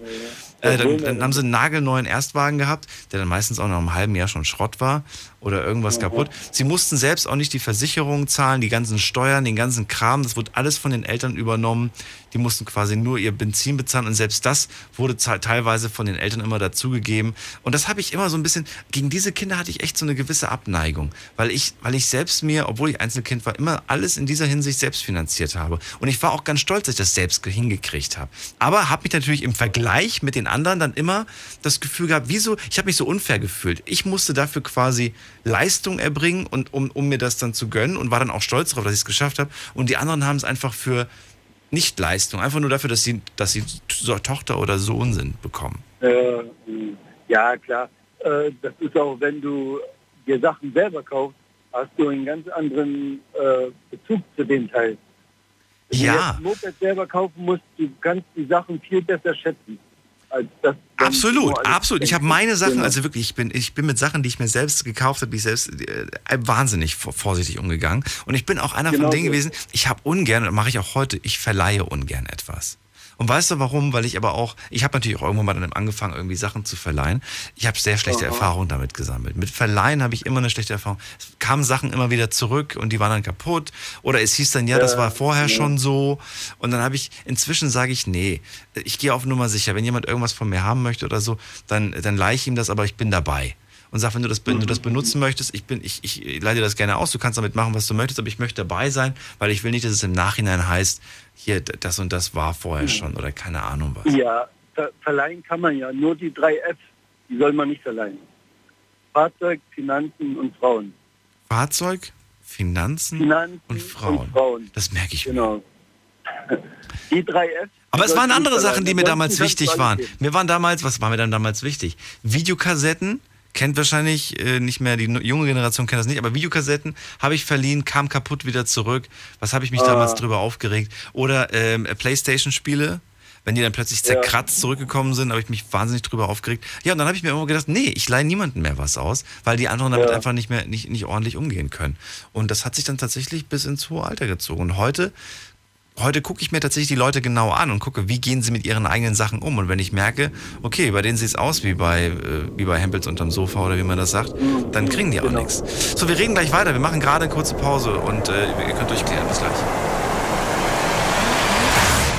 Äh, dann, dann, haben sie einen nagelneuen Erstwagen gehabt, der dann meistens auch nach einem halben Jahr schon Schrott war oder irgendwas kaputt. Sie mussten selbst auch nicht die Versicherung zahlen, die ganzen Steuern, den ganzen Kram, das wurde alles von den Eltern übernommen. Die mussten quasi nur ihr Benzin bezahlen und selbst das wurde teilweise von den Eltern immer dazugegeben. Und das habe ich immer so ein bisschen, gegen diese Kinder hatte ich echt so eine gewisse Abneigung, weil ich, weil ich selbst mir, obwohl ich Einzelkind war, immer alles in dieser Hinsicht selbst finanziert habe. Und ich war auch ganz stolz, dass ich das selbst hingekriegt habe. Aber habe mich natürlich im Vergleich mit den anderen dann immer das Gefühl gehabt, wieso, ich habe mich so unfair gefühlt. Ich musste dafür quasi Leistung erbringen und um, um mir das dann zu gönnen und war dann auch stolz darauf, dass ich es geschafft habe. Und die anderen haben es einfach für nicht Leistung, einfach nur dafür, dass sie, dass sie Tochter oder Sohn sind, bekommen. Äh, ja, klar. Äh, das ist auch, wenn du dir Sachen selber kaufst, hast du einen ganz anderen äh, Bezug zu dem Teil. Wenn ja. du ein Moped selber kaufen musst, du kannst die Sachen viel besser schätzen das. Absolut, absolut. Ich habe meine Sachen, also wirklich, ich bin, ich bin mit Sachen, die ich mir selbst gekauft habe, ich selbst äh, wahnsinnig vorsichtig umgegangen. Und ich bin auch einer genau von denen so. gewesen, ich habe ungern, und mache ich auch heute, ich verleihe ungern etwas. Und weißt du warum? Weil ich aber auch, ich habe natürlich auch irgendwann mal dann angefangen, irgendwie Sachen zu verleihen. Ich habe sehr schlechte Aha. Erfahrungen damit gesammelt. Mit Verleihen habe ich immer eine schlechte Erfahrung. Es kamen Sachen immer wieder zurück und die waren dann kaputt. Oder es hieß dann, ja, das war vorher ja. schon so. Und dann habe ich, inzwischen sage ich, nee, ich gehe auf Nummer sicher. Wenn jemand irgendwas von mir haben möchte oder so, dann, dann leihe ich ihm das, aber ich bin dabei und sag, wenn du das, wenn du das benutzen möchtest, ich bin, ich, ich leite das gerne aus, du kannst damit machen, was du möchtest, aber ich möchte dabei sein, weil ich will nicht, dass es im Nachhinein heißt, hier, das und das war vorher schon oder keine Ahnung was. Ja, ver verleihen kann man ja. Nur die drei F, die soll man nicht verleihen. Fahrzeug, Finanzen und Frauen. Fahrzeug, Finanzen, Finanzen und, Frauen. und, Frauen. Das merke ich genau. mir. Die drei F. Aber es waren andere Sachen, die mir damals wichtig waren. Mir waren damals, was war mir dann damals wichtig? Videokassetten, kennt wahrscheinlich äh, nicht mehr, die junge Generation kennt das nicht, aber Videokassetten habe ich verliehen, kam kaputt wieder zurück. Was habe ich mich ah. damals drüber aufgeregt? Oder ähm, Playstation-Spiele, wenn die dann plötzlich zerkratzt ja. zurückgekommen sind, habe ich mich wahnsinnig drüber aufgeregt. Ja, und dann habe ich mir immer gedacht, nee, ich leihe niemandem mehr was aus, weil die anderen damit ja. einfach nicht mehr nicht, nicht ordentlich umgehen können. Und das hat sich dann tatsächlich bis ins hohe Alter gezogen. Und heute heute gucke ich mir tatsächlich die Leute genau an und gucke, wie gehen sie mit ihren eigenen Sachen um. Und wenn ich merke, okay, bei denen sieht es aus wie bei, äh, wie bei Hempels unterm Sofa oder wie man das sagt, dann kriegen die auch genau. nichts. So, wir reden gleich weiter. Wir machen gerade eine kurze Pause und äh, ihr könnt euch klären. Bis gleich.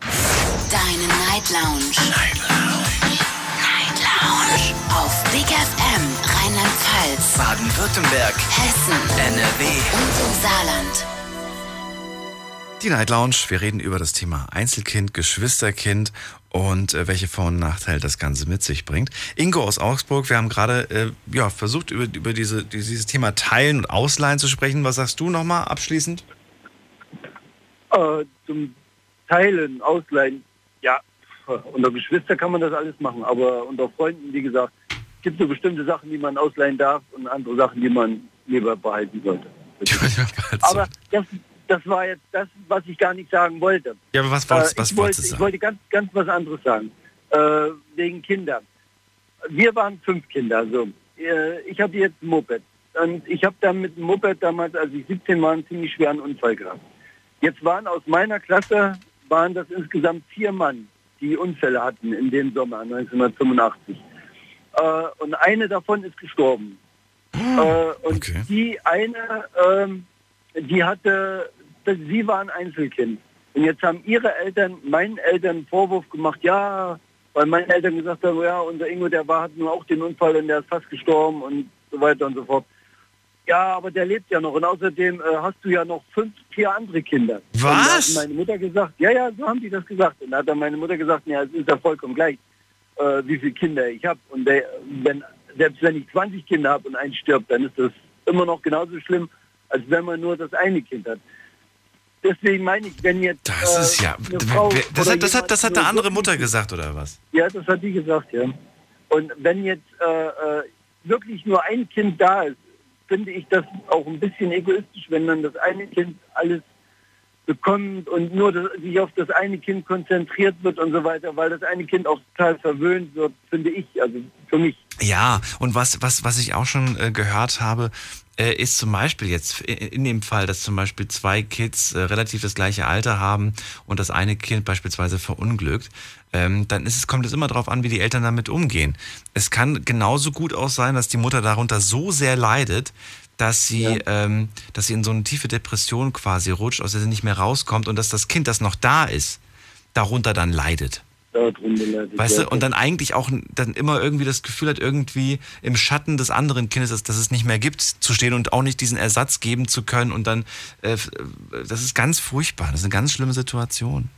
Deine Night Lounge. Night Lounge. Night Lounge. Auf Big FM Rheinland-Pfalz, Baden-Württemberg, Hessen, NRW und im Saarland. Die Night Lounge. Wir reden über das Thema Einzelkind, Geschwisterkind und äh, welche Vor- und Nachteile das Ganze mit sich bringt. Ingo aus Augsburg, wir haben gerade äh, ja, versucht, über, über diese, dieses Thema Teilen und Ausleihen zu sprechen. Was sagst du nochmal abschließend? Äh, zum Teilen, Ausleihen, ja, unter Geschwister kann man das alles machen, aber unter Freunden, wie gesagt, gibt es so bestimmte Sachen, die man ausleihen darf und andere Sachen, die man lieber behalten sollte. aber das, das war jetzt das, was ich gar nicht sagen wollte. Ja, aber was, wolltest, äh, was ich wollte, du sagen? Ich wollte ganz, ganz was anderes sagen. Äh, wegen Kindern. Wir waren fünf Kinder. So. Äh, ich hatte jetzt ein Moped. Und ich habe dann mit dem Moped damals, als ich 17 war, einen ziemlich schweren Unfall gehabt. Jetzt waren aus meiner Klasse waren das insgesamt vier Mann, die Unfälle hatten in dem Sommer 1985. Äh, und eine davon ist gestorben. Ah, äh, und okay. die eine, ähm, die hatte, sie war ein Einzelkind. Und jetzt haben ihre Eltern, meinen Eltern einen Vorwurf gemacht, ja, weil meine Eltern gesagt haben, ja, unser Ingo, der war, hat nur auch den Unfall und der ist fast gestorben und so weiter und so fort. Ja, aber der lebt ja noch und außerdem äh, hast du ja noch fünf, vier andere Kinder. Was? Und da hat meine Mutter gesagt, ja, ja, so haben die das gesagt. Und da hat dann meine Mutter gesagt, ja, es ist ja vollkommen gleich, äh, wie viele Kinder ich habe. Und der, wenn, selbst wenn ich 20 Kinder habe und eins stirbt, dann ist das immer noch genauso schlimm, als wenn man nur das eine Kind hat. Deswegen meine ich, wenn jetzt. Das äh, ist ja. eine Frau Das hat, das hat, das hat eine andere Mutter gesagt, oder was? Ja, das hat die gesagt, ja. Und wenn jetzt äh, äh, wirklich nur ein Kind da ist, finde ich das auch ein bisschen egoistisch, wenn dann das eine Kind alles bekommt und nur das, sich auf das eine Kind konzentriert wird und so weiter, weil das eine Kind auch total verwöhnt wird, finde ich, also für mich. Ja, und was, was, was ich auch schon äh, gehört habe, ist zum Beispiel jetzt i- in dem Fall, dass zum Beispiel zwei Kids äh, relativ das gleiche Alter haben und das eine Kind beispielsweise verunglückt, ähm, dann ist es, kommt es immer darauf an, wie die Eltern damit umgehen. Es kann genauso gut auch sein, dass die Mutter darunter so sehr leidet, dass sie, ähm, dass sie in so eine tiefe Depression quasi rutscht, aus der sie nicht mehr rauskommt und dass das Kind, das noch da ist, darunter dann leidet. Leidet, Weißt du, und dann eigentlich auch dann immer irgendwie das Gefühl hat, irgendwie im Schatten des anderen Kindes, dass, dass es nicht mehr gibt, zu stehen und auch nicht diesen Ersatz geben zu können. Und dann, äh, äh, das ist ganz furchtbar. Das ist eine ganz schlimme Situation.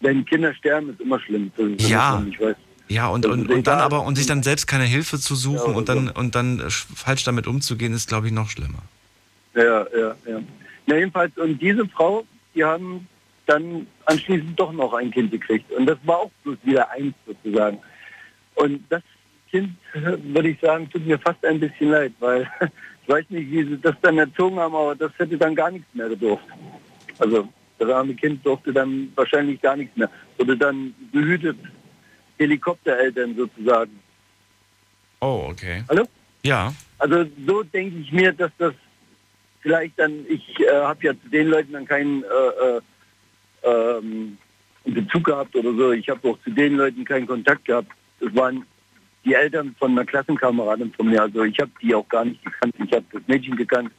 Wenn Kinder sterben, ist immer schlimm. Ist Ja. ich weiß. Ja, und, und, und dann aber, und sich dann selbst keine Hilfe zu suchen Ja, und dann, und dann äh, falsch damit umzugehen, ist, glaube ich, noch schlimmer. Ja, ja, ja. Na jedenfalls, und diese Frau, die haben dann anschließend doch noch ein Kind gekriegt. Und das war auch bloß wieder eins sozusagen. Und das Kind, würde ich sagen, tut mir fast ein bisschen leid, weil ich weiß nicht, wie sie das dann erzogen haben, aber das hätte dann gar nichts mehr gedurft. Also das arme Kind durfte dann wahrscheinlich gar nichts mehr. Wurde dann behütet, Helikoptereltern sozusagen. Oh, okay. Hallo? Ja. Also so denke ich mir, dass das vielleicht dann, ich äh, habe ja zu den Leuten dann keinen äh, äh, ähm, Bezug gehabt oder so. Ich habe auch zu den Leuten keinen Kontakt gehabt. Das waren die Eltern von einer Klassenkameradin von mir. Also ich habe die auch gar nicht gekannt. Ich habe das Mädchen gekannt.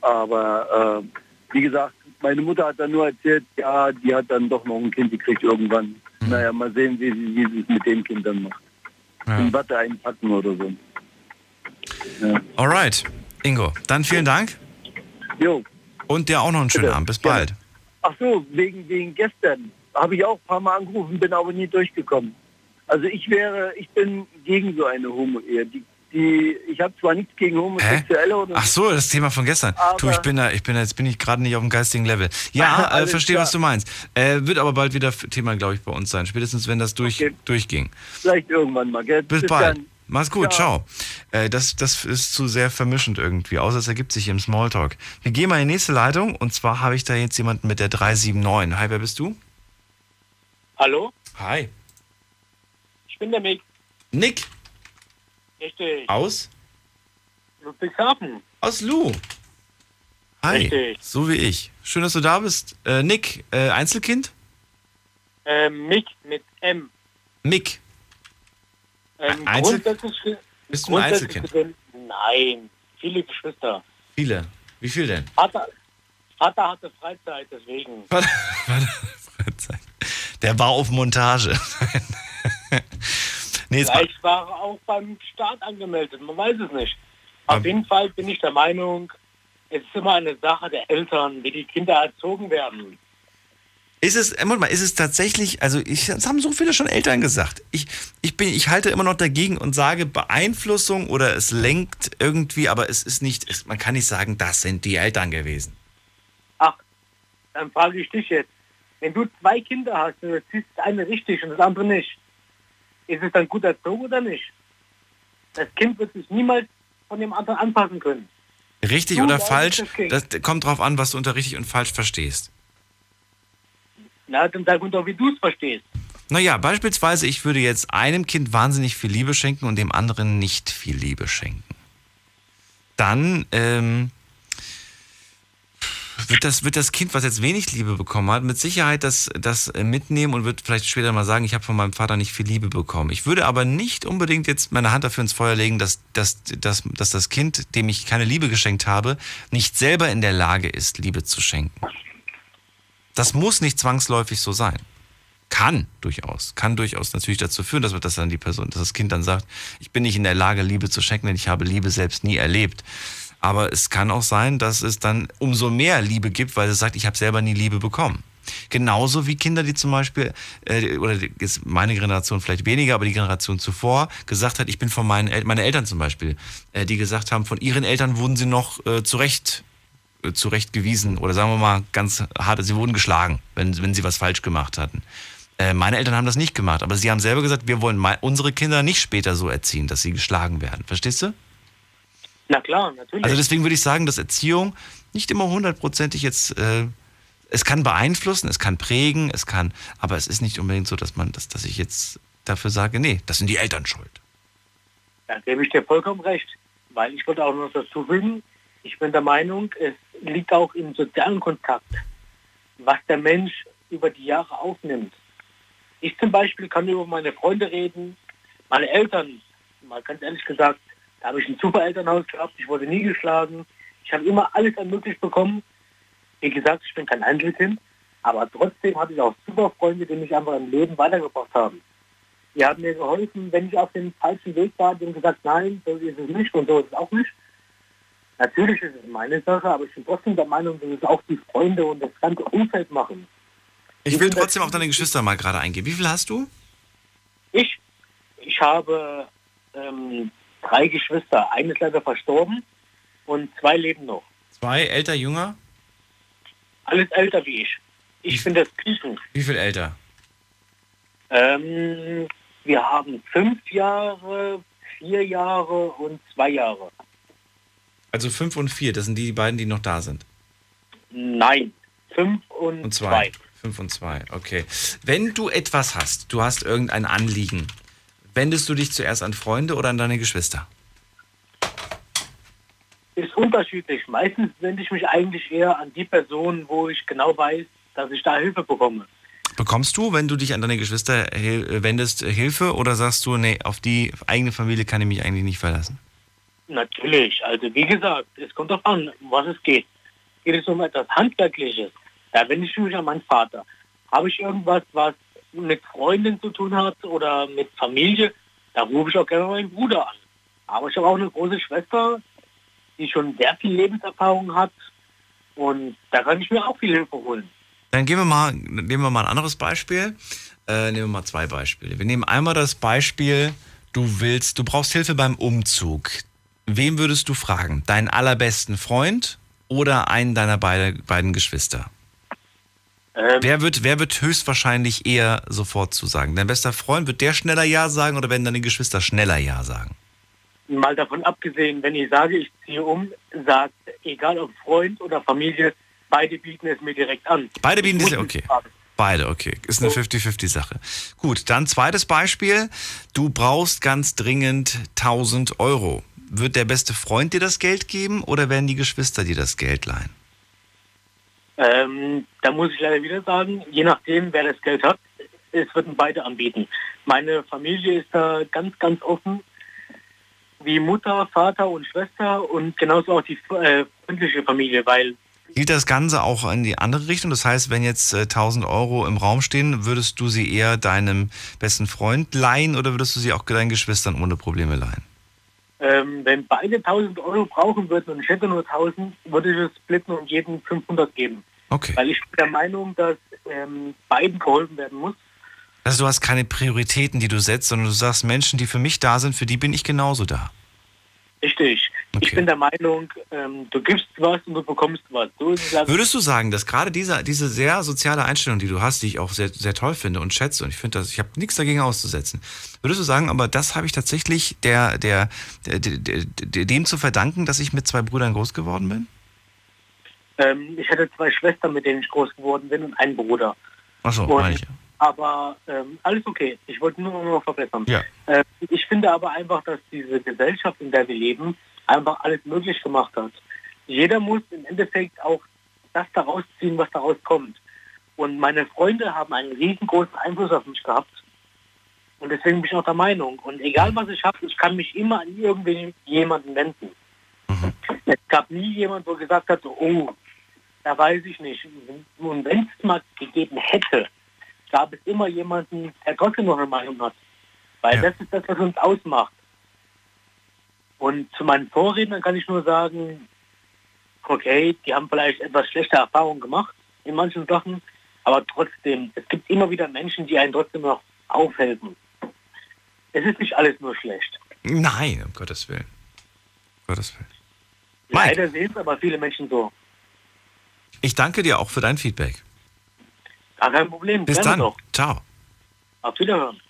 Aber äh, wie gesagt, meine Mutter hat dann nur erzählt, ja, die hat dann doch noch ein Kind gekriegt irgendwann. Naja, mal sehen, wie sie, wie sie es mit dem Kind dann macht. In Watte einpacken oder so. Ja. Alright, Ingo, dann vielen Dank. Jo. Und dir auch noch einen schönen Bitte. Abend. Bis bald. Ach so, wegen, wegen gestern habe ich auch ein paar Mal angerufen, bin aber nie durchgekommen. Also ich wäre, ich bin gegen so eine Homo-Ehe. Die, die, ich habe zwar nichts gegen Homosexuelle oder Ach so, das Thema von gestern. Du, ich bin da, ich bin da, jetzt bin ich gerade nicht auf dem geistigen Level. Ja, äh, verstehe, klar. was du meinst. Äh, wird aber bald wieder Thema, glaube ich, bei uns sein. Spätestens, wenn das durch, durchging. vielleicht irgendwann mal, gell? Bis, bald. dann. Mach's gut, Ciao. ciao. Äh, das, das ist zu sehr vermischend irgendwie, außer es ergibt sich im Smalltalk. Wir gehen mal in die nächste Leitung und zwar habe ich da jetzt jemanden mit der 379. Hi, wer bist du? Hallo, Hi. ich bin der Mick. Nick. Richtig. Aus? Ludwigshafen. Aus Lu. Hi. Richtig. So wie ich. Schön, dass du da bist. Äh, Nick, äh, Einzelkind? Ähm, Mick mit M. Mick. Ähm, Einzel- grundsätzlich, Bist du ein Einzelkind? Nein, viele Geschwister. Viele. Wie viel denn? Vater, Vater hatte Freizeit, deswegen. Freizeit. Der war auf Montage. nee, Vielleicht war er auch beim Staat angemeldet, man weiß es nicht. Auf jeden Fall bin ich der Meinung, es ist immer eine Sache der Eltern, wie die Kinder erzogen werden. Ist es, äh, Moment mal, ist es tatsächlich, also ich, das haben so viele schon Eltern gesagt. Ich, ich bin, ich halte immer noch dagegen und sage Beeinflussung oder es lenkt irgendwie, aber es ist nicht, es, man kann nicht sagen, das sind die Eltern gewesen. Ach, dann frage ich dich jetzt. Wenn du zwei Kinder hast, du ziehst das eine richtig und das andere nicht, ist es dann gut erzogen oder nicht? Das Kind wird sich niemals von dem anderen anpassen können. Richtig Du oder falsch, das das kommt drauf an, was du unter richtig und falsch verstehst. Na, dann sag uns doch, wie du es verstehst. Naja, beispielsweise, ich würde jetzt einem Kind wahnsinnig viel Liebe schenken und dem anderen nicht viel Liebe schenken. Dann ähm, wird, das, wird das Kind, was jetzt wenig Liebe bekommen hat, mit Sicherheit das, das äh, mitnehmen und wird vielleicht später mal sagen, ich habe von meinem Vater nicht viel Liebe bekommen. Ich würde aber nicht unbedingt jetzt meine Hand dafür ins Feuer legen, dass, dass, dass, dass das Kind, dem ich keine Liebe geschenkt habe, nicht selber in der Lage ist, Liebe zu schenken. Das muss nicht zwangsläufig so sein. Kann durchaus, kann durchaus natürlich dazu führen, dass, dass dann die Person, dass das Kind dann sagt, ich bin nicht in der Lage, Liebe zu schenken, denn ich habe Liebe selbst nie erlebt. Aber es kann auch sein, dass es dann umso mehr Liebe gibt, weil es sagt, ich habe selber nie Liebe bekommen. Genauso wie Kinder, die zum Beispiel, äh, oder ist meine Generation vielleicht weniger, aber die Generation zuvor gesagt hat, ich bin von meinen Eltern, meine Eltern zum Beispiel, äh, die gesagt haben, von ihren Eltern wurden sie noch äh, zurecht zurechtgewiesen oder sagen wir mal ganz hart, sie wurden geschlagen, wenn, wenn sie was falsch gemacht hatten. Äh, meine Eltern haben das nicht gemacht, aber sie haben selber gesagt, wir wollen unsere Kinder nicht später so erziehen, dass sie geschlagen werden. Verstehst du? Na klar, natürlich. Also deswegen würde ich sagen, dass Erziehung nicht immer hundertprozentig jetzt, äh, es kann beeinflussen, es kann prägen, es kann, aber es ist nicht unbedingt so, dass man, dass, dass ich jetzt dafür sage, nee, das sind die Eltern schuld. Da gebe ich dir vollkommen recht, weil ich wollte auch noch dazu fügen, ich bin der Meinung, es liegt auch im sozialen Kontakt, was der Mensch über die Jahre aufnimmt. Ich zum Beispiel kann über meine Freunde reden, meine Eltern, mal ganz ehrlich gesagt, da habe ich ein super Elternhaus gehabt, ich wurde nie geschlagen. Ich habe immer alles ermöglicht bekommen. Wie gesagt, ich bin kein Einzelkind, aber trotzdem hatte ich auch super Freunde, die mich einfach im Leben weitergebracht haben. Die haben mir geholfen, wenn ich auf dem falschen Weg war, die haben gesagt, nein, so ist es nicht und so ist es auch nicht. Natürlich ist es meine Sache, aber ich bin trotzdem der Meinung, dass es auch die Freunde und das ganze Umfeld machen. Ich will trotzdem auch deine Geschwister mal gerade eingehen. Wie viel hast du? Ich, ich habe ähm, drei Geschwister. Eine ist leider verstorben und zwei leben noch. Zwei, älter, jünger? Alles älter wie ich. Ich bin das Küchen. Wie viel älter? Ähm, wir haben fünf Jahre, vier Jahre und zwei Jahre. Also fünf und vier, das sind die beiden, die noch da sind. Nein, fünf und, Und zwei. zwei. Fünf und zwei, okay. Wenn du etwas hast, du hast irgendein Anliegen, wendest du dich zuerst an Freunde oder an deine Geschwister? Ist unterschiedlich. Meistens wende ich mich eigentlich eher an die Person, wo ich genau weiß, dass ich da Hilfe bekomme. Bekommst du, wenn du dich an deine Geschwister wendest, Hilfe oder sagst du, nee, auf die eigene Familie kann ich mich eigentlich nicht verlassen? Natürlich. Also wie gesagt, es kommt darauf an, was es geht. Geht es um etwas Handwerkliches, da wende ich mich an meinen Vater. Habe ich irgendwas, was mit Freunden zu tun hat oder mit Familie, da rufe ich auch gerne meinen Bruder an. Aber ich habe auch eine große Schwester, die schon sehr viel Lebenserfahrung hat und da kann ich mir auch viel Hilfe holen. Dann gehen wir mal, nehmen wir mal ein anderes Beispiel. Äh, nehmen wir mal zwei Beispiele. Wir nehmen einmal das Beispiel, du willst, du brauchst Hilfe beim Umzug. Wem würdest du fragen? Deinen allerbesten Freund oder einen deiner beide, beiden Geschwister? wer, wird, wer wird höchstwahrscheinlich eher sofort zusagen? Dein bester Freund, wird der schneller Ja sagen oder werden deine Geschwister schneller Ja sagen? Mal davon abgesehen, wenn ich sage, ich ziehe um, sagt, egal ob Freund oder Familie, beide bieten es mir direkt an. Beide bieten es okay. fragen. Beide, okay. Ist eine 50-50-Sache. Gut, dann zweites Beispiel. Du brauchst ganz dringend 1000 Euro. Wird der beste Freund dir das Geld geben oder werden die Geschwister dir das Geld leihen? Ähm, da muss ich leider wieder sagen, je nachdem, wer das Geld hat, es würden beide anbieten. Meine Familie ist da ganz, ganz offen, wie Mutter, Vater und Schwester und genauso auch die äh, freundliche Familie, weil Hielt das Ganze auch in die andere Richtung? Das heißt, wenn jetzt äh, 1000 Euro im Raum stehen, würdest du sie eher deinem besten Freund leihen oder würdest du sie auch deinen Geschwistern ohne Probleme leihen? Ähm, wenn beide 1000 Euro brauchen würden und ich hätte nur 1000, würde ich es splitten und jedem 500 geben. Okay. Weil ich bin der Meinung, dass ähm, beiden geholfen werden muss. Also du hast keine Prioritäten, die du setzt, sondern du sagst, Menschen, die für mich da sind, für die bin ich genauso da. Richtig. Ich bin der Meinung, ähm, du gibst was und du bekommst was. So also Würdest du sagen, dass gerade diese, diese sehr soziale Einstellung, die du hast, die ich auch sehr, sehr toll finde und schätze, und ich finde das, ich habe nichts dagegen auszusetzen, würdest du sagen, aber das habe ich tatsächlich der, der, der, der, dem zu verdanken, dass ich mit zwei Brüdern groß geworden bin? Ähm, ich hatte zwei Schwestern, mit denen ich groß geworden bin und einen Bruder. Achso, Und- meine ich. Aber ähm, alles okay. Ich wollte nur noch verbessern. Ja. Äh, ich finde aber einfach, dass diese Gesellschaft, in der wir leben, einfach alles möglich gemacht hat. Jeder muss im Endeffekt auch das daraus ziehen, was daraus kommt. Und meine Freunde haben einen riesengroßen Einfluss auf mich gehabt. Und deswegen bin ich auch der Meinung. Und egal was ich habe, ich kann mich immer an irgendwen jemanden wenden. Es gab nie jemand, wo gesagt hat, oh, da weiß ich nicht. Und wenn es mal gegeben hätte, gab es immer jemanden, der trotzdem noch eine Meinung hat. Weil Ja. das ist das, was uns ausmacht. Und zu meinen Vorrednern kann ich nur sagen, okay, die haben vielleicht etwas schlechte Erfahrungen gemacht in manchen Sachen, aber trotzdem, es gibt immer wieder Menschen, die einen trotzdem noch aufhelfen. Es ist nicht alles nur schlecht. Nein, um Gottes Willen. Um Gottes Willen. Leider sehen es aber viele Menschen so. Ich danke dir auch für dein Feedback. Gar kein Problem. Bis Gerne dann. Doch. Ciao. Auf Wiederhören.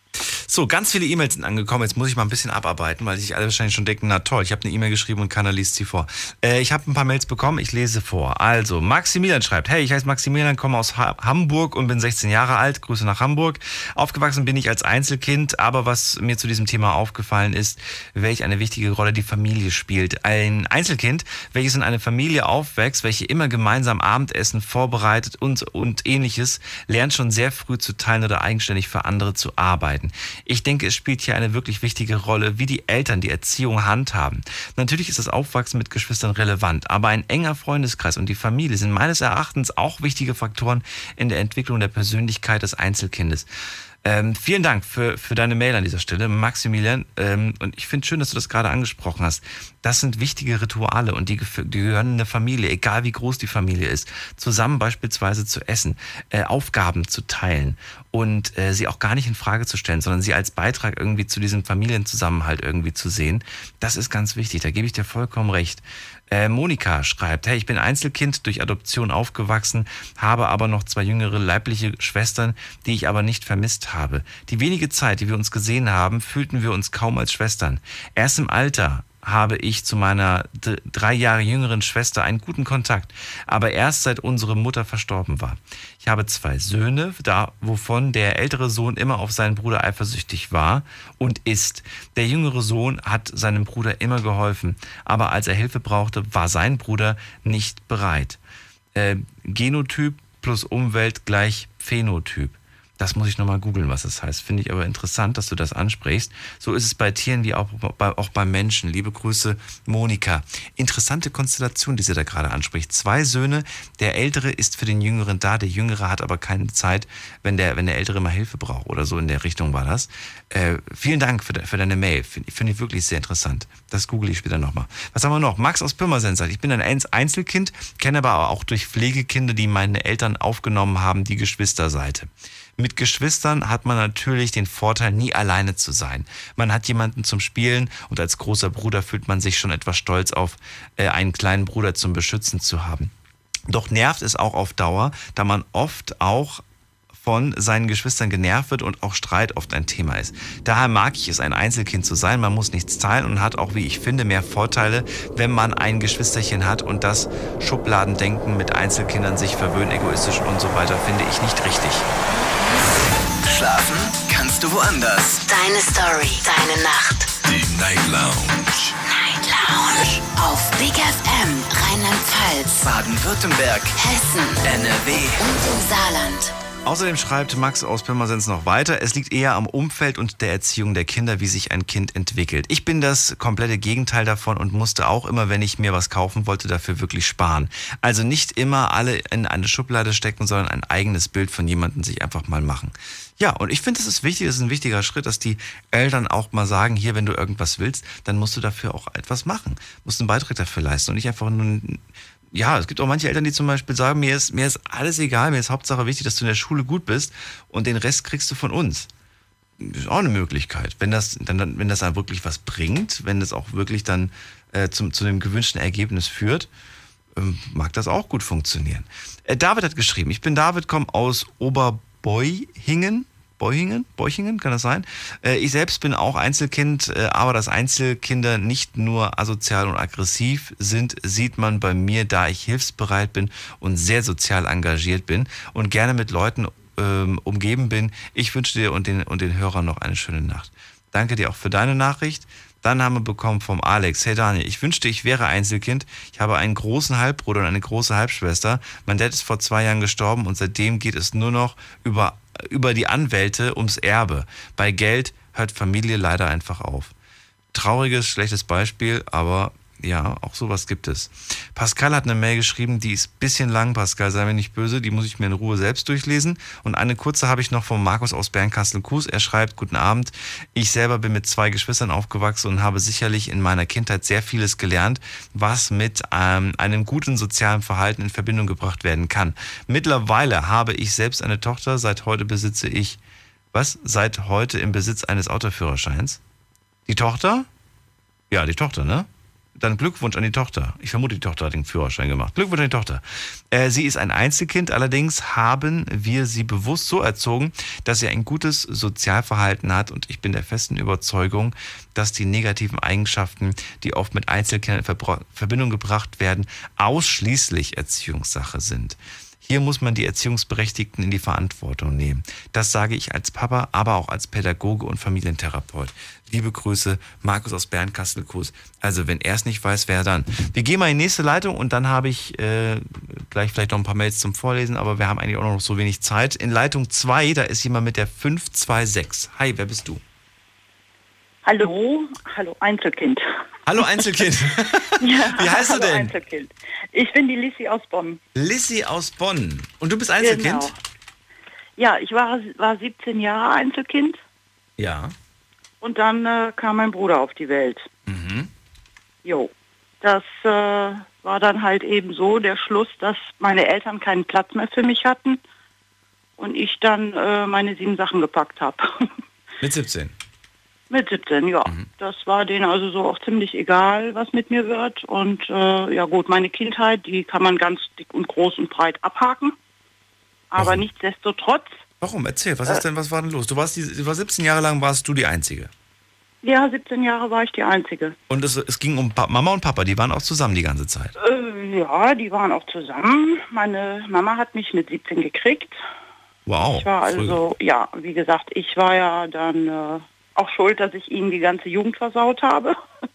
So, ganz viele E-Mails sind angekommen. Jetzt muss ich mal ein bisschen abarbeiten, weil sich alle wahrscheinlich schon denken, na toll, ich habe eine E-Mail geschrieben und keiner liest sie vor. Äh, ich habe ein paar Mails bekommen, ich lese vor. Also, Maximilian schreibt, hey, ich heiße Maximilian, komme aus ha Hamburg und bin 16 Jahre alt. Grüße nach Hamburg. Aufgewachsen bin ich als Einzelkind, aber was mir zu diesem Thema aufgefallen ist, welch eine wichtige Rolle die Familie spielt. Ein Einzelkind, welches in einer Familie aufwächst, welche immer gemeinsam Abendessen vorbereitet und, und ähnliches, lernt schon sehr früh zu teilen oder eigenständig für andere zu arbeiten. Ich denke, es spielt hier eine wirklich wichtige Rolle, wie die Eltern die Erziehung handhaben. Natürlich ist das Aufwachsen mit Geschwistern relevant, aber ein enger Freundeskreis und die Familie sind meines Erachtens auch wichtige Faktoren in der Entwicklung der Persönlichkeit des Einzelkindes. Ähm, vielen Dank für, für deine Mail an dieser Stelle, Maximilian. Ähm, und ich finde schön, dass du das gerade angesprochen hast. Das sind wichtige Rituale und die, die gehören in eine Familie, egal wie groß die Familie ist. Zusammen beispielsweise zu essen, äh, Aufgaben zu teilen und äh, sie auch gar nicht in Frage zu stellen, sondern sie als Beitrag irgendwie zu diesem Familienzusammenhalt irgendwie zu sehen. Das ist ganz wichtig, da gebe ich dir vollkommen recht. Äh, Monika schreibt, hey, ich bin Einzelkind durch Adoption aufgewachsen, habe aber noch zwei jüngere leibliche Schwestern, die ich aber nicht vermisst habe. Die wenige Zeit, die wir uns gesehen haben, fühlten wir uns kaum als Schwestern. Erst im Alter habe ich zu meiner drei Jahre jüngeren Schwester einen guten Kontakt, aber erst seit unsere Mutter verstorben war. Ich habe zwei Söhne, da, wovon der ältere Sohn immer auf seinen Bruder eifersüchtig war und ist. Der jüngere Sohn hat seinem Bruder immer geholfen, aber als er Hilfe brauchte, war sein Bruder nicht bereit. Äh, Genotyp plus Umwelt gleich Phänotyp. Das muss ich nochmal googeln, was das heißt. Finde ich aber interessant, dass du das ansprichst. So ist es bei Tieren wie auch bei, auch bei Menschen. Liebe Grüße, Monika. Interessante Konstellation, die sie da gerade anspricht. Zwei Söhne, der Ältere ist für den Jüngeren da, der Jüngere hat aber keine Zeit, wenn der, wenn der Ältere mal Hilfe braucht oder so in der Richtung war das. Äh, vielen Dank für, de, für deine Mail. Finde find ich wirklich sehr interessant. Das google ich später nochmal. Was haben wir noch? Max aus Pirmasens sagt, ich bin ein Einz- Einzelkind, kenne aber auch durch Pflegekinder, die meine Eltern aufgenommen haben, die Geschwisterseite. Mit Geschwistern hat man natürlich den Vorteil, nie alleine zu sein. Man hat jemanden zum Spielen und als großer Bruder fühlt man sich schon etwas stolz auf, äh, einen kleinen Bruder zum Beschützen zu haben. Doch nervt es auch auf Dauer, da man oft auch von seinen Geschwistern genervt wird und auch Streit oft ein Thema ist. Daher mag ich es, ein Einzelkind zu sein. Man muss nichts teilen und hat auch, wie ich finde, mehr Vorteile, wenn man ein Geschwisterchen hat und das Schubladendenken mit Einzelkindern sich verwöhnen, egoistisch und so weiter, finde ich nicht richtig. Schlafen kannst du woanders. Deine Story, deine Nacht. Die Night Lounge. Night Lounge. Auf Big FM, Rheinland-Pfalz, Baden-Württemberg. Hessen, NRW. und im Saarland. Außerdem schreibt Max aus Pirmasens noch weiter, es liegt eher am Umfeld und der Erziehung der Kinder, wie sich ein Kind entwickelt. Ich bin das komplette Gegenteil davon und musste auch immer, wenn ich mir was kaufen wollte, dafür wirklich sparen. Also nicht immer alle in eine Schublade stecken, sondern ein eigenes Bild von jemandem sich einfach mal machen. Ja, und ich finde, es ist wichtig, es ist ein wichtiger Schritt, dass die Eltern auch mal sagen, hier, wenn du irgendwas willst, dann musst du dafür auch etwas machen, musst einen Beitrag dafür leisten und nicht einfach nur ja, es gibt auch manche Eltern, die zum Beispiel sagen, mir ist, mir ist alles egal, mir ist Hauptsache wichtig, dass du in der Schule gut bist und den Rest kriegst du von uns. Ist auch eine Möglichkeit. Wenn das, dann, dann, wenn das dann wirklich was bringt, wenn das auch wirklich dann äh, zum, zu dem gewünschten Ergebnis führt, ähm, mag das auch gut funktionieren. Äh, David hat geschrieben, ich bin David, komme aus Oberbeuchingen. Beuchingen? Beuchingen, kann das sein? Äh, ich selbst bin auch Einzelkind, äh, aber dass Einzelkinder nicht nur asozial und aggressiv sind, sieht man bei mir, da ich hilfsbereit bin und sehr sozial engagiert bin und gerne mit Leuten ähm, umgeben bin. Ich wünsche dir und den, und den Hörern noch eine schöne Nacht. Danke dir auch für deine Nachricht. Dann haben wir bekommen vom Alex. Hey Daniel, ich wünschte, ich wäre Einzelkind. Ich habe einen großen Halbbruder und eine große Halbschwester. Mein Dad ist vor zwei Jahren gestorben und seitdem geht es nur noch über, über die Anwälte ums Erbe. Bei Geld hört Familie leider einfach auf. Trauriges, schlechtes Beispiel, aber Ja, auch sowas gibt es. Pascal hat eine Mail geschrieben, die ist ein bisschen lang, Pascal, sei mir nicht böse, die muss ich mir in Ruhe selbst durchlesen. Und eine kurze habe ich noch von Markus aus Bernkastel-Kues. Er schreibt, guten Abend, ich selber bin mit zwei Geschwistern aufgewachsen und habe sicherlich in meiner Kindheit sehr vieles gelernt, was mit ähm, einem guten sozialen Verhalten in Verbindung gebracht werden kann. Mittlerweile habe ich selbst eine Tochter, seit heute besitze ich, was? Seit heute im Besitz eines Autoführerscheins. Die Tochter? Ja, die Tochter, ne? Dann Glückwunsch an die Tochter. Ich vermute, die Tochter hat den Führerschein gemacht. Glückwunsch an die Tochter. Äh, sie ist ein Einzelkind, allerdings haben wir sie bewusst so erzogen, dass sie ein gutes Sozialverhalten hat und ich bin der festen Überzeugung, dass die negativen Eigenschaften, die oft mit Einzelkindern in Verbindung gebracht werden, ausschließlich Erziehungssache sind. Hier muss man die Erziehungsberechtigten in die Verantwortung nehmen. Das sage ich als Papa, aber auch als Pädagoge und Familientherapeut. Liebe Grüße, Markus aus Bernkastelkues. Also wenn er es nicht weiß, wer dann? Wir gehen mal in die nächste Leitung und dann habe ich äh, gleich vielleicht noch ein paar Mails zum Vorlesen, aber wir haben eigentlich auch noch so wenig Zeit. In Leitung 2, da ist jemand mit der 526. Hi, wer bist du? Hallo, hallo Einzelkind. Hallo Einzelkind. ja, Wie heißt du denn? Einzelkind. Ich bin die Lissy aus Bonn. Lissy aus Bonn. Und du bist Einzelkind? Genau. Ja, ich war, war 17 Jahre Einzelkind Ja. Und dann äh, kam mein Bruder auf die Welt. Mhm. Jo. Das äh, war dann halt eben so der Schluss, dass meine Eltern keinen Platz mehr für mich hatten und ich dann äh, meine sieben Sachen gepackt habe. Mit 17. Mit 17, ja. Das war denen also so auch ziemlich egal, was mit mir wird. Und äh, ja gut, meine Kindheit, die kann man ganz dick und groß und breit abhaken. Aber nichtsdestotrotz, Warum? Erzähl, was ist denn, was war denn los? Du warst, die, du war 17 Jahre lang warst du die Einzige. ja, 17 Jahre war ich die Einzige. Und es, es ging um pa Mama und Papa, die waren auch zusammen die ganze Zeit. Äh, ja, die waren auch zusammen. Meine Mama hat mich mit 17 gekriegt. Wow. Ich war also, ja, wie gesagt, ich war ja dann äh, auch schuld, dass ich ihnen die ganze Jugend versaut habe.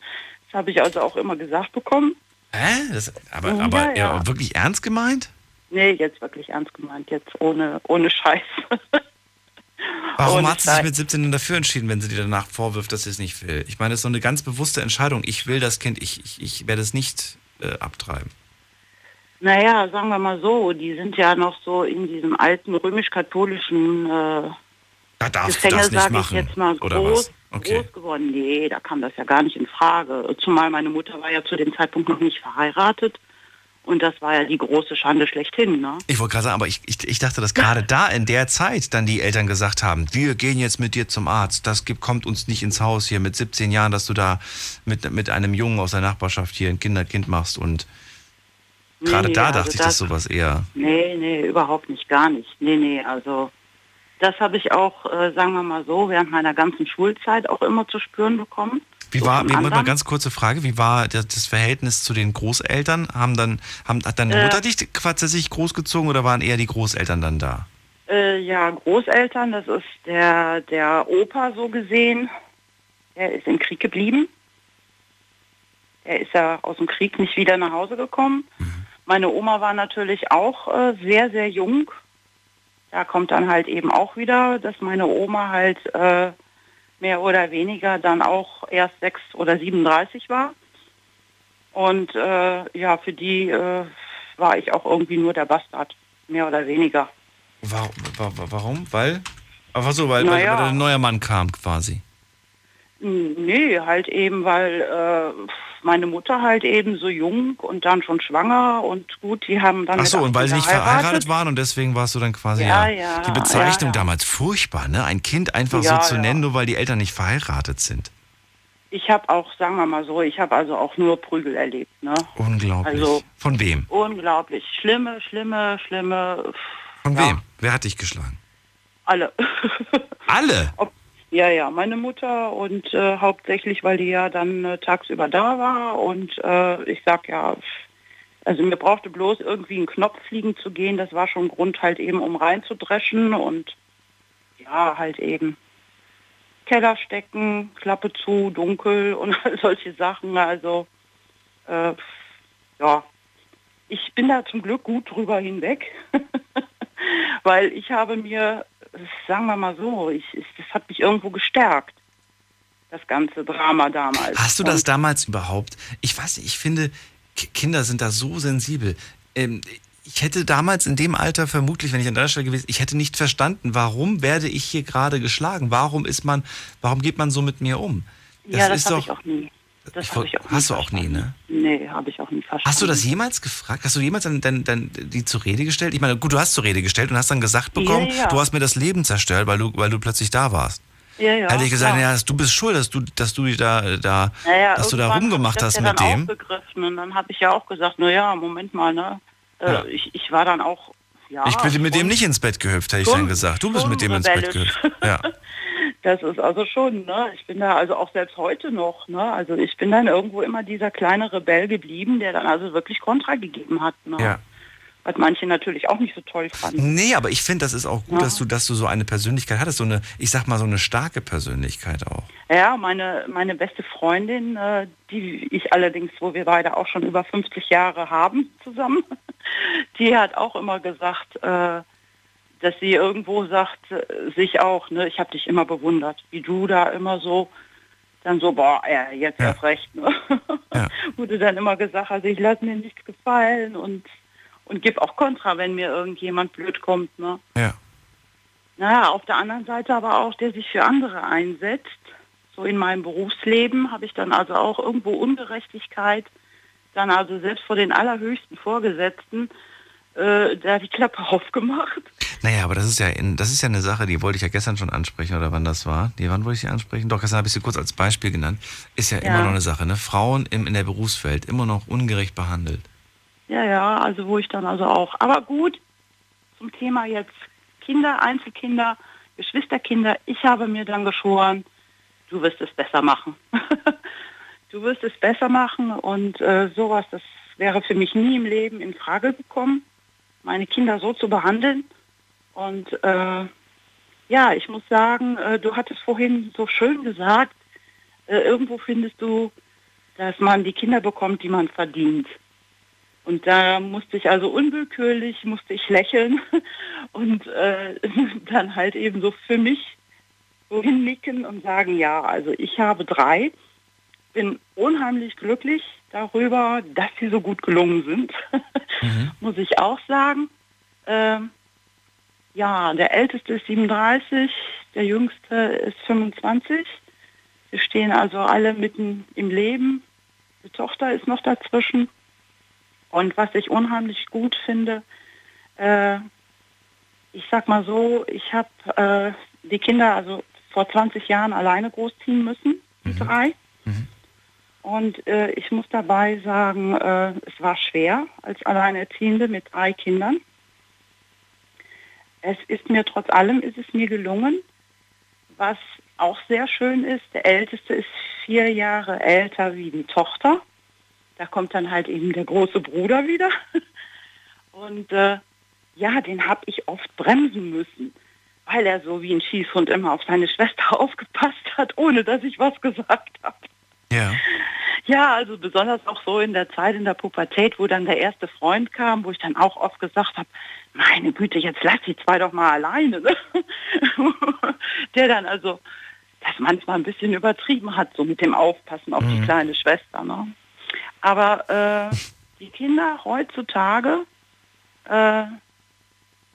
Das habe ich also auch immer gesagt bekommen. Hä? Das, aber aber ja. ja, wirklich ernst gemeint? Nee, jetzt wirklich ernst gemeint, jetzt ohne, ohne Scheiß. Warum Und hat sie sich mit 17 denn dafür entschieden, wenn sie dir danach vorwirft, dass sie es nicht will? Ich meine, das ist so eine ganz bewusste Entscheidung. Ich will das Kind, ich, ich, ich werde es nicht äh, abtreiben. Naja, sagen wir mal so, die sind ja noch so in diesem alten römisch-katholischen äh, Da darfst Gefängnis, du das nicht machen. jetzt mal, oder groß, was? Okay. groß geworden. Nee, da kam das ja gar nicht in Frage. Zumal meine Mutter war ja zu dem Zeitpunkt noch nicht verheiratet. Und das war ja die große Schande schlechthin. Ne? Ich wollte gerade sagen, aber ich, ich, ich dachte, dass gerade da in der Zeit dann die Eltern gesagt haben, wir gehen jetzt mit dir zum Arzt, das gibt, kommt uns nicht ins Haus hier mit 17 Jahren, dass du da mit, mit einem Jungen aus der Nachbarschaft hier ein Kinderkind machst und Nee, gerade nee, da also dachte ich, das- dass sowas eher... Nee, nee, überhaupt nicht, gar nicht. Nee, nee, also das habe ich auch, äh, sagen wir mal so, während meiner ganzen Schulzeit auch immer zu spüren bekommen. Wie So war, wie, anderen. ganz kurze Frage, wie war das, Verhältnis zu den Großeltern? Haben dann, haben, hat deine Äh. Mutter dich tatsächlich großgezogen oder waren eher die Großeltern dann da? Äh, ja, Großeltern, das ist der, der Opa so gesehen. Der ist im Krieg geblieben. Er ist ja aus dem Krieg nicht wieder nach Hause gekommen. Meine Oma war natürlich auch äh, sehr, sehr jung. Da kommt dann halt eben auch wieder, dass meine Oma halt äh, mehr oder weniger dann auch erst 6 oder 37 war. Und äh, ja, für die äh, war ich auch irgendwie nur der Bastard, mehr oder weniger. Warum? warum? Weil? Aber so, weil, weil, Naja. weil ein neuer Mann kam quasi. Nee, halt eben, weil äh, meine Mutter halt eben so jung und dann schon schwanger und gut, die haben dann Ach so, und weil sie 18 nicht verheiratet waren und deswegen warst du dann quasi Ja, ja, ja, die Bezeichnung ja, damals furchtbar, ne? Ein Kind einfach so zu nennen, nur weil die Eltern nicht verheiratet sind. Ich habe auch, sagen wir mal so, ich habe also auch nur Prügel erlebt, ne? Unglaublich. Also Von wem? unglaublich. Schlimme, schlimme, schlimme, Von wem? Wer hat dich geschlagen? alle. Alle? Ja, ja, meine Mutter und äh, hauptsächlich, weil die ja dann äh, tagsüber da war und äh, ich sag ja, also mir brauchte bloß irgendwie ein Knopf fliegen zu gehen, das war schon Grund halt eben, um reinzudreschen und ja, halt eben Keller stecken, Klappe zu, dunkel und solche Sachen, also äh, ja, ich bin da zum Glück gut drüber hinweg, weil ich habe mir, sagen wir mal so, ich, ich, das hat mich irgendwo gestärkt. das ganze Drama damals. Hast du das Und damals überhaupt? Ich weiß nicht, ich finde, Kinder sind da so sensibel. Ähm, ich hätte damals in dem Alter vermutlich, wenn ich an deiner Stelle gewesen, ich hätte nicht verstanden, warum werde ich hier gerade geschlagen? Warum ist man, warum geht man so mit mir um? Das ja, das habe ich auch nie. Das ich, ich auch hast du auch nie, ne? Nee, habe ich auch nie verstanden. Hast du das jemals gefragt? Hast du jemals dann, dann, dann die zur Rede gestellt? Ich meine, gut, du hast zur Rede gestellt und hast dann gesagt bekommen, ja, ja. du hast mir das Leben zerstört, weil du, weil du plötzlich da warst. Ja, ja. Hätte ich gesagt, ja, du bist schuld, dass du, dass du da, da, ja, dass du da rumgemacht hast mit dem. Und dann habe ich ja auch gesagt, naja, Moment mal, ne? Äh, ja. ich, ich war dann auch, ja. Ich bin mit dem nicht ins Bett gehüpft, hätte ich dann gesagt. Du bist mit dem ins Bett gehüpft. Ja. Das ist also schon, ne? Ich bin da also auch selbst heute noch, ne? Also ich bin dann irgendwo immer dieser kleine Rebell geblieben, der dann also wirklich Kontra gegeben hat. Ne? Ja was manche natürlich auch nicht so toll fanden. Nee, aber ich finde, das ist auch gut, ja. dass du, dass du so eine Persönlichkeit hattest, so eine, ich sag mal, so eine starke Persönlichkeit auch. Ja, meine, meine beste Freundin, äh, die ich allerdings, wo wir beide auch schon über 50 Jahre haben zusammen, die hat auch immer gesagt, äh, dass sie irgendwo sagt, äh, sich auch, ne, ich habe dich immer bewundert, wie du da immer so dann so, boah, ja, jetzt ja. erst recht. Ne? Ja. Wurde dann immer gesagt, also ich lasse mir nichts gefallen und und gebe auch Kontra, wenn mir irgendjemand blöd kommt. Ne? Ja. Naja, auf der anderen Seite aber auch, der sich für andere einsetzt. So in meinem Berufsleben habe ich dann also auch irgendwo Ungerechtigkeit, dann also selbst vor den allerhöchsten Vorgesetzten, äh, da die Klappe aufgemacht. Naja, aber das ist ja in, das ist ja eine Sache, die wollte ich ja gestern schon ansprechen oder wann das war. Die, wann wollte ich sie ansprechen? Doch, gestern habe ich sie kurz als Beispiel genannt. Ist ja, ja. immer noch eine Sache, ne? Frauen im, in der Berufswelt immer noch ungerecht behandelt. Ja, ja, also wo ich dann also auch. Aber gut, zum Thema jetzt Kinder, Einzelkinder, Geschwisterkinder. Ich habe mir dann geschworen, du wirst es besser machen. du wirst es besser machen und äh, sowas, das wäre für mich nie im Leben in Frage gekommen, meine Kinder so zu behandeln. Und äh, ja, ich muss sagen, äh, du hattest vorhin so schön gesagt, äh, irgendwo findest du, dass man die Kinder bekommt, die man verdient. Und da musste ich also unwillkürlich, musste ich lächeln und äh, dann halt eben so für mich so hinnicken und sagen, ja, also ich habe drei, bin unheimlich glücklich darüber, dass sie so gut gelungen sind, mhm. muss ich auch sagen. Ähm, ja, der älteste ist 37, der jüngste ist 25. Wir stehen also alle mitten im Leben. Die Tochter ist noch dazwischen. Und was ich unheimlich gut finde, äh, ich sag mal so, ich habe äh, die Kinder also vor 20 Jahren alleine großziehen müssen, die mhm. drei. Mhm. Und äh, ich muss dabei sagen, äh, es war schwer als Alleinerziehende mit drei Kindern. Es ist mir trotz allem ist es mir gelungen, was auch sehr schön ist. Der Älteste ist vier Jahre älter wie die Tochter. Da kommt dann halt eben der große Bruder wieder. Und äh, ja, den habe ich oft bremsen müssen, weil er so wie ein Schießhund immer auf seine Schwester aufgepasst hat, ohne dass ich was gesagt habe. Ja. Ja, also besonders auch so in der Zeit in der Pubertät, wo dann der erste Freund kam, wo ich dann auch oft gesagt habe, meine Güte, jetzt lass die zwei doch mal alleine. Ne? der dann also das manchmal ein bisschen übertrieben hat, so mit dem Aufpassen auf mhm. die kleine Schwester. Ne? Aber äh, die Kinder heutzutage, äh,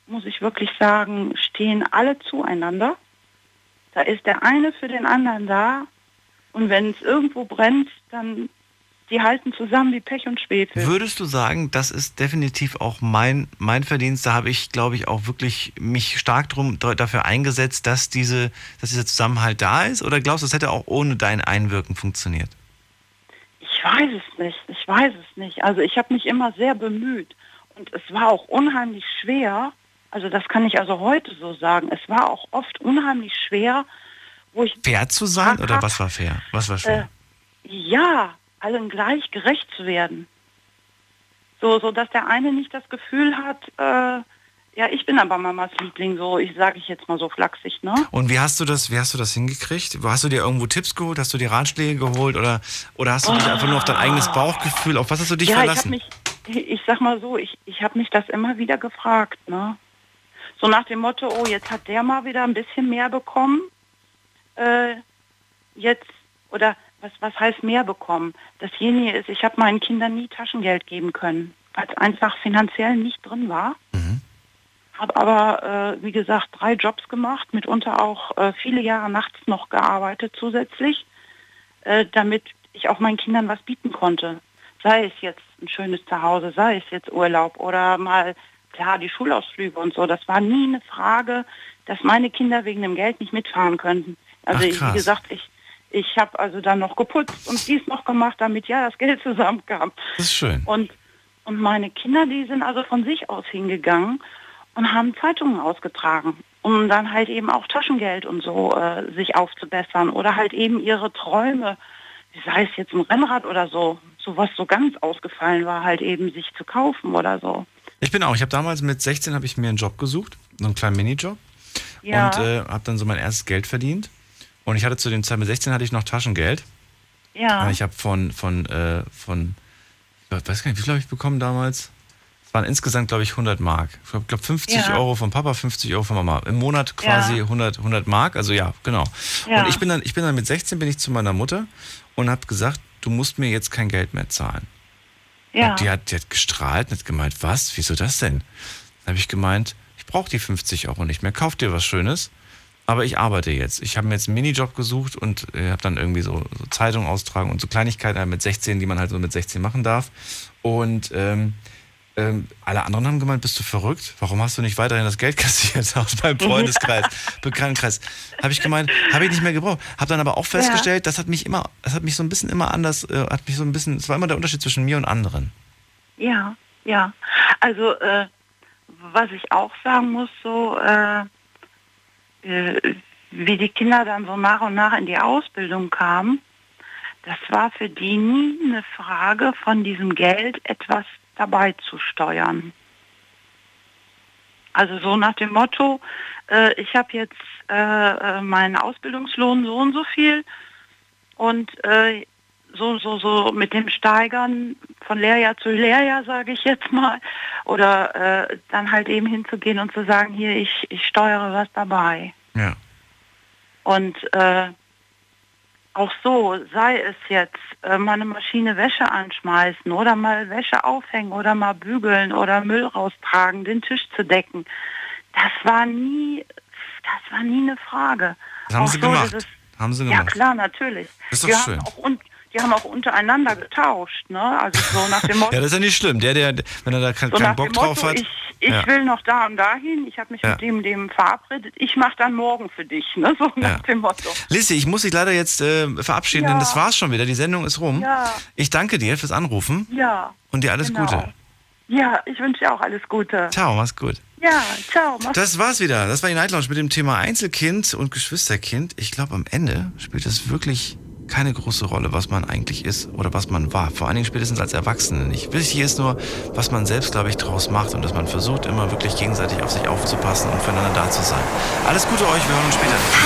muss ich wirklich sagen, stehen alle zueinander. Da ist der eine für den anderen da. Und wenn es irgendwo brennt, dann die halten zusammen wie Pech und Schwefel. Würdest du sagen, das ist definitiv auch mein, mein Verdienst? Da habe ich, glaube ich, auch wirklich mich stark drum, dafür eingesetzt, dass, diese, dass dieser Zusammenhalt da ist? Oder glaubst du, es hätte auch ohne dein Einwirken funktioniert? Ich weiß es nicht, ich weiß es nicht. Also ich habe mich immer sehr bemüht und es war auch unheimlich schwer, also das kann ich also heute so sagen, es war auch oft unheimlich schwer, wo ich... Fair zu sein oder was war fair? Was war schwer? Äh, ja, allen gleich gerecht zu werden. So, so dass der eine nicht das Gefühl hat, äh, ja, ich bin aber Mamas Liebling, so ich sage ich jetzt mal so flachsig, ne? Und wie hast du das, wie hast du das hingekriegt? Hast du dir irgendwo Tipps geholt, hast du dir Ratschläge geholt oder, oder hast du oh. dich einfach nur auf dein eigenes Bauchgefühl, auf was hast du dich ja, verlassen? Ich, mich, ich sag mal so, ich, ich habe mich das immer wieder gefragt, ne? So nach dem Motto, oh, jetzt hat der mal wieder ein bisschen mehr bekommen. Äh, jetzt Oder was, was heißt mehr bekommen? Dasjenige ist, ich habe meinen Kindern nie Taschengeld geben können, weil es einfach finanziell nicht drin war. Habe aber, äh, wie gesagt, drei Jobs gemacht, mitunter auch äh, viele Jahre nachts noch gearbeitet zusätzlich, äh, damit ich auch meinen Kindern was bieten konnte. Sei es jetzt ein schönes Zuhause, sei es jetzt Urlaub oder mal, klar, die Schulausflüge und so. Das war nie eine Frage, dass meine Kinder wegen dem Geld nicht mitfahren könnten. Also Ach, ich, wie gesagt, ich, ich habe also dann noch geputzt und dies noch gemacht, damit ja das Geld zusammenkam. Das ist schön. Und, und meine Kinder, die sind also von sich aus hingegangen und haben Zeitungen ausgetragen, um dann halt eben auch Taschengeld und so äh, sich aufzubessern oder halt eben ihre Träume, sei es jetzt ein Rennrad oder so, so was so ganz ausgefallen war, halt eben sich zu kaufen oder so. Ich bin auch. Ich habe damals mit 16 habe ich mir einen Job gesucht, so einen kleinen Minijob. Ja. Und äh, habe dann so mein erstes Geld verdient. Und ich hatte zu dem Zeit mit 16 hatte ich noch Taschengeld. Ja. Ich habe von, von, äh, von, ich weiß gar nicht, wie viel habe ich bekommen damals? Es waren insgesamt, glaube ich, 100 Mark. Ich glaube, glaub 50 Ja. Euro von Papa, 50 Euro von Mama. Im Monat quasi Ja. 100, 100 Mark. Also ja, genau. Ja. Und ich bin, dann, ich bin dann mit 16 bin ich zu meiner Mutter und habe gesagt, du musst mir jetzt kein Geld mehr zahlen. Ja. Und die hat, die hat gestrahlt und hat gemeint, was? Wieso das denn? Dann habe ich gemeint, ich brauche die 50 Euro nicht mehr. Kauf dir was Schönes. Aber ich arbeite jetzt. Ich habe mir jetzt einen Minijob gesucht und äh, habe dann irgendwie so, so Zeitungen austragen und so Kleinigkeiten halt mit 16, die man halt so mit 16 machen darf. Und ähm, ähm, alle anderen haben gemeint, bist du verrückt? Warum hast du nicht weiterhin das Geld kassiert aus meinem Freundeskreis, Bekanntenkreis? Habe ich gemeint, habe ich nicht mehr gebraucht. Habe dann aber auch festgestellt, das hat mich immer, das hat mich so ein bisschen immer anders, äh, hat mich so ein bisschen, es war immer der Unterschied zwischen mir und anderen. Ja, ja. Also äh, was ich auch sagen muss, so äh, äh, wie die Kinder dann so nach und nach in die Ausbildung kamen, das war für die nie eine Frage von diesem Geld etwas dabei zu steuern. Also so nach dem Motto, äh, ich habe jetzt äh, äh, meinen Ausbildungslohn so und so viel und äh, so, so, so mit dem Steigern von Lehrjahr zu Lehrjahr, sage ich jetzt mal, oder äh, dann halt eben hinzugehen und zu sagen, hier, ich, ich steuere was dabei. Ja. Und äh, auch so, sei es jetzt äh, mal eine Maschine Wäsche anschmeißen oder mal Wäsche aufhängen oder mal bügeln oder Müll raustragen, den Tisch zu decken. Das war nie, das war nie eine Frage. Das haben Auch sie so, gemacht. Haben sie Ja gemacht. klar, natürlich. Ist doch die schön. Haben auch un die haben auch untereinander getauscht, ne? Also so nach dem Motto, Ja, das ist ja nicht schlimm. Der, der, wenn er da keinen so keinen nach Bock dem drauf Motto hat. ich, ich ja. will noch da und dahin, ich habe mich Ja. mit dem, dem verabredet, ich mache dann morgen für dich, ne? So nach Ja. dem Motto. Lissy, ich muss dich leider jetzt äh, verabschieden, denn das war's schon wieder. Die Sendung ist rum. Ja. Ich danke dir fürs Anrufen Ja. und dir alles genau. Gute. Ja, ich wünsche dir auch alles Gute. Ciao, mach's gut. Ja, ciao. Mach's Das war's wieder. Das war die Night Lounge mit dem Thema Einzelkind und Geschwisterkind. Ich glaube, am Ende spielt es wirklich keine große Rolle, was man eigentlich ist oder was man war. Vor allen Dingen spätestens als Erwachsene nicht. Wichtig ist nur, was man selbst, glaube ich, draus macht und dass man versucht, immer wirklich gegenseitig auf sich aufzupassen und füreinander da zu sein. Alles Gute euch, wir hören uns später.